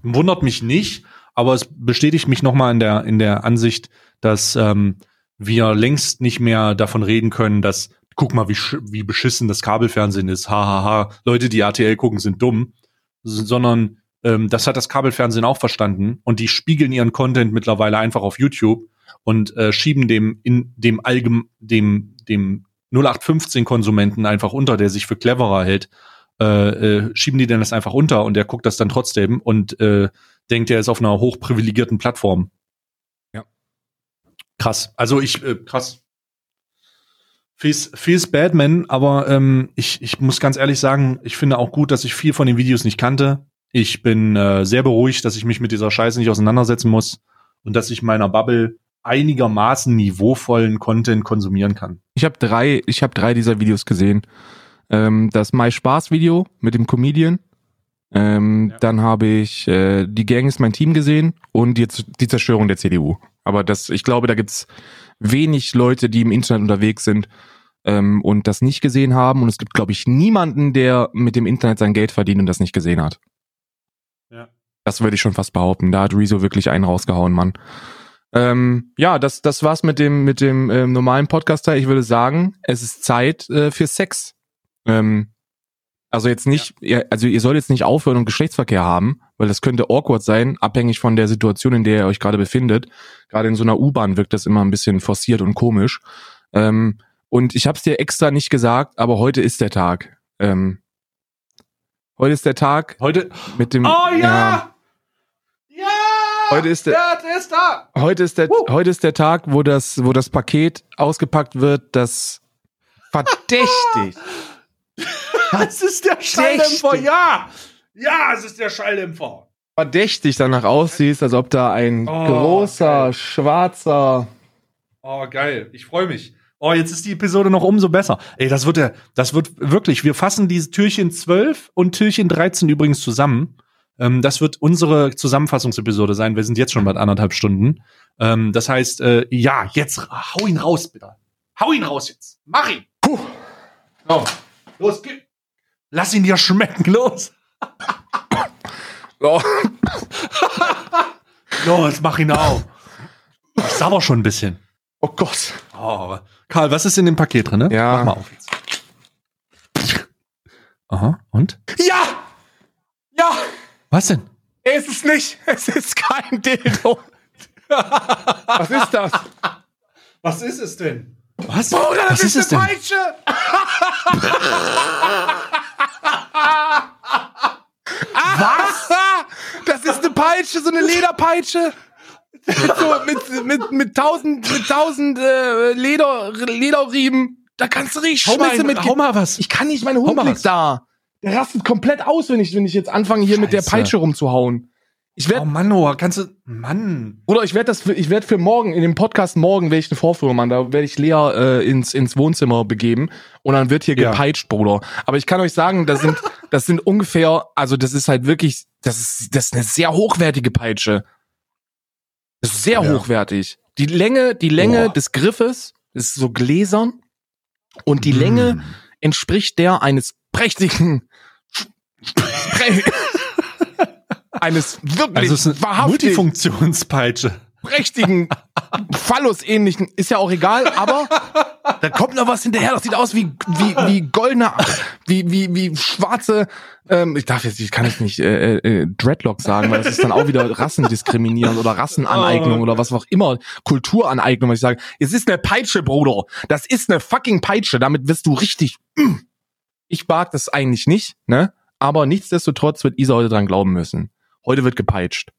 wundert mich nicht, aber es bestätigt mich nochmal in der, in der Ansicht, dass ähm, wir längst nicht mehr davon reden können, dass, guck mal, wie, wie beschissen das Kabelfernsehen ist, hahaha, Leute, die RTL gucken, sind dumm, sondern ähm, das hat das Kabelfernsehen auch verstanden und die spiegeln ihren Content mittlerweile einfach auf YouTube und äh, schieben dem in dem allgem dem dem 0815 Konsumenten einfach unter, der sich für cleverer hält, äh, äh, schieben die denn das einfach unter und der guckt das dann trotzdem und äh, denkt, er ist auf einer hochprivilegierten Plattform. Ja. Krass. Also ich äh, krass. Feels, feels bad, man, aber ähm, ich, ich muss ganz ehrlich sagen, ich finde auch gut, dass ich viel von den Videos nicht kannte. Ich bin äh, sehr beruhigt, dass ich mich mit dieser Scheiße nicht auseinandersetzen muss und dass ich meiner Bubble einigermaßen niveauvollen Content konsumieren kann. Ich habe drei, ich habe drei dieser Videos gesehen. Ähm, das My Spaß Video mit dem Comedian. Ähm, Ja. Dann habe ich äh, die Gang ist mein Team gesehen und die, die Zerstörung der CDU. Aber das, ich glaube, da gibt's wenig Leute, die im Internet unterwegs sind ähm, und das nicht gesehen haben. Und es gibt, glaube ich, niemanden, der mit dem Internet sein Geld verdient und das nicht gesehen hat. Ja. Das würde ich schon fast behaupten. Da hat Rezo wirklich einen rausgehauen, Mann. Ähm, ja, das, das war's mit dem, mit dem ähm, normalen Podcaster. Ich würde sagen, es ist Zeit äh, für Sex. Ähm, also jetzt nicht, ihr, also ihr sollt jetzt nicht aufhören und Geschlechtsverkehr haben, weil das könnte awkward sein, abhängig von der Situation, in der ihr euch gerade befindet. Gerade in so einer U-Bahn wirkt das immer ein bisschen forciert und komisch. Ähm, und ich habe es dir extra nicht gesagt, aber heute ist der Tag. Ähm, heute ist der Tag Heute. mit dem. Oh ja! Ja! Heute ist der- Ja, der ist da! Heute ist der, Woo. heute ist der Tag, wo das, wo das Paket ausgepackt wird, das [laughs] verdächtig. [laughs] Das ist der Schalldämpfer, ja! Ja, es ist der Schalldämpfer. verdächtig danach aussieht, als ob da ein Oh, großer, geil. schwarzer. Oh, geil. Ich freue mich. Oh, jetzt ist die Episode noch umso besser. Ey, das wird der, das wird wirklich, wir fassen diese Türchen 12 und Türchen 13 übrigens zusammen. Ähm, das wird unsere Zusammenfassungsepisode sein. Wir sind jetzt schon bei anderthalb Stunden. Ähm, das heißt, äh, ja, jetzt hau ihn raus, bitte. Hau ihn raus jetzt. Mach ihn. Puh. So, los, gib. Lass ihn dir schmecken, los. Oh, [laughs] Los, mach ihn auf. Ich sauer schon ein bisschen. oh Gott. Oh, Karl, was ist in dem Paket drin? Ne? Ja. Mach mal auf jetzt. Aha, und? Ja! Ja! Was denn? Es ist nicht, [laughs] es ist kein Dildo. [laughs] Was ist das? Was ist es denn? Was? Bruder, das Was ist, ist eine denn? Peitsche! Was? Das ist eine Peitsche, so eine Lederpeitsche. Mit, so, mit, mit, mit tausend, mit tausend äh, Leder, Lederriemen. Da kannst du richtig Hau mal, schmeißen mit. hau mal was. Ich kann nicht, mein Hund liegt da. Der rastet komplett aus, wenn ich, wenn ich jetzt anfange, hier mit der Scheiße. Peitsche rumzuhauen. Ich Oh werde, Mann, oh, kannst du. Mann. oder ich werde das, für, ich werde für morgen, in dem Podcast morgen werde ich eine Vorführung machen, da werde ich Lea äh, ins, ins Wohnzimmer begeben und dann wird hier Ja. gepeitscht, Bruder. Aber ich kann euch sagen, das sind, [laughs] das sind ungefähr, also das ist halt wirklich, das ist, das ist eine sehr hochwertige Peitsche. Das ist sehr Ja. hochwertig. Die Länge, die Länge Boah. des Griffes ist so gläsern und die Mm. Länge entspricht der eines prächtigen [laughs] prä- eines wirklich Also es ist Multifunktionspeitsche. prächtigen Phallus-ähnlichen, ist ja auch egal, aber da kommt noch was hinterher, das sieht aus wie, wie, wie goldene, wie, wie, wie schwarze, ähm, ich darf jetzt, ich kann jetzt nicht äh, äh, Dreadlock sagen, weil das ist dann auch wieder Rassendiskriminierung oder Rassenaneignung oder was auch immer, Kulturaneignung, was ich sage. Es ist eine Peitsche, Bruder. Das ist eine fucking Peitsche, damit wirst du richtig, mm. ich mag das eigentlich nicht, ne? Aber nichtsdestotrotz wird Isa heute dran glauben müssen. Heute wird gepeitscht.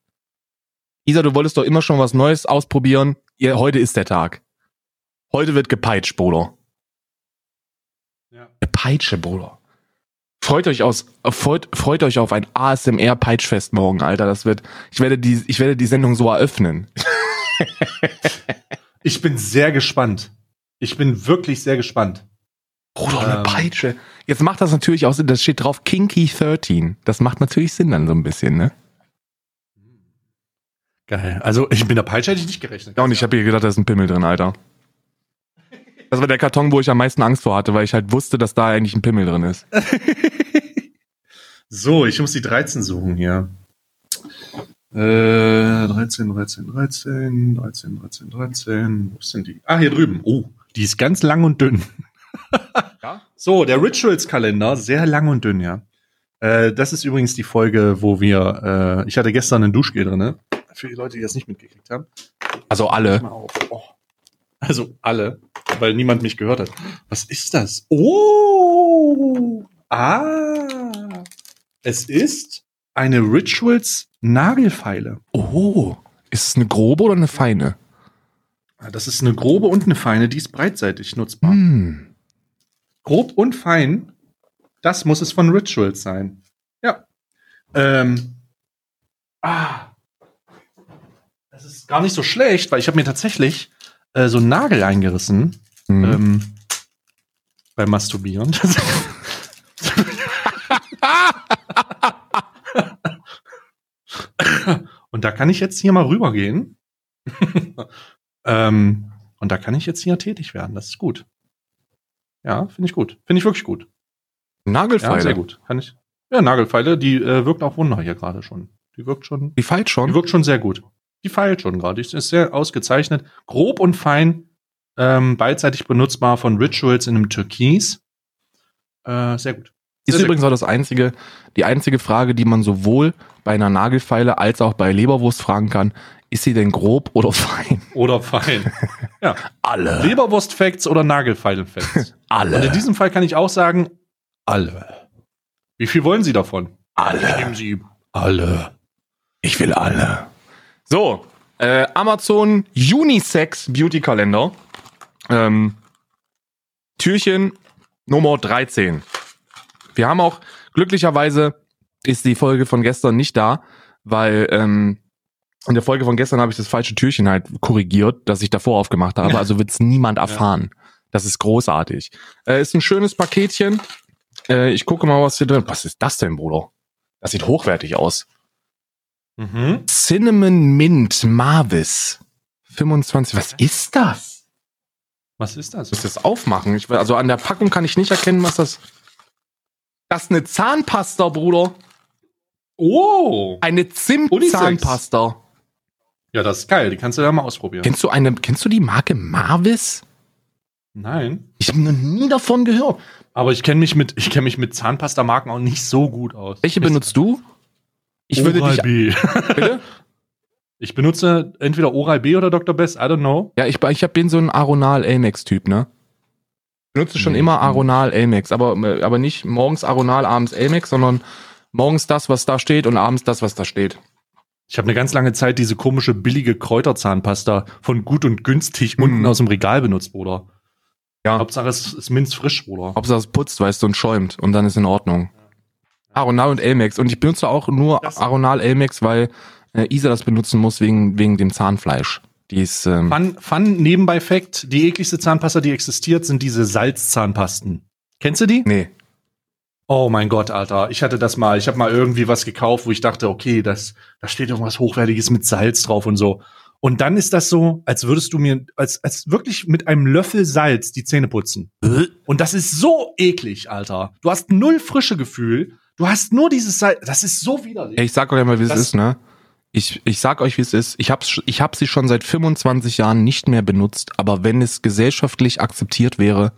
Isa, du wolltest doch immer schon was Neues ausprobieren. Ja, heute ist der Tag. Heute wird gepeitscht, Bruder. Ja. Eine Peitsche, Bruder. Freut euch aus, freut, freut euch auf ein ASMR-Peitschfest morgen, Alter. Das wird, ich werde die, ich werde die Sendung so eröffnen. [laughs] Ich bin sehr gespannt. Ich bin wirklich sehr gespannt. Bruder, eine Ähm. Peitsche. Jetzt macht das natürlich auch Sinn, das steht drauf Kinky 13. Das macht natürlich Sinn dann so ein bisschen, ne? Geil. Also, ich bin der Peitsche hätte ich nicht gerechnet. Ja, und ich habe hier gedacht, da ist ein Pimmel drin, Alter. Das war der Karton, wo ich am meisten Angst vor hatte, weil ich halt wusste, dass da eigentlich ein Pimmel drin ist. [laughs] So, ich muss die 13 suchen hier. Äh, 13, 13, 13, 13, 13, 13. Wo sind die? Ah, hier drüben. Oh, die ist ganz lang und dünn. [laughs] Ja? So, der Rituals-Kalender, sehr lang und dünn, ja. Äh, das ist übrigens die Folge, wo wir, äh, ich hatte gestern ein Duschgel drin, ne? Für die Leute, die das nicht mitgekriegt haben. Also alle. Oh. Also alle, weil niemand mich gehört hat. Was ist das? Oh! Ah! Es ist eine Rituals Nagelfeile. Oh, ist es eine grobe oder eine feine? Ah, Das ist eine grobe und eine feine, die ist breitseitig nutzbar. Hm. Grob und fein, das muss es von Rituals sein. Ja. Ähm. Ah. Das ist gar nicht so schlecht, weil ich habe mir tatsächlich äh, so einen Nagel eingerissen. Hm. ähm, beim Masturbieren. [laughs] und da kann ich jetzt hier mal rübergehen. [laughs] ähm, und da kann ich jetzt hier tätig werden. Das ist gut. Ja, finde ich gut. Finde ich wirklich gut. Nagelfeile. Ja, sehr gut. Kann ich. Ja, Nagelfeile, die äh, wirkt auch Wunder hier gerade schon. Die wirkt schon, Die feilt die schon. wirkt schon sehr gut. Die feilt schon gerade. Die ist sehr ausgezeichnet. Grob und fein, ähm, beidseitig benutzbar von Rituals in einem Türkis. Äh, sehr gut. Ist Sehr, sehr übrigens auch das einzige, die einzige Frage, die man sowohl bei einer Nagelfeile als auch bei Leberwurst fragen kann. Ist sie denn grob oder fein? [laughs] Oder fein. ja. Alle. Leberwurst-Facts oder Nagelfeile-Facts. Und in Alle. diesem Fall kann ich auch sagen, alle. Wie viel wollen Sie davon? Alle. Nehmen Sie alle. Ich will alle. So, äh, Amazon Unisex Beauty Kalender. Ähm, Türchen Nummer 13. Wir haben auch, glücklicherweise ist die Folge von gestern nicht da, weil ähm, in der Folge von gestern habe ich das falsche Türchen halt korrigiert, das ich davor aufgemacht habe. Also wird es niemand erfahren. Das ist großartig. Äh, ist ein schönes Paketchen. Äh, ich gucke mal, was hier drin. Was ist das denn, Bruder? Das sieht hochwertig aus. Mhm. Cinnamon Mint Marvis. 25. Was ist das? Was ist das? Ich muss das aufmachen. Ich, also an der Packung kann ich nicht erkennen, was das. Das ist eine Zahnpasta, Bruder. Oh! Eine. Zimt-Zahnpasta. Ja, das ist geil. Die kannst du da mal ausprobieren. Kennst du eine, kennst du die Marke Marvis? Nein. Ich habe noch nie davon gehört. Aber ich kenne mich mit, ich kenne mich mit Zahnpasta-Marken auch nicht so gut aus. Welche benutzt du? Ich würde dich, Oral-B. [laughs] bitte? Ich benutze entweder Oral B oder Dr. Best, I don't know. Ja, ich, ich bin so ein Aronal Elmex-Typ, ne? Ich benutze schon Nee, immer Aronal Elmex, aber, aber nicht morgens Aronal, abends Elmex, sondern morgens das, was da steht und abends das, was da steht. Ich habe eine ganz lange Zeit diese komische billige Kräuterzahnpasta von gut und günstig Mhm. unten aus dem Regal benutzt, Bruder. Ja. Hauptsache es ist minzfrisch, Bruder. Hauptsache es putzt, weißt du, und schäumt und dann ist in Ordnung. Aronal und Elmex. Und ich benutze auch nur Das- Aronal Elmex, weil äh, Isa das benutzen muss wegen, wegen dem Zahnfleisch. Die ist, ähm, Fun, fun nebenbei Fact, die ekligste Zahnpasta, die existiert, sind diese Salzzahnpasten. Kennst du die? nee. Oh mein Gott, Alter. Ich hatte das mal. Ich habe mal irgendwie was gekauft, wo ich dachte, okay, das, da steht irgendwas Hochwertiges mit Salz drauf und so. Und dann ist das so, als würdest du mir, als, als wirklich mit einem Löffel Salz die Zähne putzen. Und das ist so eklig, Alter. Du hast null frische Gefühl. Du hast nur dieses Salz. Das ist so widerlich. Ich sag euch mal, wie es ist, ne? Ich, ich sag euch, wie es ist. Ich hab's, ich hab sie schon seit 25 Jahren nicht mehr benutzt, aber wenn es gesellschaftlich akzeptiert wäre,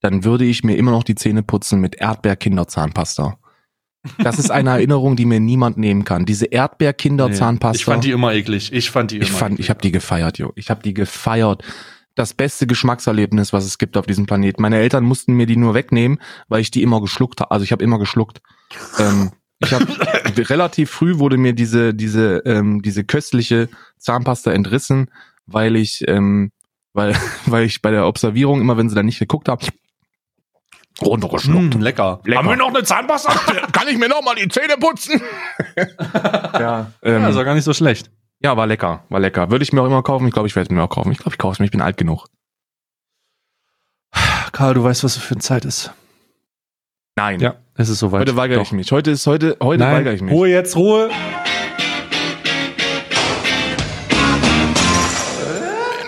dann würde ich mir immer noch die Zähne putzen mit Erdbeer-Kinderzahnpasta. Das ist eine [laughs] Erinnerung, die mir niemand nehmen kann. Diese Erdbeer-Kinderzahnpasta. Ich fand die immer eklig. Ich fand die immer Ich fand, eklig. ich habe die gefeiert, jo. Ich habe die gefeiert. Das beste Geschmackserlebnis, was es gibt auf diesem Planeten. Meine Eltern mussten mir die nur wegnehmen, weil ich die immer geschluckt habe. Also ich habe immer geschluckt. Ähm, ich habe [laughs] relativ früh wurde mir diese diese ähm, diese köstliche Zahnpasta entrissen, weil ich ähm, weil [laughs] weil ich bei der Observierung immer, wenn sie dann nicht geguckt haben, runtergeschluckt. Mm, lecker. Lecker. Haben wir noch eine Zahnpasta? [laughs] Kann ich mir noch mal die Zähne putzen? ja, ähm, ja, ist gar nicht so schlecht. ja, war lecker, war lecker. Würde ich mir auch immer kaufen. Ich glaube, ich werde es mir auch kaufen. Ich glaube, ich kaufe es mir. Ich bin alt genug. Karl, du weißt, was es für eine Zeit ist. Nein. Ja, es ist soweit. Heute weigere ich Doch. mich. Heute ist heute heute Nein, weigere ich mich. Ruhe jetzt, Ruhe.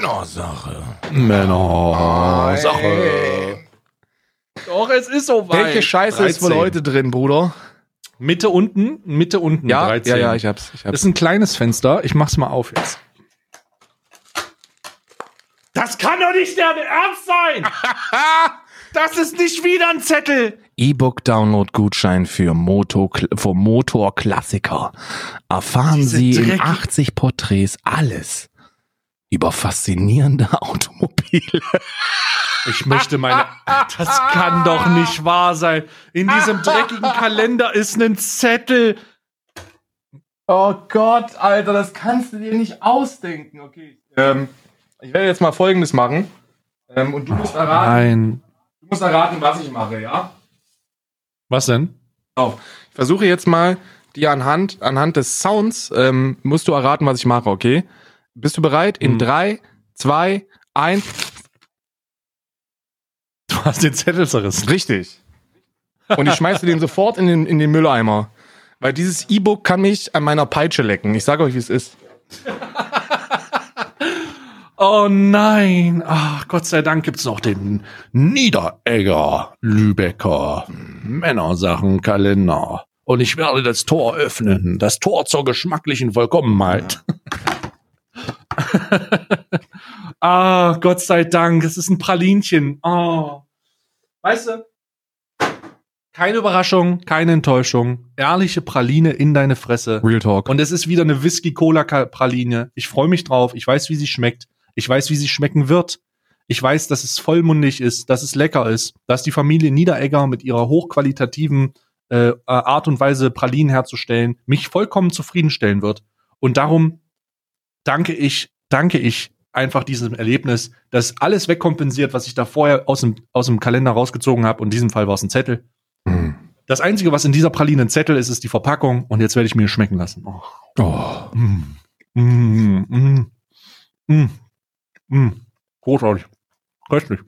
Männersache. Männer, Sache. Doch, es ist soweit. Welche Scheiße ist wohl 13. heute drin, Bruder? Mitte unten, Mitte unten. Ja, 13. ja, ja, ich hab's. Ich Das hab's. ist ein kleines Fenster. Ich mach's mal auf jetzt. Das kann doch nicht der Ernst sein! [laughs] das ist nicht wieder ein Zettel! E-Book-Download-Gutschein für, Moto, für Motorklassiker. Erfahren Diese Sie in dreckig- 80 Porträts alles über faszinierende [laughs] Automobile. Ich möchte meine. Das kann doch nicht wahr sein. In diesem dreckigen Kalender ist ein Zettel. Oh Gott, Alter, das kannst du dir nicht ausdenken. Okay. Ähm, ich werde jetzt mal Folgendes machen. Ähm, und du musst erraten, Nein. Du musst erraten, was ich mache, ja? Was denn? auf. Ich versuche jetzt mal, dir anhand, anhand des Sounds, ähm, musst du erraten, was ich mache, okay? Bist du bereit? In Mhm. drei, zwei, eins. Du hast den Zettel zerrissen. Richtig. Und ich schmeiße den sofort in den, in den Mülleimer. Weil dieses E-Book kann mich an meiner Peitsche lecken. Ich sage euch, wie es ist. Oh nein. Ach, Gott sei Dank gibt's noch den Niederegger Lübecker Männersachenkalender. Und ich werde das Tor öffnen. Das Tor zur geschmacklichen Vollkommenheit. [laughs] ah, Gott sei Dank. Es ist ein Pralinchen. Oh. Weißt du? Keine Überraschung, keine Enttäuschung. Ehrliche Praline in deine Fresse. Real Talk. Und es ist wieder eine Whisky-Cola-Praline. Ich freue mich drauf. Ich weiß, wie sie schmeckt. Ich weiß, wie sie schmecken wird. Ich weiß, dass es vollmundig ist, dass es lecker ist, dass die Familie Niederegger mit ihrer hochqualitativen äh, Art und Weise Pralinen herzustellen mich vollkommen zufriedenstellen wird. Und darum danke ich, danke ich einfach diesem Erlebnis, das alles wegkompensiert, was ich da vorher aus dem, aus dem Kalender rausgezogen habe. Und in diesem Fall war es ein Zettel. Mm. Das Einzige, was in dieser Praline ein Zettel ist, ist die Verpackung. Und jetzt werde ich mir schmecken lassen. Oh. Oh. Mm. Mm, mm, mm, mm. Großartig. Köstlich.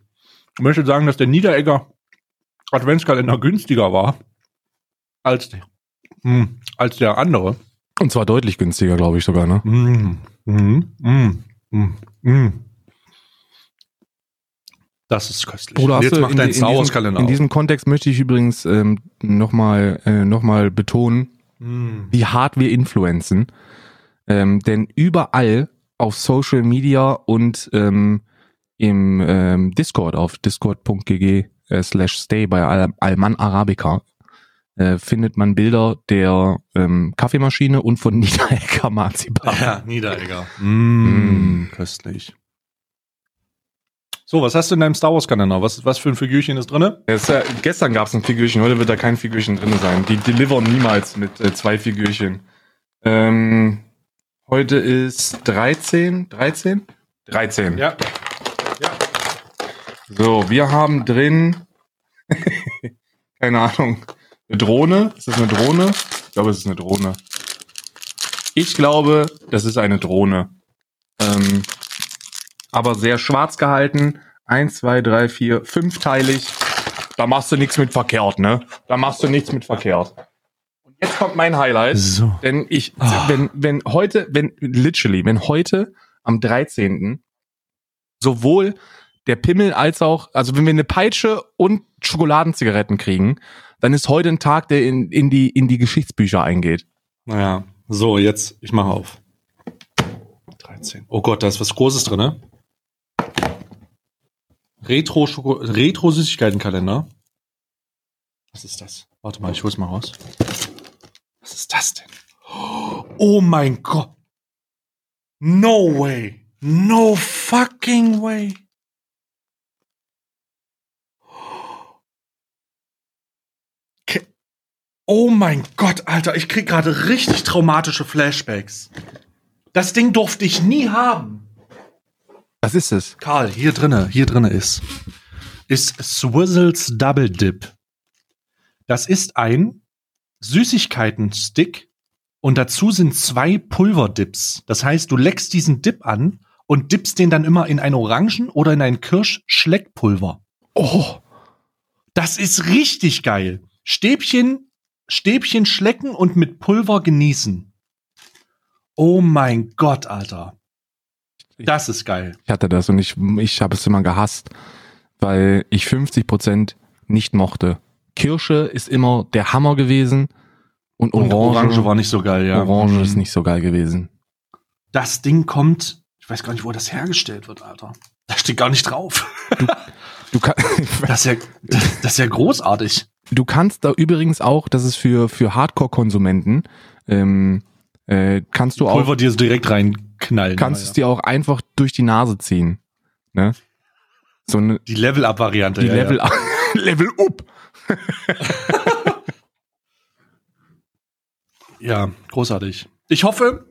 Ich möchte sagen, dass der Niederegger Adventskalender günstiger war als der, mm, als der andere. Und zwar deutlich günstiger, glaube ich sogar, ne? Mm, mm, mm. Das ist köstlich. Und hast jetzt macht in, dein in, Star Wars diesem, Kalender in diesem Kontext möchte ich übrigens ähm, nochmal äh, noch mal betonen, Mm. wie hart wir influenzen. Ähm, denn überall auf Social Media und ähm, im ähm, Discord auf discord.gg äh, slash stay bei Al Alman Arabica äh, findet man Bilder der ähm, Kaffeemaschine und von [laughs] Niederegger Marzipan. Ja, Niederegger. Mm, köstlich. So, was hast du in deinem Star Wars Kalender? Was, was für ein Figürchen ist drinne? Es, äh, gestern gab es ein Figürchen, heute wird da kein Figürchen drin sein. Die delivern niemals mit äh, zwei Figürchen. Ähm, heute ist 13, 13? 13. Ja. So, wir haben drin, [laughs] keine Ahnung, eine Drohne. Ist das eine Drohne? Ich glaube, es ist eine Drohne. Ich glaube, das ist eine Drohne. Ähm, aber sehr schwarz gehalten. Eins, zwei, drei, vier, fünfteilig. Da machst du nichts mit verkehrt, ne? Da machst du nichts mit verkehrt. Jetzt kommt mein Highlight. So. Denn ich, Ah. wenn, wenn heute, wenn, literally, wenn heute am 13. sowohl der Pimmel als auch, also wenn wir eine Peitsche und Schokoladenzigaretten kriegen, dann ist heute ein Tag, der in, in die, in die Geschichtsbücher eingeht. Naja. So, jetzt, ich mache auf. 13. Oh Gott, da ist was Großes drinne. Retro Schoko Retro. Was ist das? Warte mal, ich hol's mal raus. Was ist das denn? Oh mein Gott. No way. No fucking way. Oh mein Gott, Alter, ich krieg gerade richtig traumatische Flashbacks. Das Ding durfte ich nie haben. Was ist es? Karl, hier drinne, hier drinne ist, ist Swizzles Double Dip. Das ist ein Süßigkeiten-Stick und dazu sind zwei Pulverdips. Das heißt, du leckst diesen Dip an und dippst den dann immer in ein Orangen- oder in ein Kirsch-Schleckpulver. Oh, Das ist richtig geil. Stäbchen, Stäbchen schlecken und mit Pulver genießen. Oh mein Gott, Alter. Das ist geil. ich hatte das und ich, ich habe es immer gehasst, weil ich 50% nicht mochte. Kirsche ist immer der Hammer gewesen und Und Orange, Orange war nicht so geil, ja. Orange ist nicht so geil gewesen. Das Ding kommt, ich weiß gar nicht, wo das hergestellt wird, Alter. Da steht gar nicht drauf. Du, kann, [laughs] Das ist ja, das, das ist ja großartig. du kannst da übrigens auch, das ist für, für Hardcore-Konsumenten, ähm, äh, kannst du auch, Pulver dir so direkt reinknallen. kannst es aber dir auch einfach durch die Nase ziehen. Ne? So eine. Die Level-Up-Variante. die ja, Level, Ja. Level up. [laughs] [laughs] ja, großartig. Ich hoffe,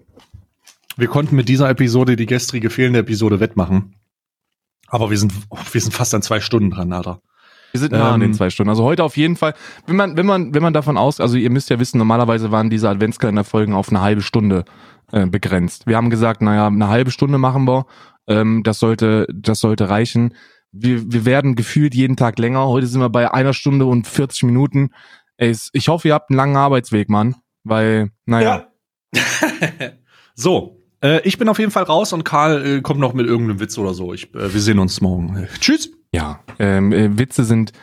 wir konnten mit dieser Episode die gestrige fehlende Episode wettmachen. Aber wir sind, wir sind fast an zwei Stunden dran, Alter. Wir sind nah an Ähm, den zwei Stunden. Also heute auf jeden Fall, wenn man, wenn man, wenn man davon aus, also ihr müsst ja wissen, normalerweise waren diese Adventskalender-Folgen auf eine halbe Stunde äh, begrenzt. Wir haben gesagt, naja, eine halbe Stunde machen wir. Ähm, das sollte, das sollte reichen. Wir, wir werden gefühlt jeden Tag länger. Heute sind wir bei einer Stunde und 40 Minuten. Ey, ich hoffe, ihr habt einen langen Arbeitsweg, Mann. Weil, naja, [laughs] so, äh, ich bin auf jeden Fall raus und Karl äh, kommt noch mit irgendeinem Witz oder so. Ich, äh, wir sehen uns morgen. Äh, tschüss. ja. Ähm, äh, Witze sind,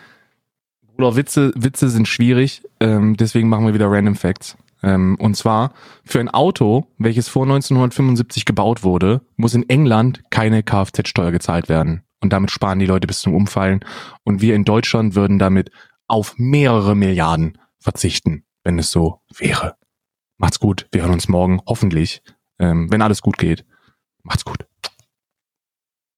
Bruder, Witze, Witze sind schwierig. Ähm, deswegen machen wir wieder Random Facts. Ähm, und zwar, für ein Auto, welches vor 1975 gebaut wurde, muss in England keine Kfz-Steuer gezahlt werden. Und damit sparen die Leute bis zum Umfallen. Und wir in Deutschland würden damit auf mehrere Milliarden verzichten, wenn es so wäre. Macht's gut. Wir hören uns morgen, hoffentlich, ähm, wenn alles gut geht. Macht's gut.